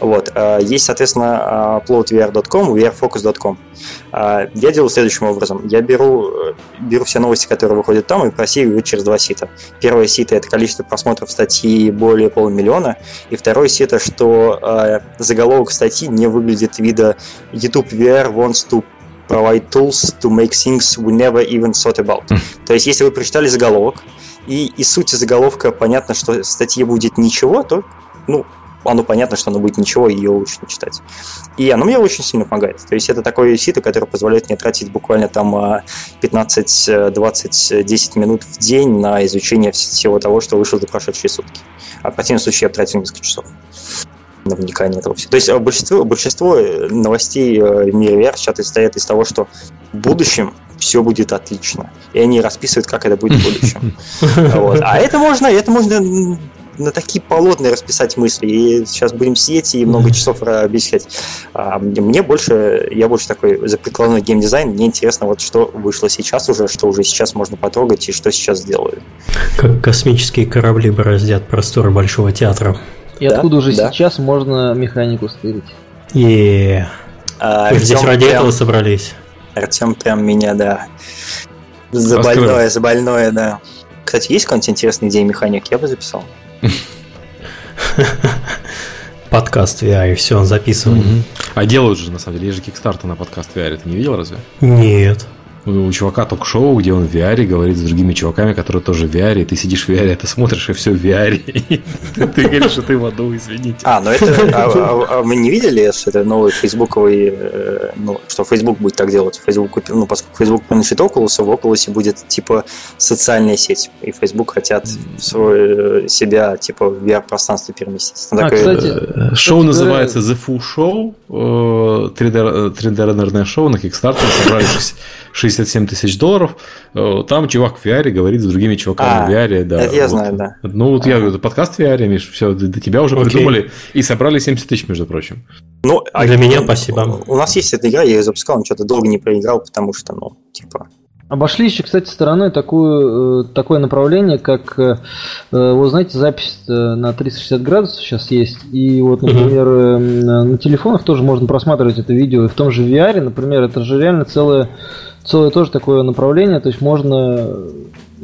Вот. Э, есть, соответственно, uploadvr.com, vrfocus.com. Э, я делаю следующим образом. Я беру, э, беру все новости, которые выходят там, и просеиваю через два сита. Первое сито – это количество просмотров статьи более полумиллиона, и второе сито, что заголовок статьи не выглядит вида YouTube VR wants to provide tools to make things we never even thought about. Mm. То есть, если вы прочитали заголовок, и из сути заголовка понятно, что статье будет ничего, то, ну, оно понятно, что оно будет ничего, и ее лучше не читать. И оно мне очень сильно помогает. То есть это такое сито, которое позволяет мне тратить буквально там 15, 20, 10 минут в день на изучение всего того, что вышло за прошедшие сутки. А в противном случае я тратил несколько часов на вникание этого всего. То есть э, большинство, большинство э, новостей э, в мире VR сейчас состоят из того, что в будущем все будет отлично. И они расписывают, как это будет в будущем. *laughs* Вот. А это можно, это можно на такие полотна расписать мысли. И сейчас будем сидеть и много часов объяснять. А мне больше, я больше такой за прикладной геймдизайн. Мне интересно, вот что вышло сейчас уже, что уже сейчас можно потрогать и что сейчас сделаю. Как космические корабли бороздят просторы Большого театра. И да? откуда уже да. сейчас можно механику стырить? И а, здесь ради прям, этого собрались. Артем прям меня, да. За больное, за больное, да. Кстати, есть какой-нибудь интересный день механик? Я бы записал. *laughs* Подкаст VR, все, он записываем. А делают же, на самом деле, есть же кикстарты на подкаст VR, ты не видел разве? Нет у чувака ток-шоу, где он в VR говорит с другими чуваками, которые тоже в VR, и ты сидишь в VR, ты смотришь, и все в VR, *laughs* ты говоришь, что ты в аду, извините. А, ну это... А, а, а мы не видели, что это новый фейсбуковый... Э, ну, что Facebook будет так делать. Facebook купил, ну, поскольку Facebook принадлежит Oculus, в Oculus будет, типа, социальная сеть, и Facebook хотят свой, себя, типа, в VR-пространство переместить. А, кстати, э, шоу называется The Full Show, 3D-рендерное э, шоу на Kickstarter, собрались *coughs* 67 тысяч долларов, э, там чувак в VR говорит с другими чуваками а, в VR. Да, это я вот. знаю, да. Ну, вот а. я, подкаст в VR, Миш, все, до тебя уже Окей. придумали и собрали 70 тысяч, между прочим. Ну, а для меня спасибо. У нас есть эта игра, я ее запускал, он что-то долго не проиграл, потому что, ну, типа, Обошли еще, кстати, стороной такую, э, такое направление, как, э, вы знаете, запись на 360 градусов сейчас есть. И вот, например, на телефонах тоже можно просматривать это видео. И в том же VR, например, это же реально целое, целое тоже такое направление. То есть можно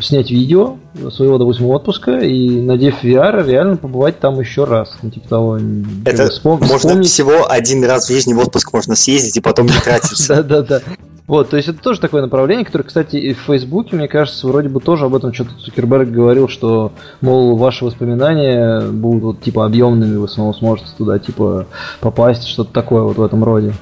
снять видео своего, допустим, отпуска и, надев VR, реально побывать там еще раз. Ну, типа того. Это вспом- можно вспомнить... всего один раз в жизни в отпуск можно съездить и потом не *laughs* тратиться. Да-да-да. Вот, то есть это тоже такое направление, которое, кстати, и в Фейсбуке, мне кажется, вроде бы тоже об этом что-то Цукерберг говорил, что, мол, ваши воспоминания будут вот, типа объемными, вы снова сможете туда типа попасть, что-то такое вот в этом роде.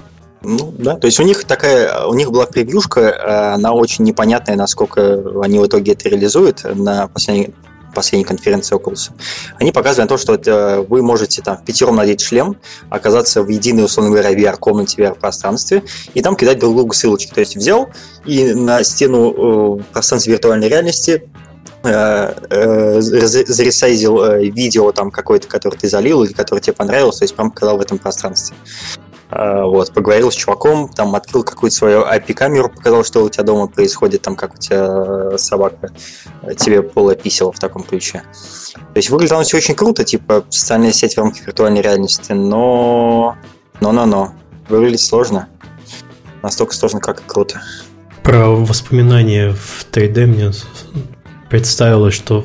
Ну, да, то есть у них такая, у них была превьюшка, э, она очень непонятная, насколько они в итоге это реализуют на последней, последней конференции Oculus. Они показывают то, что это вы можете там в пятером надеть шлем, оказаться в единой, условно говоря, VR-комнате, VR-пространстве, и там кидать друг другу ссылочки. То есть взял и на стену э, пространства виртуальной реальности э, э, заресайзил видео там какое-то, которое ты залил или которое тебе понравилось, то есть прям показал в этом пространстве. А, вот, поговорил с чуваком, там открыл какую-то свою IP-камеру, показал, что у тебя дома происходит, там, как у тебя собака тебе полописала в таком ключе. То есть выглядит оно все очень круто, типа социальная сеть в рамках виртуальной реальности, но... Но-но-но. Выглядит сложно. Настолько сложно, как и круто. Про воспоминания в 3D мне представилось, что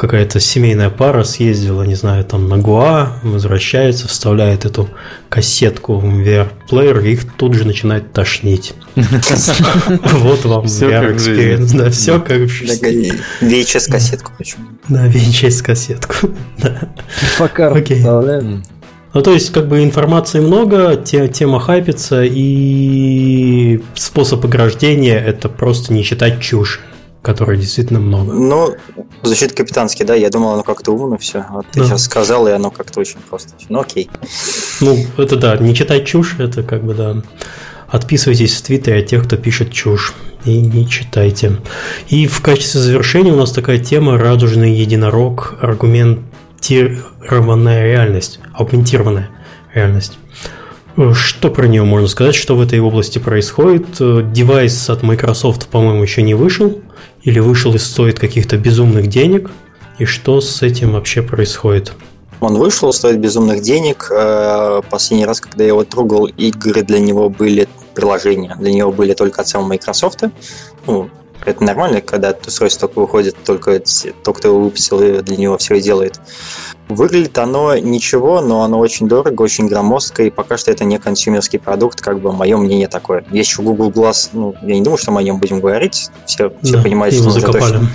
какая-то семейная пара съездила, не знаю, там на Гоа, возвращается, вставляет эту кассетку в VR-плеер, и их тут же начинает тошнить. *laughs* Вот вам VR-experience. Да, все как в жизни. VHS-кассетку почему? Да, VHS-кассетку. *laughs* Окей. Ну, то есть, как бы информации много, тема хайпится, и способ ограждения – это просто не читать чушь которой действительно много. Ну, звучит капитанский, да, я думал, оно как-то умно все. Вот ты да. сейчас сказал, и оно как-то очень просто. Ну, окей. Ну, это да, не читать чушь, это как бы, да. Отписывайтесь в Твиттере от тех, кто пишет чушь. И не читайте. И в качестве завершения у нас такая тема «Радужный единорог. Аргументированная реальность». Аугментированная реальность. Что про нее можно сказать, что в этой области происходит? Девайс от Microsoft, по-моему, еще не вышел или вышел и стоит каких-то безумных денег, и что с этим вообще происходит? Он вышел, стоит безумных денег. Э, последний раз, когда я его трогал, игры для него были приложения. Для него были только от самого Microsoft. Ну, это нормально, когда устройство только выходит, только тот, кто его выпустил, для него все и делает. Выглядит оно ничего, но оно очень дорого, очень громоздко, и пока что это не консюмерский продукт, как бы мое мнение такое. Есть еще Google Glass, ну, я не думаю, что мы о нем будем говорить, все, все да, понимают, что он точно...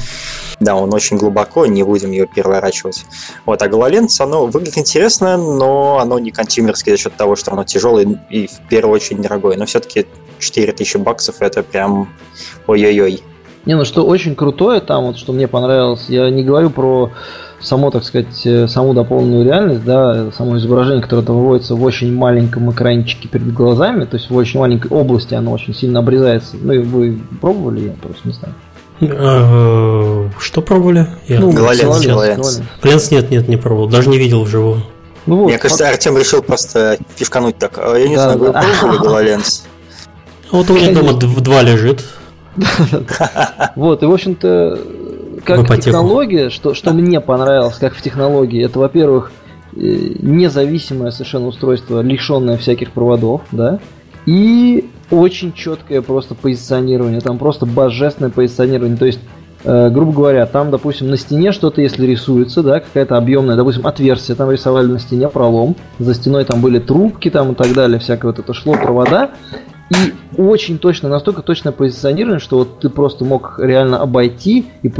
Да, он очень глубоко, не будем ее переворачивать. Вот, а GoloLens, оно выглядит интересно, но оно не консюмерское за счет того, что оно тяжелое и в первую очередь дорогое. Но все-таки 4000 баксов это прям ой-ой-ой. Не, ну что очень крутое там, вот что мне понравилось, я не говорю про само, так сказать, э, саму дополненную реальность, да, само изображение, которое выводится в очень маленьком экранчике перед глазами, то есть в очень маленькой области оно очень сильно обрезается. Ну, и вы пробовали, я просто не знаю. А, что пробовали? Я... Ну, Гололенс. Гололенс нет, нет, не пробовал. Даже не видел вживую. Ну, вот, Мне кажется, Артем решил просто фишкануть так. А я не да, знаю, да. вы пробовали *laughs* Гололенс? Вот у меня дома два лежит. *laughs* Вот, и в общем-то, как технология, что, что мне понравилось, как в технологии, это, во-первых, э, независимое совершенно устройство, лишенное всяких проводов, да, и очень четкое просто позиционирование, там просто божественное позиционирование, то есть э, грубо говоря, там, допустим, на стене что-то, если рисуется, да, какая-то объемная, допустим, отверстие, там рисовали на стене пролом, за стеной там были трубки там и так далее, всякое вот это шло, провода, и очень точно, настолько точно позиционирован, что вот ты просто мог реально обойти и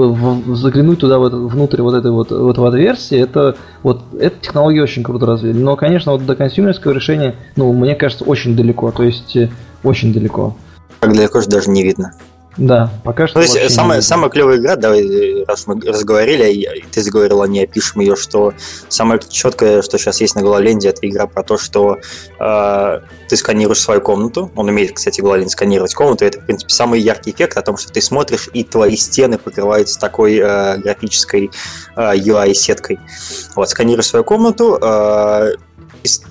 заглянуть туда, вот, внутрь вот этой вот, вот этого отверстия. Это, вот, эта технология очень круто развили. Но, конечно, вот до консюмерского решения, ну, мне кажется, очень далеко. То есть, э, очень далеко. Как далеко же даже не видно. Да, пока что. Ну, то есть самая, самая клевая игра, давай, раз мы разговорили, и ты заговорил о ней, опишем ее, что самое четкое, что сейчас есть на Гололенде, это игра про то, что э, ты сканируешь свою комнату. Он умеет, кстати, Гололенд сканировать комнату. Это, в принципе, самый яркий эффект о том, что ты смотришь, и твои стены покрываются такой э, графической э, UI-сеткой. Вот, сканируешь свою комнату, э,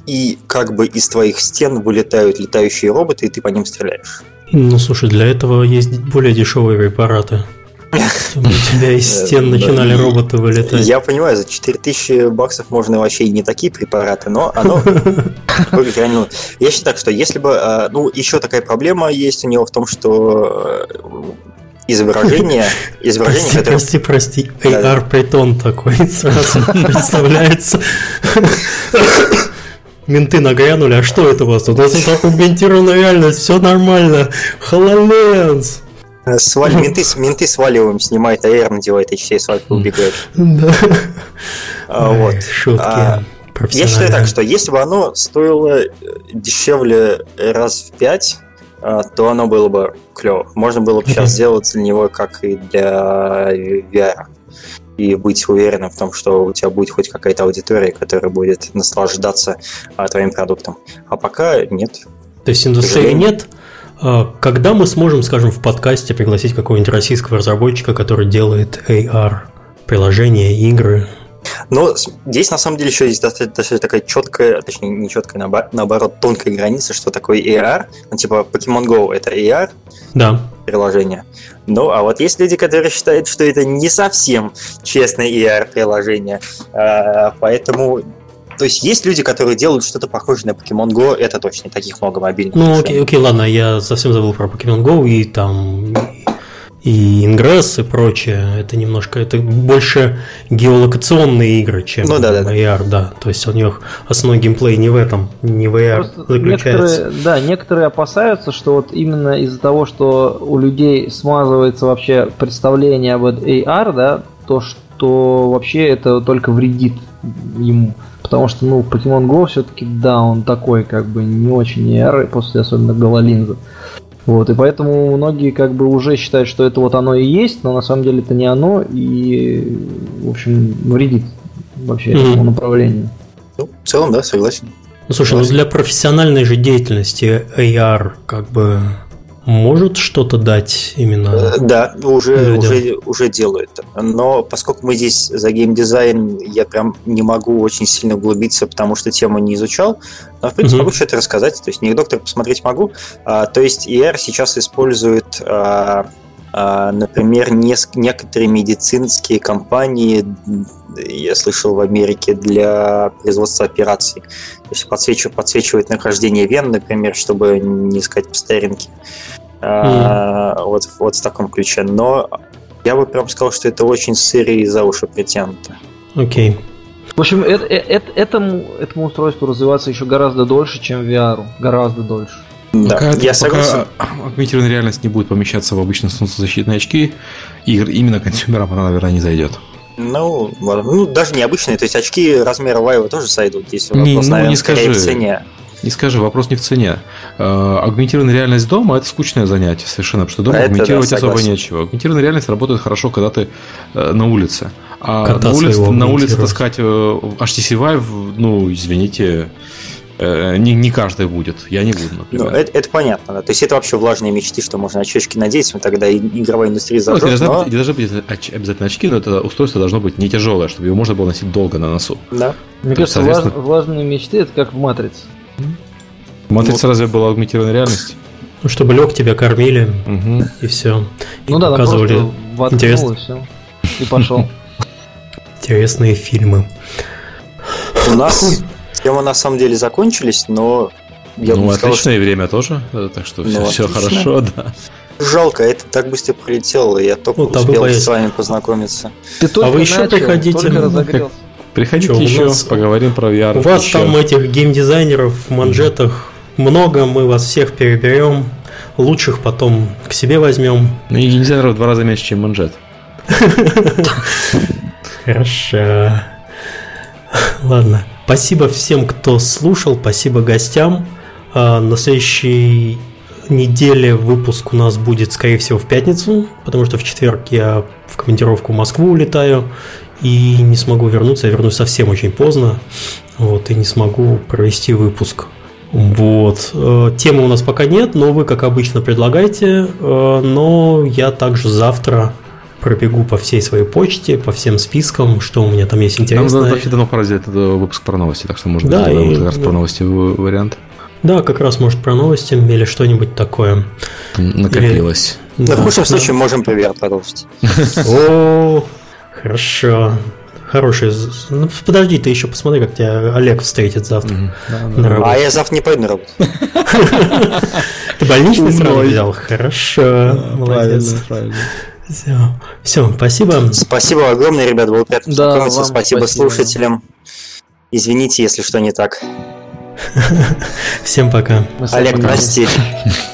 и как бы из твоих стен вылетают летающие роботы, и ты по ним стреляешь. Ну, слушай, для этого есть более дешевые препараты. У тебя из стен начинали роботы вылетать. Я понимаю, за 4000 баксов можно вообще и не такие препараты, но оно выглядит Я считаю, что если бы... А, ну, еще такая проблема есть у него в том, что э, изображение, *laughs* изображение, прости, прости, прости, AR притон такой сразу *laughs* представляется. *laughs* Менты нагрянули, а что это у вас? У нас тут аугментированная реальность, все нормально. HoloLens. Свали, менты, менты сваливаем, снимает AR, надевает HTC, свадьбу и убегает. Да. А, вот. Шутки. А, я считаю так, что если бы оно стоило дешевле раз в пять, а, то оно было бы клево. Можно было бы сейчас сделать для него, как и для VR и быть уверенным в том, что у тебя будет хоть какая-то аудитория, которая будет наслаждаться а, твоим продуктом. А пока нет. То есть индустрии нет? А, когда мы сможем, скажем, в подкасте пригласить какого-нибудь российского разработчика, который делает AR приложения, игры? Но здесь на самом деле еще есть достаточно такая четкая, точнее не четкая, наоборот, тонкая граница, что такое AR. Ну, типа Pokemon Go это AR да. Приложение. Ну, а вот есть люди, которые считают, что это не совсем честное AR-приложение. А, поэтому то есть есть люди, которые делают что-то похожее на Pokemon Go, это точно, таких много мобильных. Ну, окей, окей, ладно, я совсем забыл про Pokemon Go и там и Ingress и прочее, это немножко, это больше геолокационные игры, чем ну, да, да, AR, да. То есть у них основной геймплей не в этом, не в AR Просто заключается. Некоторые, да, некоторые опасаются, что вот именно из-за того, что у людей смазывается вообще представление об AR, да, то, что вообще это только вредит ему. Потому что, ну, Pokemon Go все-таки, да, он такой, как бы, не очень AR, после особенно гололинза. Вот, и поэтому многие как бы уже считают, что это вот оно и есть, но на самом деле это не оно, и, в общем, вредит вообще mm-hmm. этому направлению. Ну, в целом, да, согласен. Ну, слушай, ну для профессиональной же деятельности AR как бы может что-то дать именно. Э, да, уже, уже, уже делают. Но поскольку мы здесь за геймдизайн, я прям не могу очень сильно углубиться, потому что тему не изучал. Но, в принципе, угу. могу что-то рассказать. То есть, не доктор посмотреть могу. А, то есть, ER сейчас использует а, а, например, некоторые медицинские компании, я слышал в Америке, для производства операций. То есть подсвечивают, подсвечивают нахождение вен, например, чтобы не искать по старинке. Mm. Вот, вот в таком ключе. Но я бы прям сказал, что это очень сыре и за уши притянуто. Окей. Okay. В общем, это, это, этому, этому устройству развиваться еще гораздо дольше, чем VR. Гораздо дольше. Да, пока, я согласен. Пока агментированная реальность не будет помещаться в обычные солнцезащитные очки, игр именно консюмерам она, наверное, не зайдет. Ну, ну, даже необычные, то есть очки размера Вайва тоже сойдут, если вопрос, не, ну, наверное, не скажи. в цене. Не скажи, вопрос не в цене. Э, агментированная реальность дома – это скучное занятие совершенно, потому что дома это, агментировать да, особо нечего. Агментированная реальность работает хорошо, когда ты э, на улице. А на улице, на улице таскать э, HTC Vive, ну, извините, не, не каждый будет. Я не буду, например. Ну, это, это понятно. Да. То есть это вообще влажные мечты, что можно очечки надеть, тогда игровая индустрия зажжет. Ну, не, должны, но... не должны быть обязательно очки, но это устройство должно быть не тяжелое, чтобы его можно было носить долго на носу. Да. Мне кажется, соответственно... влажные мечты это как в Матрице. Матрица ну, разве была агментированная реальность? Ну, чтобы лег тебя кормили, угу. и все. И ну да, показывали интересно. и все. И пошел. *laughs* Интересные фильмы. У нас Темы на самом деле закончились, но я ну, отличное сказал, время тоже, э, так что ну, все, все хорошо, да. Жалко, это так быстро прилетело, я только ну, успел с вами познакомиться. Ты а вы еще начал, приходите. Только Приходите Что, еще, нас, поговорим про VR. У вас еще. там этих геймдизайнеров в манжетах много, мы вас всех переберем, лучших потом к себе возьмем. Ну и геймдизайнеров в два раза меньше, чем манжет. *laughs* Хорошо. Ладно. Спасибо всем, кто слушал, спасибо гостям. А, на следующий недели выпуск у нас будет, скорее всего, в пятницу, потому что в четверг я в командировку в Москву улетаю и не смогу вернуться. Я вернусь совсем очень поздно, вот, и не смогу провести выпуск. Вот. Э, темы у нас пока нет, но вы, как обычно, предлагайте. Э, но я также завтра пробегу по всей своей почте, по всем спискам, что у меня там есть интересное. Нам вообще давно пора сделать выпуск про новости, так что может да, быть и, как раз про новости вариант. Да, как раз может про новости или что-нибудь такое. Накопилось. Или... Да, в худшем случае можем про продолжить. *laughs* О, хорошо хороший. Ну, подожди, ты еще посмотри, как тебя Олег встретит завтра. Mm-hmm. Да, да. А я завтра не пойду на работу. *laughs* Ты больничный сразу взял? Хорошо, молодец. Все. Все, спасибо. Спасибо огромное, ребят, было приятно познакомиться. Спасибо слушателям. Извините, если что не так. *laughs* Всем пока. Олег, прости. *laughs*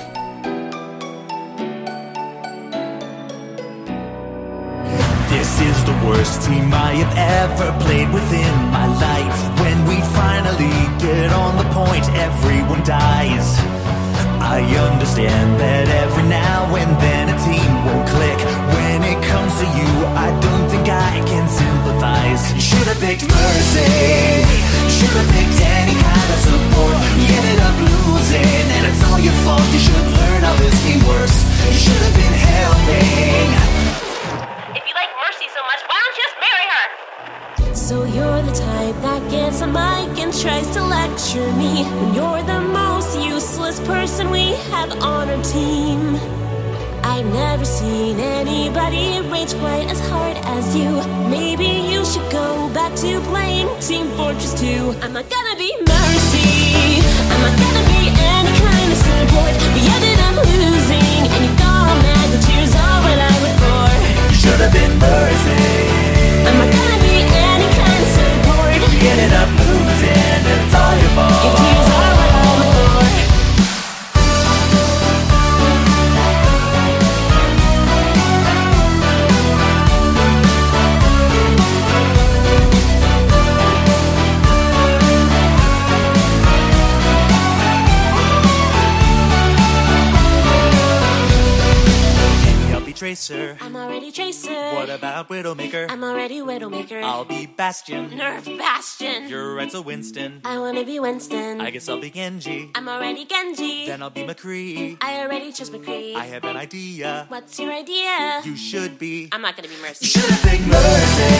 That's a Winston. I wanna be Winston. I guess I'll be Genji. I'm already Genji. Then I'll be McCree. I already chose McCree. I have an idea. What's your idea? You should be. I'm not gonna be Mercy. You should have been Mercy.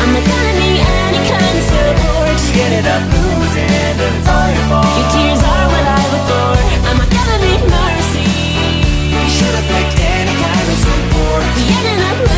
I'm not gonna be any kind of support. You it up losing, and it's all your fault. Your tears are what I look for. I'm not gonna be Mercy. You should have picked any kind of support. You it up